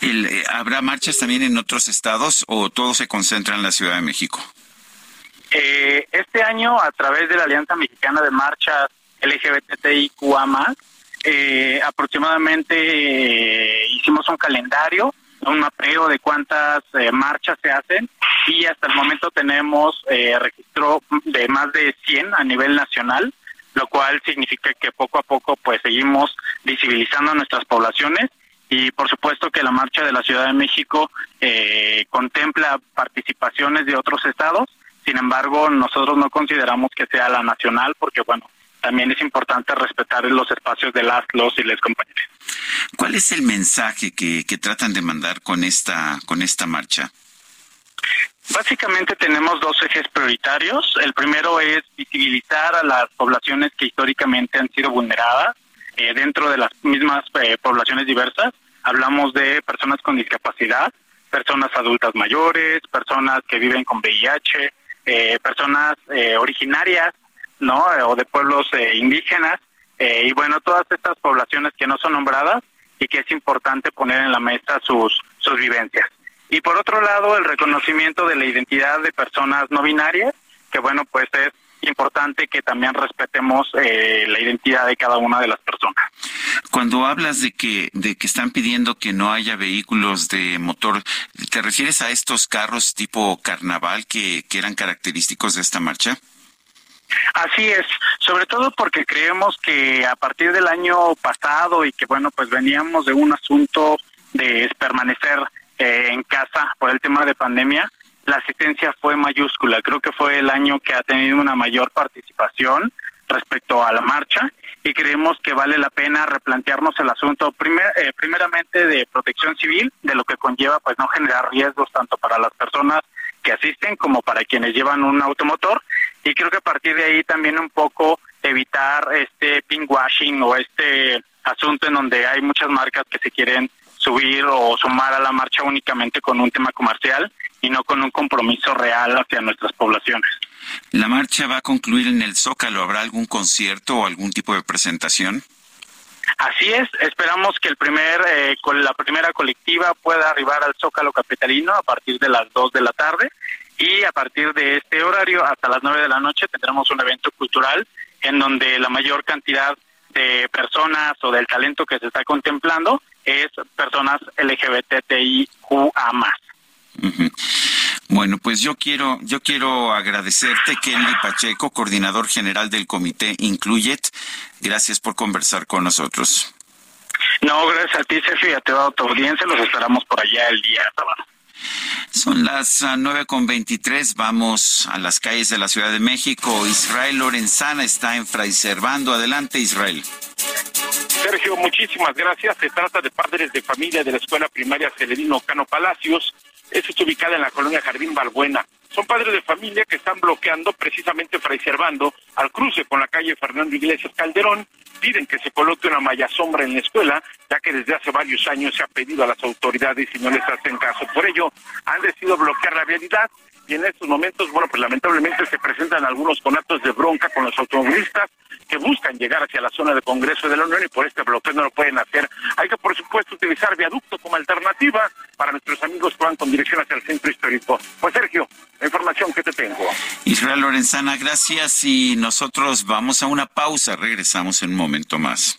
El, eh, ¿Habrá marchas también en otros estados o todo se concentra en la Ciudad de México? Eh, este año, a través de la Alianza Mexicana de Marchas LGBTIQA+, eh, aproximadamente eh, hicimos un calendario, un mapeo de cuántas eh, marchas se hacen y hasta el momento tenemos eh, registro de más de 100 a nivel nacional, lo cual significa que poco a poco pues seguimos visibilizando a nuestras poblaciones. Y por supuesto que la marcha de la Ciudad de México eh, contempla participaciones de otros estados, sin embargo nosotros no consideramos que sea la nacional porque bueno, también es importante respetar los espacios de las, los y les compañeros. ¿Cuál es el mensaje que, que tratan de mandar con esta, con esta marcha? Básicamente tenemos dos ejes prioritarios. El primero es visibilizar a las poblaciones que históricamente han sido vulneradas. eh, dentro de las mismas eh, poblaciones diversas. Hablamos de personas con discapacidad, personas adultas mayores, personas que viven con VIH, eh, personas eh, originarias, ¿no? o de pueblos eh, indígenas, eh, y bueno, todas estas poblaciones que no son nombradas y que es importante poner en la mesa sus, sus vivencias. Y por otro lado, el reconocimiento de la identidad de personas no binarias, que bueno, pues es importante que también respetemos eh, la identidad de cada una de las personas. Cuando hablas de que de que están pidiendo que no haya vehículos de motor, ¿te refieres a estos carros tipo carnaval que, que eran característicos de esta marcha? Así es, sobre todo porque creemos que a partir del año pasado y que bueno, pues veníamos de un asunto de permanecer eh, en casa por el tema de pandemia, la asistencia fue mayúscula. Creo que fue el año que ha tenido una mayor participación respecto a la marcha y creemos que vale la pena replantearnos el asunto primer, eh, primeramente de protección civil, de lo que conlleva pues no generar riesgos tanto para las personas que asisten como para quienes llevan un automotor y creo que a partir de ahí también un poco evitar este pinkwashing o este asunto en donde hay muchas marcas que se quieren subir o sumar a la marcha únicamente con un tema comercial y no con un compromiso real hacia nuestras poblaciones. ¿La marcha va a concluir en el Zócalo? ¿Habrá algún concierto o algún tipo de presentación? Así es, esperamos que el primer, eh, con la primera colectiva pueda arribar al Zócalo Capitalino a partir de las 2 de la tarde y a partir de este horario hasta las 9 de la noche tendremos un evento cultural en donde la mayor cantidad de personas o del talento que se está contemplando es personas LGBTIQA más. Bueno, pues yo quiero, yo quiero agradecerte, Kenly Pacheco, coordinador general del comité Incluyet. Gracias por conversar con nosotros. No, gracias a ti, Sergio, y a toda tu audiencia. Los esperamos por allá el día sábado. Son las ah, nueve con veintitrés. Vamos a las calles de la Ciudad de México. Israel Lorenzana está en Fray Servando. Adelante, Israel. Sergio, muchísimas gracias. Se trata de padres de familia de la escuela primaria Celerino Cano Palacios. Esta está ubicada en la colonia Jardín Balbuena. Son padres de familia que están bloqueando precisamente Fray Servando al cruce con la calle Fernando Iglesias Calderón. Piden que se coloque una malla sombra en la escuela, ya que desde hace varios años se ha pedido a las autoridades y no les hacen caso. Por ello, han decidido bloquear la vialidad y en estos momentos, bueno, pues lamentablemente se presentan algunos conatos de bronca con los automovilistas que buscan llegar hacia la zona de Congreso de la Unión y por este bloqueo no lo pueden hacer. Hay que, por supuesto, utilizar viaducto como alternativa para nuestros amigos que van con dirección hacia el centro histórico. Pues, Sergio, la información que te tengo. Israel Lorenzana, gracias y nosotros vamos a una pausa. Regresamos en un momento más.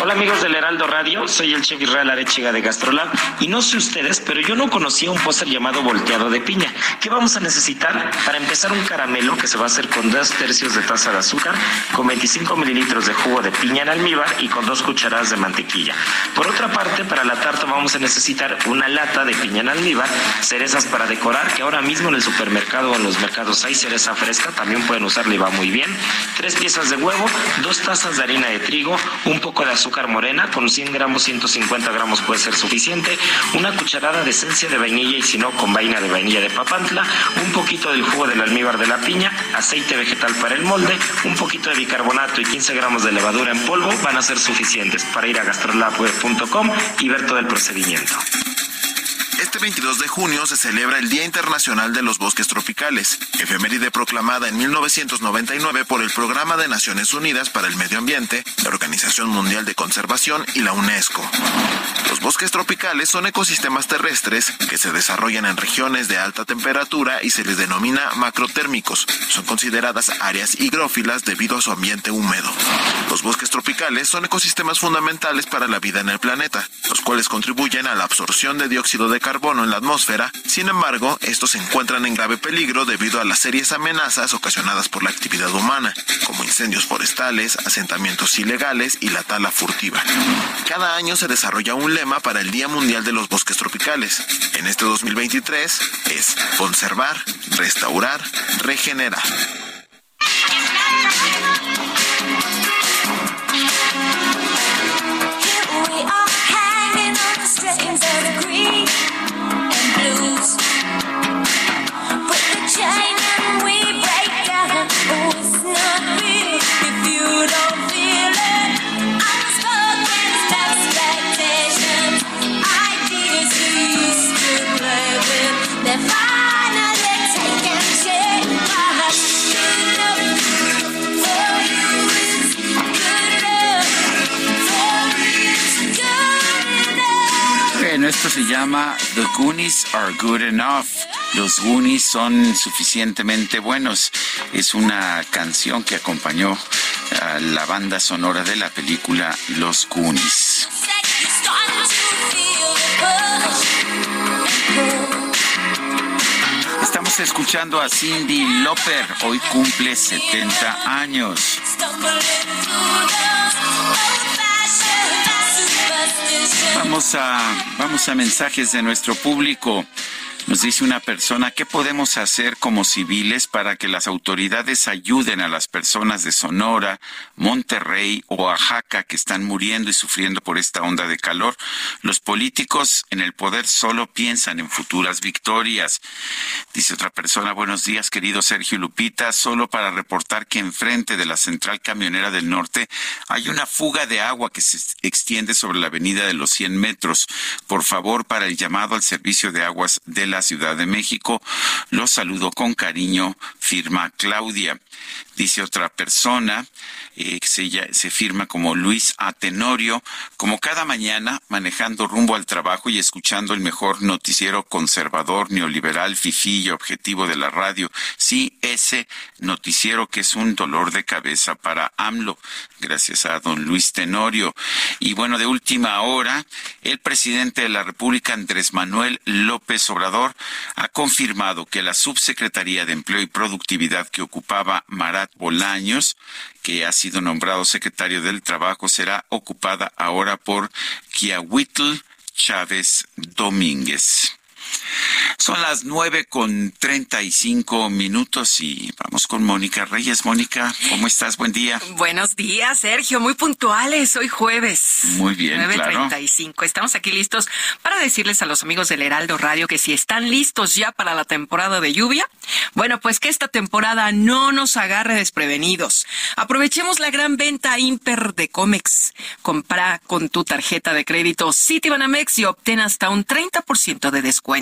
Hola amigos del Heraldo Radio, soy el chef Israel Arechiga de Gastrolab y no sé ustedes, pero yo no conocía un póster llamado volteado de piña. ¿Qué vamos a necesitar? Para empezar un caramelo que se va a hacer con dos tercios de taza de azúcar, con 25 mililitros de jugo de piña en almíbar y con dos cucharadas de mantequilla. Por otra parte, para la tarta vamos a necesitar una lata de piña en almíbar, cerezas para decorar, que ahora mismo en el supermercado o en los mercados hay cereza fresca, también pueden usarla y va muy bien, tres piezas de huevo, dos tazas de harina de trigo, un poco de azúcar azúcar morena, con 100 gramos, 150 gramos puede ser suficiente, una cucharada de esencia de vainilla y si no, con vaina de vainilla de papantla, un poquito del jugo del almíbar de la piña, aceite vegetal para el molde, un poquito de bicarbonato y 15 gramos de levadura en polvo van a ser suficientes. Para ir a gastrolabweb.com y ver todo el procedimiento. Este 22 de junio se celebra el Día Internacional de los Bosques Tropicales, efeméride proclamada en 1999 por el Programa de Naciones Unidas para el Medio Ambiente, la Organización Mundial de Conservación y la UNESCO. Los bosques tropicales son ecosistemas terrestres que se desarrollan en regiones de alta temperatura y se les denomina macrotérmicos. Son consideradas áreas higrófilas debido a su ambiente húmedo. Los bosques tropicales son ecosistemas fundamentales para la vida en el planeta, los cuales contribuyen a la absorción de dióxido de carbono en la atmósfera, sin embargo, estos se encuentran en grave peligro debido a las serias amenazas ocasionadas por la actividad humana, como incendios forestales, asentamientos ilegales y la tala furtiva. Cada año se desarrolla un lema para el Día Mundial de los Bosques Tropicales. En este 2023 es conservar, restaurar, regenerar. Esto se llama The Goonies Are Good Enough. Los Goonies son suficientemente buenos. Es una canción que acompañó a la banda sonora de la película Los Goonies. Estamos escuchando a Cindy Lauper. Hoy cumple 70 años. Vamos a, vamos a mensajes de nuestro público. Nos dice una persona, ¿qué podemos hacer como civiles para que las autoridades ayuden a las personas de Sonora, Monterrey o Oaxaca que están muriendo y sufriendo por esta onda de calor? Los políticos en el poder solo piensan en futuras victorias. Dice otra persona, buenos días, querido Sergio Lupita, solo para reportar que enfrente de la central camionera del norte hay una fuga de agua que se extiende sobre la avenida de los 100 metros. Por favor, para el llamado al servicio de aguas de la Ciudad de México, los saludo con cariño, firma Claudia. Dice otra persona, eh, que se, se firma como Luis Atenorio, como cada mañana manejando rumbo al trabajo y escuchando el mejor noticiero conservador, neoliberal, fifí y objetivo de la radio. Sí, ese noticiero que es un dolor de cabeza para AMLO. Gracias a don Luis Tenorio. Y bueno, de última hora, el presidente de la República, Andrés Manuel López Obrador, ha confirmado que la subsecretaría de Empleo y Productividad que ocupaba Marat Bolaños, que ha sido nombrado secretario del Trabajo, será ocupada ahora por Kiahuitl Chávez Domínguez. Son las nueve con treinta y cinco minutos y vamos con Mónica Reyes. Mónica, ¿cómo estás? Buen día. Buenos días, Sergio. Muy puntuales. Hoy jueves. Muy bien, claro. 9.35. Estamos aquí listos para decirles a los amigos del Heraldo Radio que si están listos ya para la temporada de lluvia, bueno, pues que esta temporada no nos agarre desprevenidos. Aprovechemos la gran venta Imper de Comex. Compra con tu tarjeta de crédito Citibanamex y obtén hasta un 30% de descuento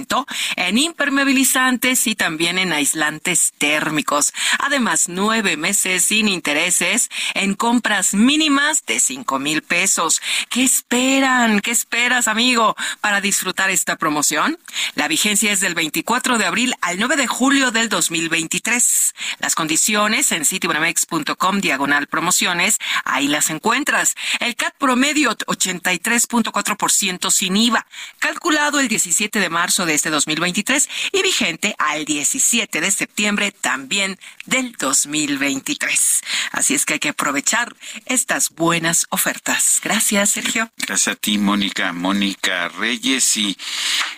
en impermeabilizantes y también en aislantes térmicos. Además, nueve meses sin intereses en compras mínimas de cinco mil pesos. ¿Qué esperan? ¿Qué esperas, amigo, para disfrutar esta promoción? La vigencia es del 24 de abril al 9 de julio del 2023. Las condiciones en citibanamex.com diagonal promociones, ahí las encuentras. El CAT promedio 83.4% sin IVA, calculado el 17 de marzo de este 2023 y vigente al 17 de septiembre también del 2023. Así es que hay que aprovechar estas buenas ofertas. Gracias, Sergio. Gracias a ti, Mónica. Mónica Reyes. Y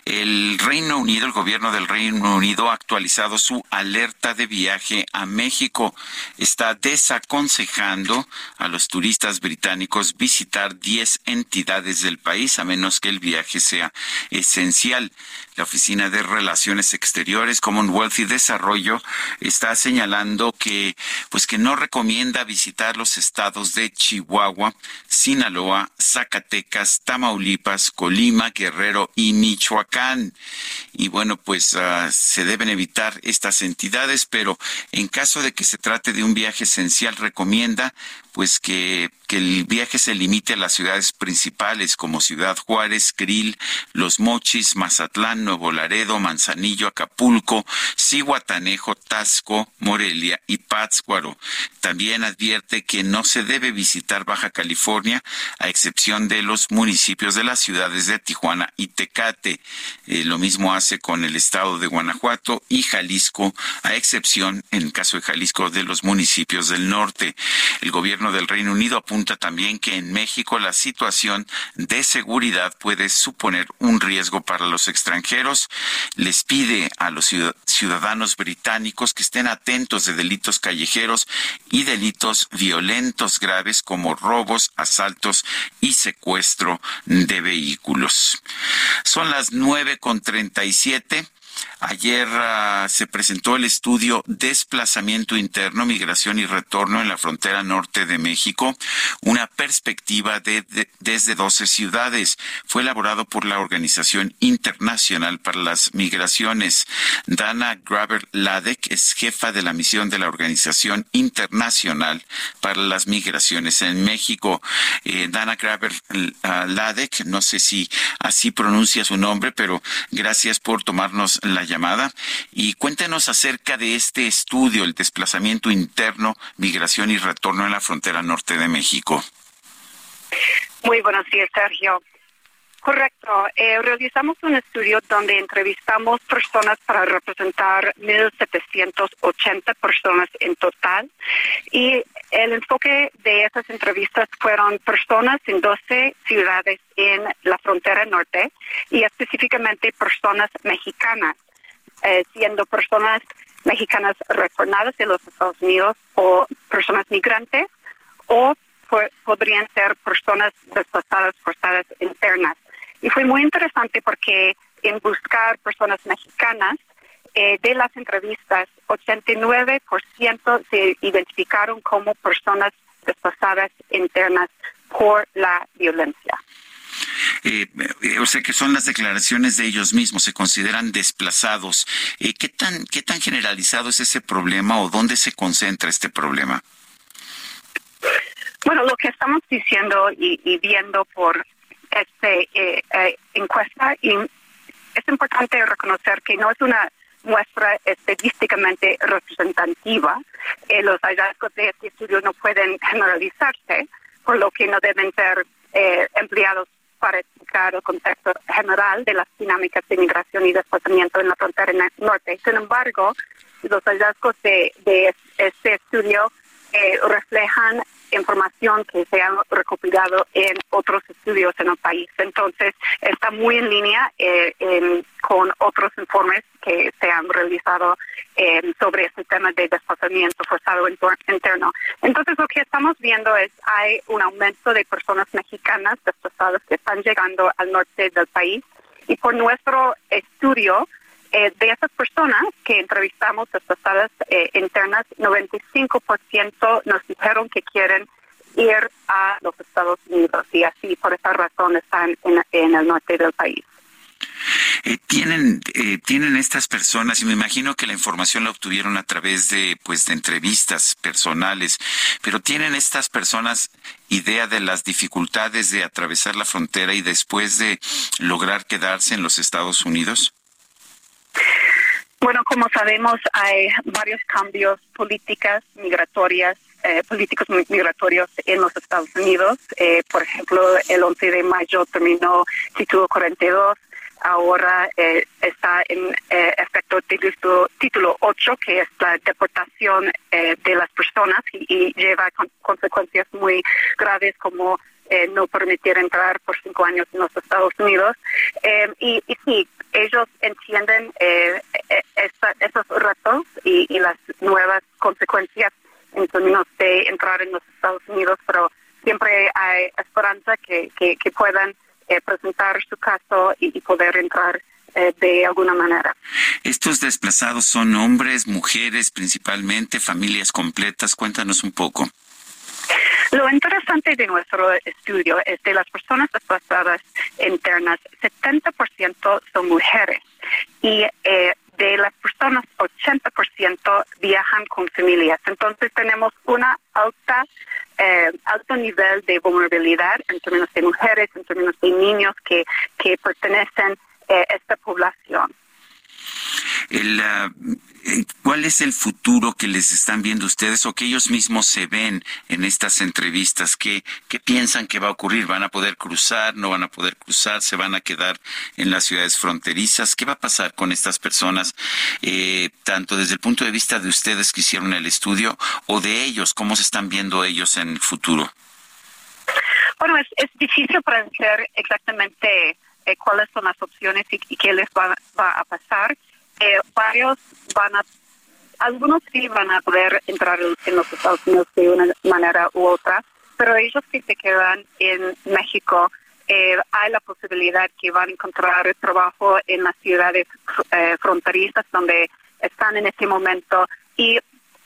El Reino Unido, el gobierno del Reino Unido ha actualizado su alerta de viaje a México. Está desaconsejando a los turistas británicos visitar 10 entidades del país a menos que el viaje sea esencial. La Oficina de Relaciones Exteriores, Commonwealth y Desarrollo está señalando que pues que no recomienda visitar los estados de Chihuahua, Sinaloa, Zacatecas, Tamaulipas, Colima, Guerrero y Michoacán. Y bueno, pues uh, se deben evitar estas entidades, pero en caso de que se trate de un viaje esencial, recomienda pues que, que, el viaje se limite a las ciudades principales como Ciudad Juárez, Krill, Los Mochis, Mazatlán, Nuevo Laredo, Manzanillo, Acapulco, Cihuatanejo, Tasco, Morelia y Pátzcuaro. También advierte que no se debe visitar Baja California, a excepción de los municipios de las ciudades de Tijuana y Tecate. Eh, lo mismo hace con el estado de Guanajuato y Jalisco, a excepción, en el caso de Jalisco, de los municipios del norte. El gobierno del Reino Unido apunta también que en México la situación de seguridad puede suponer un riesgo para los extranjeros. Les pide a los ciudadanos británicos que estén atentos de delitos callejeros y delitos violentos graves como robos, asaltos y secuestro de vehículos. Son las nueve con treinta y siete. Ayer uh, se presentó el estudio Desplazamiento Interno, Migración y Retorno en la frontera norte de México, una perspectiva de, de, desde 12 ciudades. Fue elaborado por la Organización Internacional para las Migraciones. Dana Graber Ladek es jefa de la misión de la Organización Internacional para las Migraciones en México. Eh, Dana Graber uh, Ladek, no sé si así pronuncia su nombre, pero gracias por tomarnos la llamada y cuéntenos acerca de este estudio, el desplazamiento interno, migración y retorno en la frontera norte de México. Muy buenos días, Sergio. Correcto. Eh, realizamos un estudio donde entrevistamos personas para representar 1.780 personas en total y el enfoque de esas entrevistas fueron personas en 12 ciudades en la frontera norte y específicamente personas mexicanas, eh, siendo personas mexicanas retornadas de los Estados Unidos o personas migrantes o podrían ser personas desplazadas forzadas internas. Y fue muy interesante porque en buscar personas mexicanas, eh, de las entrevistas, 89% se identificaron como personas desplazadas internas por la violencia. Eh, o sea que son las declaraciones de ellos mismos, se consideran desplazados. Eh, ¿qué, tan, ¿Qué tan generalizado es ese problema o dónde se concentra este problema? Bueno, lo que estamos diciendo y, y viendo por esta eh, eh, encuesta, y es importante reconocer que no es una muestra estadísticamente representativa. Eh, los hallazgos de este estudio no pueden generalizarse, por lo que no deben ser eh, empleados para explicar el contexto general de las dinámicas de migración y desplazamiento en la frontera norte. Sin embargo, los hallazgos de, de este estudio eh, reflejan información que se ha recopilado en otros estudios en el país. Entonces, está muy en línea eh, con otros informes que se han realizado eh, sobre este tema de desplazamiento forzado interno. Entonces, lo que estamos viendo es hay un aumento de personas mexicanas desplazadas que están llegando al norte del país y por nuestro estudio eh, de esas personas que entrevistamos desplazadas eh, internas, 95% nos dijeron que quieren ir a los Estados Unidos y así por esa razón están en, en el norte del país. Eh, tienen eh, tienen estas personas y me imagino que la información la obtuvieron a través de pues de entrevistas personales pero tienen estas personas idea de las dificultades de atravesar la frontera y después de lograr quedarse en los Estados Unidos bueno, como sabemos, hay varios cambios políticas migratorias, eh, políticos migratorios en los Estados Unidos. Eh, por ejemplo, el 11 de mayo terminó título 42. Ahora eh, está en eh, efecto título, título 8, que es la deportación eh, de las personas y, lleva con consecuencias muy graves como eh, no permitir entrar por cinco años en los Estados Unidos. Eh, y sí, ellos entienden eh, eh, esta- esos retos y, y las nuevas consecuencias en términos de entrar en los Estados Unidos, pero siempre hay esperanza que, que, puedan eh, presentar su caso y, y poder entrar eh, de alguna manera. ¿Estos desplazados son hombres, mujeres principalmente, familias completas? Cuéntanos un poco. Lo interesante de nuestro estudio es de las personas desplazadas internas, 70% son mujeres y eh, de las personas 80% viajan con familias. Entonces tenemos una alta eh, alto nivel de vulnerabilidad en términos de mujeres, en términos de niños que, que pertenecen eh, a esta población. Ah, ¿Cuál es el futuro que les están viendo ustedes o que ellos mismos se ven en estas entrevistas? ¿Qué, ¿Qué piensan que va a ocurrir? ¿Van a poder cruzar? ¿No van a poder cruzar? ¿Se van a quedar en las ciudades fronterizas? ¿Qué va a pasar con estas personas, eh, tanto desde el punto de vista de ustedes que hicieron el estudio o de ellos? ¿Cómo se están viendo ellos en el futuro? Bueno, es, es difícil predecir exactamente eh, cuáles son las opciones y, qué les va a pasar. Eh, varios van a, algunos sí van a poder entrar en, los Estados Unidos de una manera u otra, pero ellos que se quedan en México, eh, hay la posibilidad que van a encontrar trabajo en las ciudades eh, fronterizas donde están en este momento y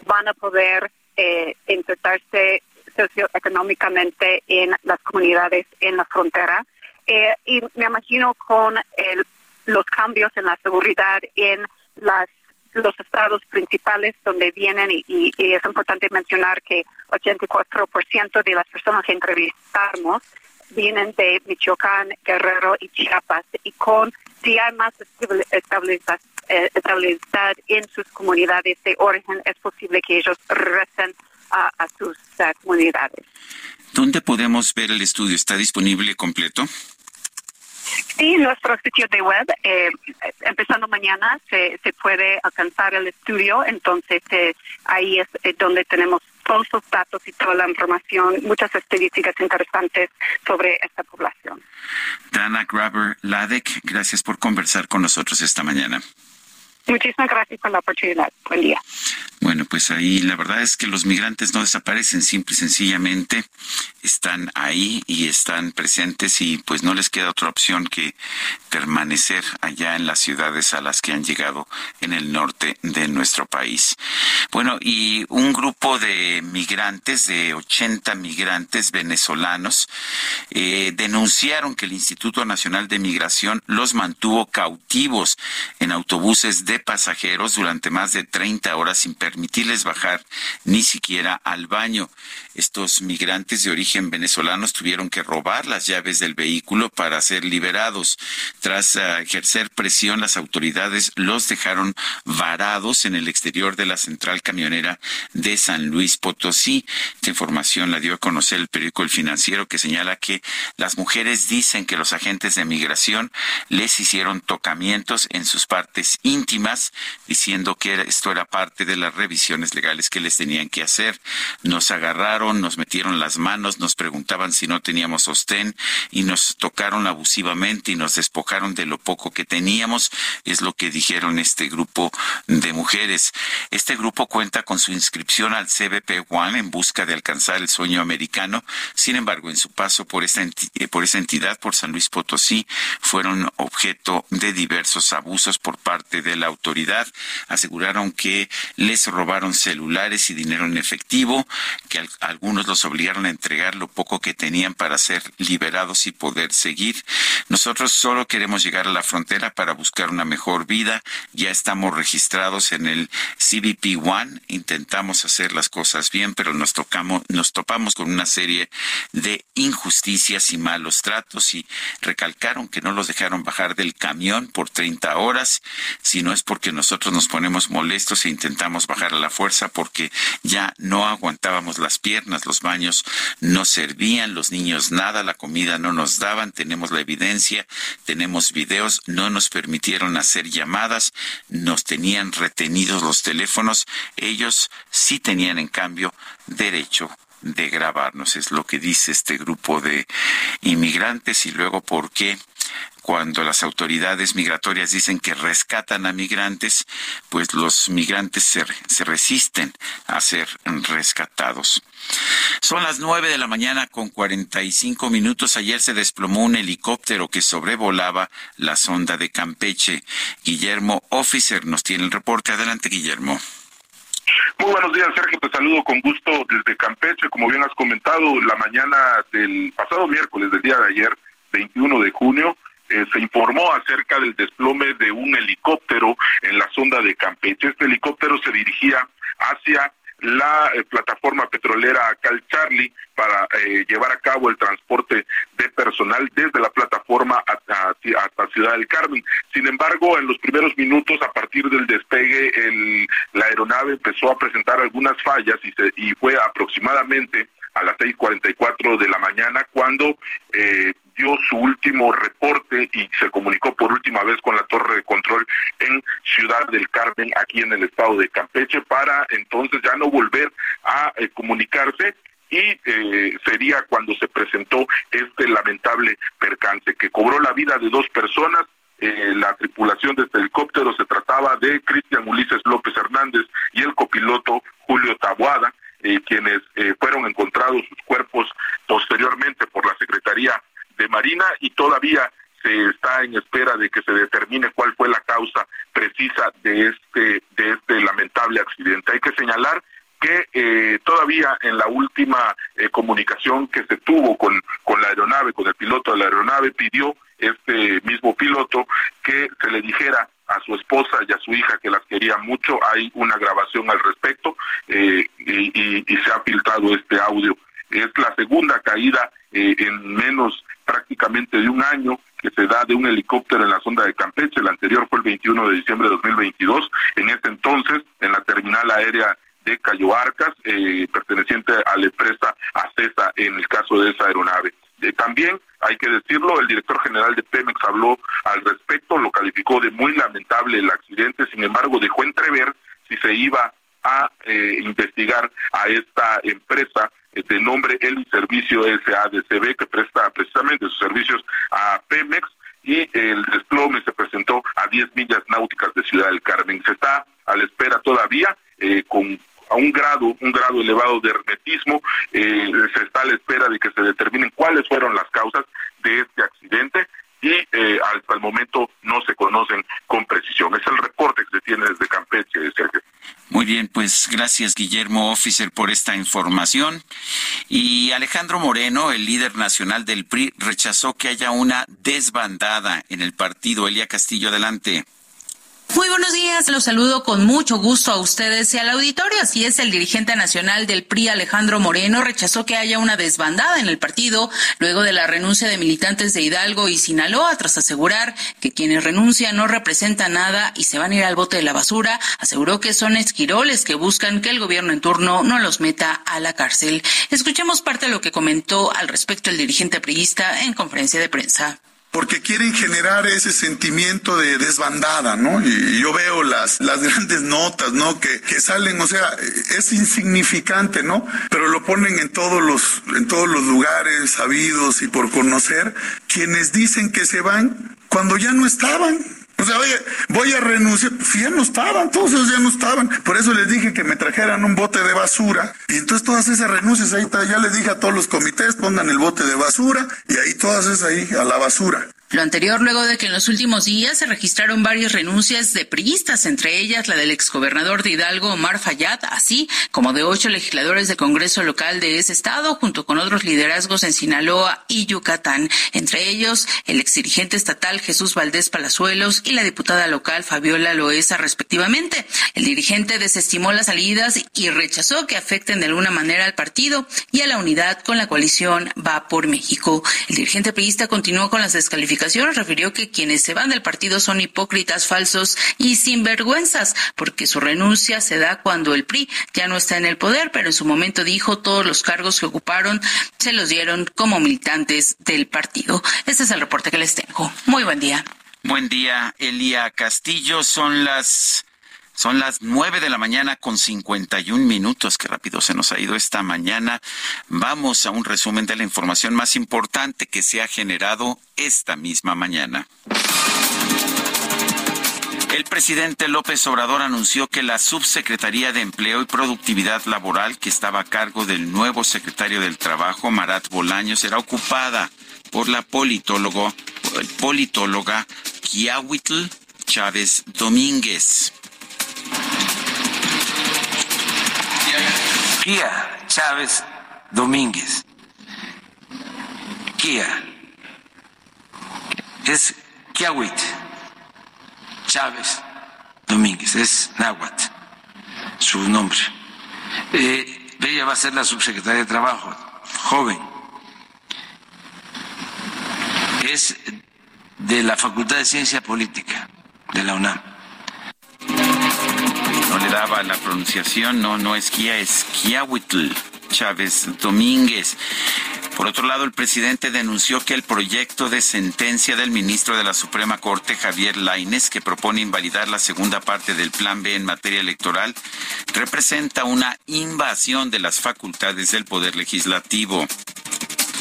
van a poder eh, insertarse socioeconómicamente en las comunidades en la frontera. Eh, y me imagino con el- los cambios en la seguridad en las los estados principales donde vienen y, y- es importante mencionar que 84% de las personas que entrevistamos vienen de Michoacán, Guerrero y Chiapas y con si hay más estabil- estabilidad, eh, estabilidad en sus comunidades de origen es posible que ellos regresen a, a sus eh, comunidades. ¿Dónde podemos ver el estudio? ¿Está disponible completo? Sí, nuestro sitio de web, eh, empezando mañana, se, se puede alcanzar el estudio, entonces eh, ahí es eh, donde tenemos todos los datos y toda la información, muchas estadísticas interesantes sobre esta población. Dana Graber Ladek, gracias por conversar con nosotros esta mañana. Muchísimas gracias por la oportunidad. Buen día. Bueno, pues ahí la verdad es que los migrantes no desaparecen, simple y sencillamente están ahí y están presentes y pues no les queda otra opción que permanecer allá en las ciudades a las que han llegado en el norte de nuestro país. Bueno, y un grupo de migrantes, de 80 migrantes venezolanos, eh, denunciaron que el Instituto Nacional de Migración los mantuvo cautivos en autobuses de pasajeros durante más de 30 horas sin permitirles bajar ni siquiera al baño. Estos migrantes de origen venezolanos tuvieron que robar las llaves del vehículo para ser liberados. Tras ah, ejercer presión, las autoridades los dejaron varados en el exterior de la central camionera de San Luis Potosí. Esta información la dio a conocer el periódico El Financiero que señala que las mujeres dicen que los agentes de migración les hicieron tocamientos en sus partes íntimas, diciendo que esto era parte de las revisiones legales que les tenían que hacer. Nos agarraron, nos metieron las manos, nos preguntaban si no teníamos sostén y nos tocaron abusivamente y nos despojaron de lo poco que teníamos, es lo que dijeron este grupo de mujeres. Este grupo cuenta con su inscripción al CBP One en busca de alcanzar el sueño americano. Sin embargo, en su paso por esta, eh, por esa entidad, por San Luis Potosí, fueron objeto de diversos abusos por parte de la autoridad. Aseguraron que les robaron celulares y dinero en efectivo, que al- algunos los obligaron a entregar lo poco que tenían para ser liberados y poder seguir. Nosotros solo queremos llegar a la frontera para buscar una mejor vida. Ya estamos registrados en el CBP One. Intentamos hacer las cosas bien, pero nos tocamos, nos topamos con una serie de injusticias y malos tratos y recalcaron que no los dejaron bajar del camión por 30 horas, si no porque nosotros nos ponemos molestos e intentamos bajar a la fuerza porque ya no aguantábamos las piernas, los baños no servían, los niños nada, la comida no nos daban, tenemos la evidencia, tenemos videos, no nos permitieron hacer llamadas, nos tenían retenidos los teléfonos, ellos sí tenían en cambio derecho de grabarnos. Es lo que dice este grupo de inmigrantes y luego por qué cuando las autoridades migratorias dicen que rescatan a migrantes, pues los migrantes se, se, resisten a ser rescatados. Son las nueve de la mañana con cuarenta y cinco minutos. Ayer se desplomó un helicóptero que sobrevolaba la sonda de Campeche. Guillermo Officer nos tiene el reporte. Adelante, Guillermo. Muy buenos días, Sergio. Te saludo con gusto desde Campeche. Como bien has comentado, la mañana del pasado miércoles del día de ayer, 21 de junio, eh, se informó acerca del desplome de un helicóptero en la sonda de Campeche. Este helicóptero se dirigía hacia la eh, plataforma petrolera Cal Charlie para eh, llevar a cabo el transporte de personal desde la plataforma hasta, Ciudad del Carmen. Sin embargo, en los primeros minutos, a partir del despegue, el, la aeronave empezó a presentar algunas fallas y, se, y fue aproximadamente a las 6.44 de la mañana cuando eh, dio su último reporte y se comunicó por última vez con la torre de control en Ciudad del Carmen, aquí en el estado de Campeche, para entonces ya no volver a eh, comunicarse y eh, sería cuando se presentó este lamentable percance que cobró la vida de dos personas. Eh, la tripulación de este helicóptero se trataba de Cristian Ulises López Hernández y el copiloto Julio Tabuada, quienes fueron encontrados sus cuerpos posteriormente por la Secretaría de Marina y todavía se está en espera de que se determine cuál fue la causa precisa de este de este lamentable accidente. Hay que señalar que eh, todavía en la última eh, comunicación que se tuvo con, con la aeronave, con el piloto de la aeronave, pidió este mismo piloto que se le dijera a su esposa y a su hija que las quería mucho. Hay una grabación al respecto eh, y, se ha filtrado este audio. Es la segunda caída en menos prácticamente de un año que se da de un helicóptero en la sonda de Campeche. El anterior fue el 21 de diciembre de 2022. En ese entonces, en la terminal aérea de Cayo Arcas, eh, perteneciente a la empresa ACESA en el caso de esa aeronave. Eh, también, hay que decirlo, el director general de Pemex habló al respecto, lo calificó de muy lamentable el accidente, sin embargo, dejó entrever si se iba a eh, investigar a esta empresa de nombre El Servicio SADCB, que presta precisamente sus servicios a Pemex, y el desplome se presentó a 10 millas náuticas de Ciudad del Carmen. Se está a la espera todavía eh, con a un grado, un grado elevado de hermetismo, eh, se está a la espera de que se determinen cuáles fueron las causas de este accidente y eh, hasta el momento no se conocen con precisión. Es el reporte que se tiene desde Campeche, Sergio. Muy bien, pues gracias Guillermo Officer por esta información. Y Alejandro Moreno, el líder nacional del PRI, rechazó que haya una desbandada en el partido. Elia Castillo, adelante. Muy buenos días, los saludo con mucho gusto a ustedes y al auditorio. Así es, el dirigente nacional del PRI, Alejandro Moreno, rechazó que haya una desbandada en el partido luego de la renuncia de militantes de Hidalgo y Sinaloa, tras asegurar que quienes renuncian no representan nada y se van a ir al bote de la basura. Aseguró que son esquiroles que buscan que el gobierno en turno no los meta a la cárcel. Escuchemos parte de lo que comentó al respecto el dirigente priista en conferencia de prensa porque quieren generar ese sentimiento de desbandada, ¿no? Y yo veo las, las grandes notas, ¿no? Que, que salen, o sea, es insignificante, ¿no? Pero lo ponen en todos los, en todos los lugares sabidos y por conocer, quienes dicen que se van cuando ya no estaban. O sea, oye, voy a renunciar. Pues ya no estaban, todos ellos ya no estaban. Por eso les dije que me trajeran un bote de basura. Y entonces todas esas renuncias ahí, ya les dije a todos los comités, pongan el bote de basura y ahí todas esas ahí a la basura. Lo anterior luego de que en los últimos días se registraron varias renuncias de priistas, entre ellas la del exgobernador de Hidalgo, Omar Fayad, así como de ocho legisladores del Congreso local de ese estado, junto con otros liderazgos en Sinaloa y Yucatán, entre ellos el exdirigente estatal Jesús Valdés Palazuelos y la diputada local Fabiola Loesa, respectivamente. El dirigente desestimó las salidas y rechazó que afecten de alguna manera al partido y a la unidad con la coalición Va por México. El dirigente priista continuó con las descalificaciones refirió que quienes se van del partido son hipócritas, falsos y sinvergüenzas, porque su renuncia se da cuando el PRI ya no está en el poder, pero en su momento dijo todos los cargos que ocuparon se los dieron como militantes del partido. Este es el reporte que les tengo. Muy buen día. Buen día, Elia Castillo. Son las Son las nueve de la mañana con 51 minutos. Qué rápido se nos ha ido esta mañana. Vamos a un resumen de la información más importante que se ha generado esta misma mañana. El presidente López Obrador anunció que la Subsecretaría de Empleo y Productividad Laboral, que estaba a cargo del nuevo secretario del Trabajo, Marat Bolaño, será ocupada por la politólogo, politóloga Kiahuitl Chávez Domínguez. Kia Chávez Domínguez. Kia. Es Kiawit Chávez Domínguez, es náhuatl, su nombre. Eh, ella va a ser la subsecretaria de Trabajo, joven. Es de la Facultad de Ciencia Política de la UNAM. No le daba la pronunciación, no, no es Kia, es Kiahuitl Chávez Domínguez. Por otro lado, el presidente denunció que el proyecto de sentencia del ministro de la Suprema Corte, Javier Laines, que propone invalidar la segunda parte del Plan B en materia electoral, representa una invasión de las facultades del Poder Legislativo.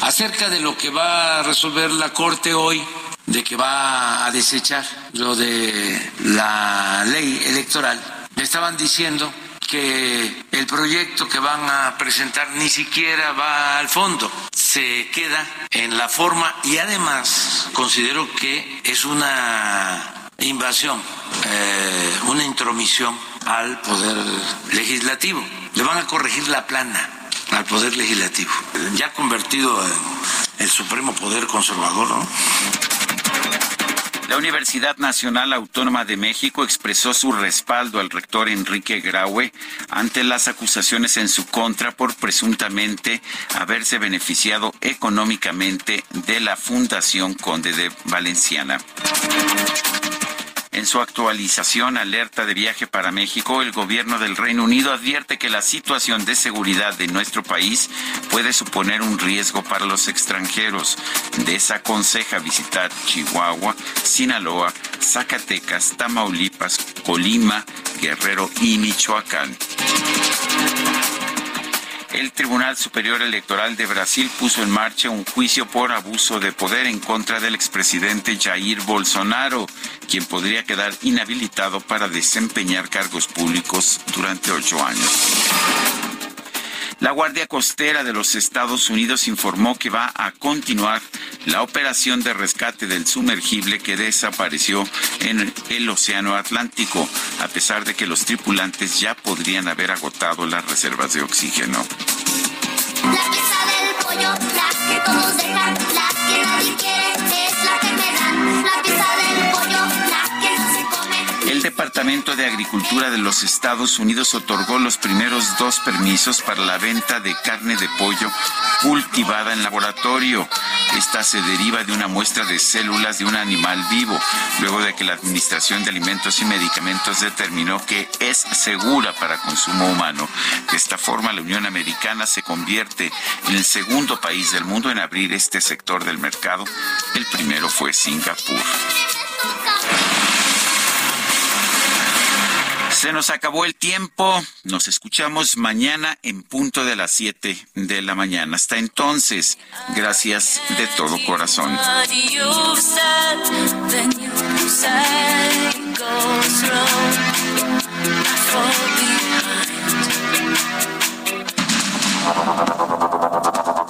Acerca de lo que va a resolver la Corte hoy, de que va a desechar lo de la ley electoral, me estaban diciendo que el proyecto que van a presentar ni siquiera va al fondo, se queda en la forma y además considero que es una invasión, eh, una intromisión al poder legislativo. Le van a corregir la plana al poder legislativo, ya convertido en el supremo poder conservador, ¿no? La Universidad Nacional Autónoma de México expresó su respaldo al rector Enrique Graue ante las acusaciones en su contra por presuntamente haberse beneficiado económicamente de la Fundación Conde de Valenciana. En su actualización alerta de viaje para México, el gobierno del Reino Unido advierte que la situación de seguridad de nuestro país puede suponer un riesgo para los extranjeros. Desaconseja visitar Chihuahua, Sinaloa, Zacatecas, Tamaulipas, Colima, Guerrero y Michoacán. El Tribunal Superior Electoral de Brasil puso en marcha un juicio por abuso de poder en contra del expresidente Jair Bolsonaro, quien podría quedar inhabilitado para desempeñar cargos públicos durante ocho años. La Guardia Costera de los Estados Unidos informó que va a continuar la operación de rescate del sumergible que desapareció en el Océano Atlántico, a pesar de que los tripulantes ya podrían haber agotado las reservas de oxígeno. La pollo, la que todos Departamento de Agricultura de los Estados Unidos otorgó los primeros dos permisos para la venta de carne de pollo cultivada en laboratorio. Esta se deriva de una muestra de células de un animal vivo, luego de que la Administración de Alimentos y Medicamentos determinó que es segura para consumo humano. De esta forma, la Unión Americana se convierte en el segundo país del mundo en abrir este sector del mercado. El primero fue Singapur. Se nos acabó el tiempo. Nos escuchamos mañana en punto de las 7 de la mañana. Hasta entonces, gracias de todo corazón.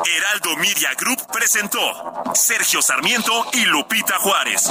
Heraldo Media Group presentó Sergio Sarmiento y Lupita Juárez.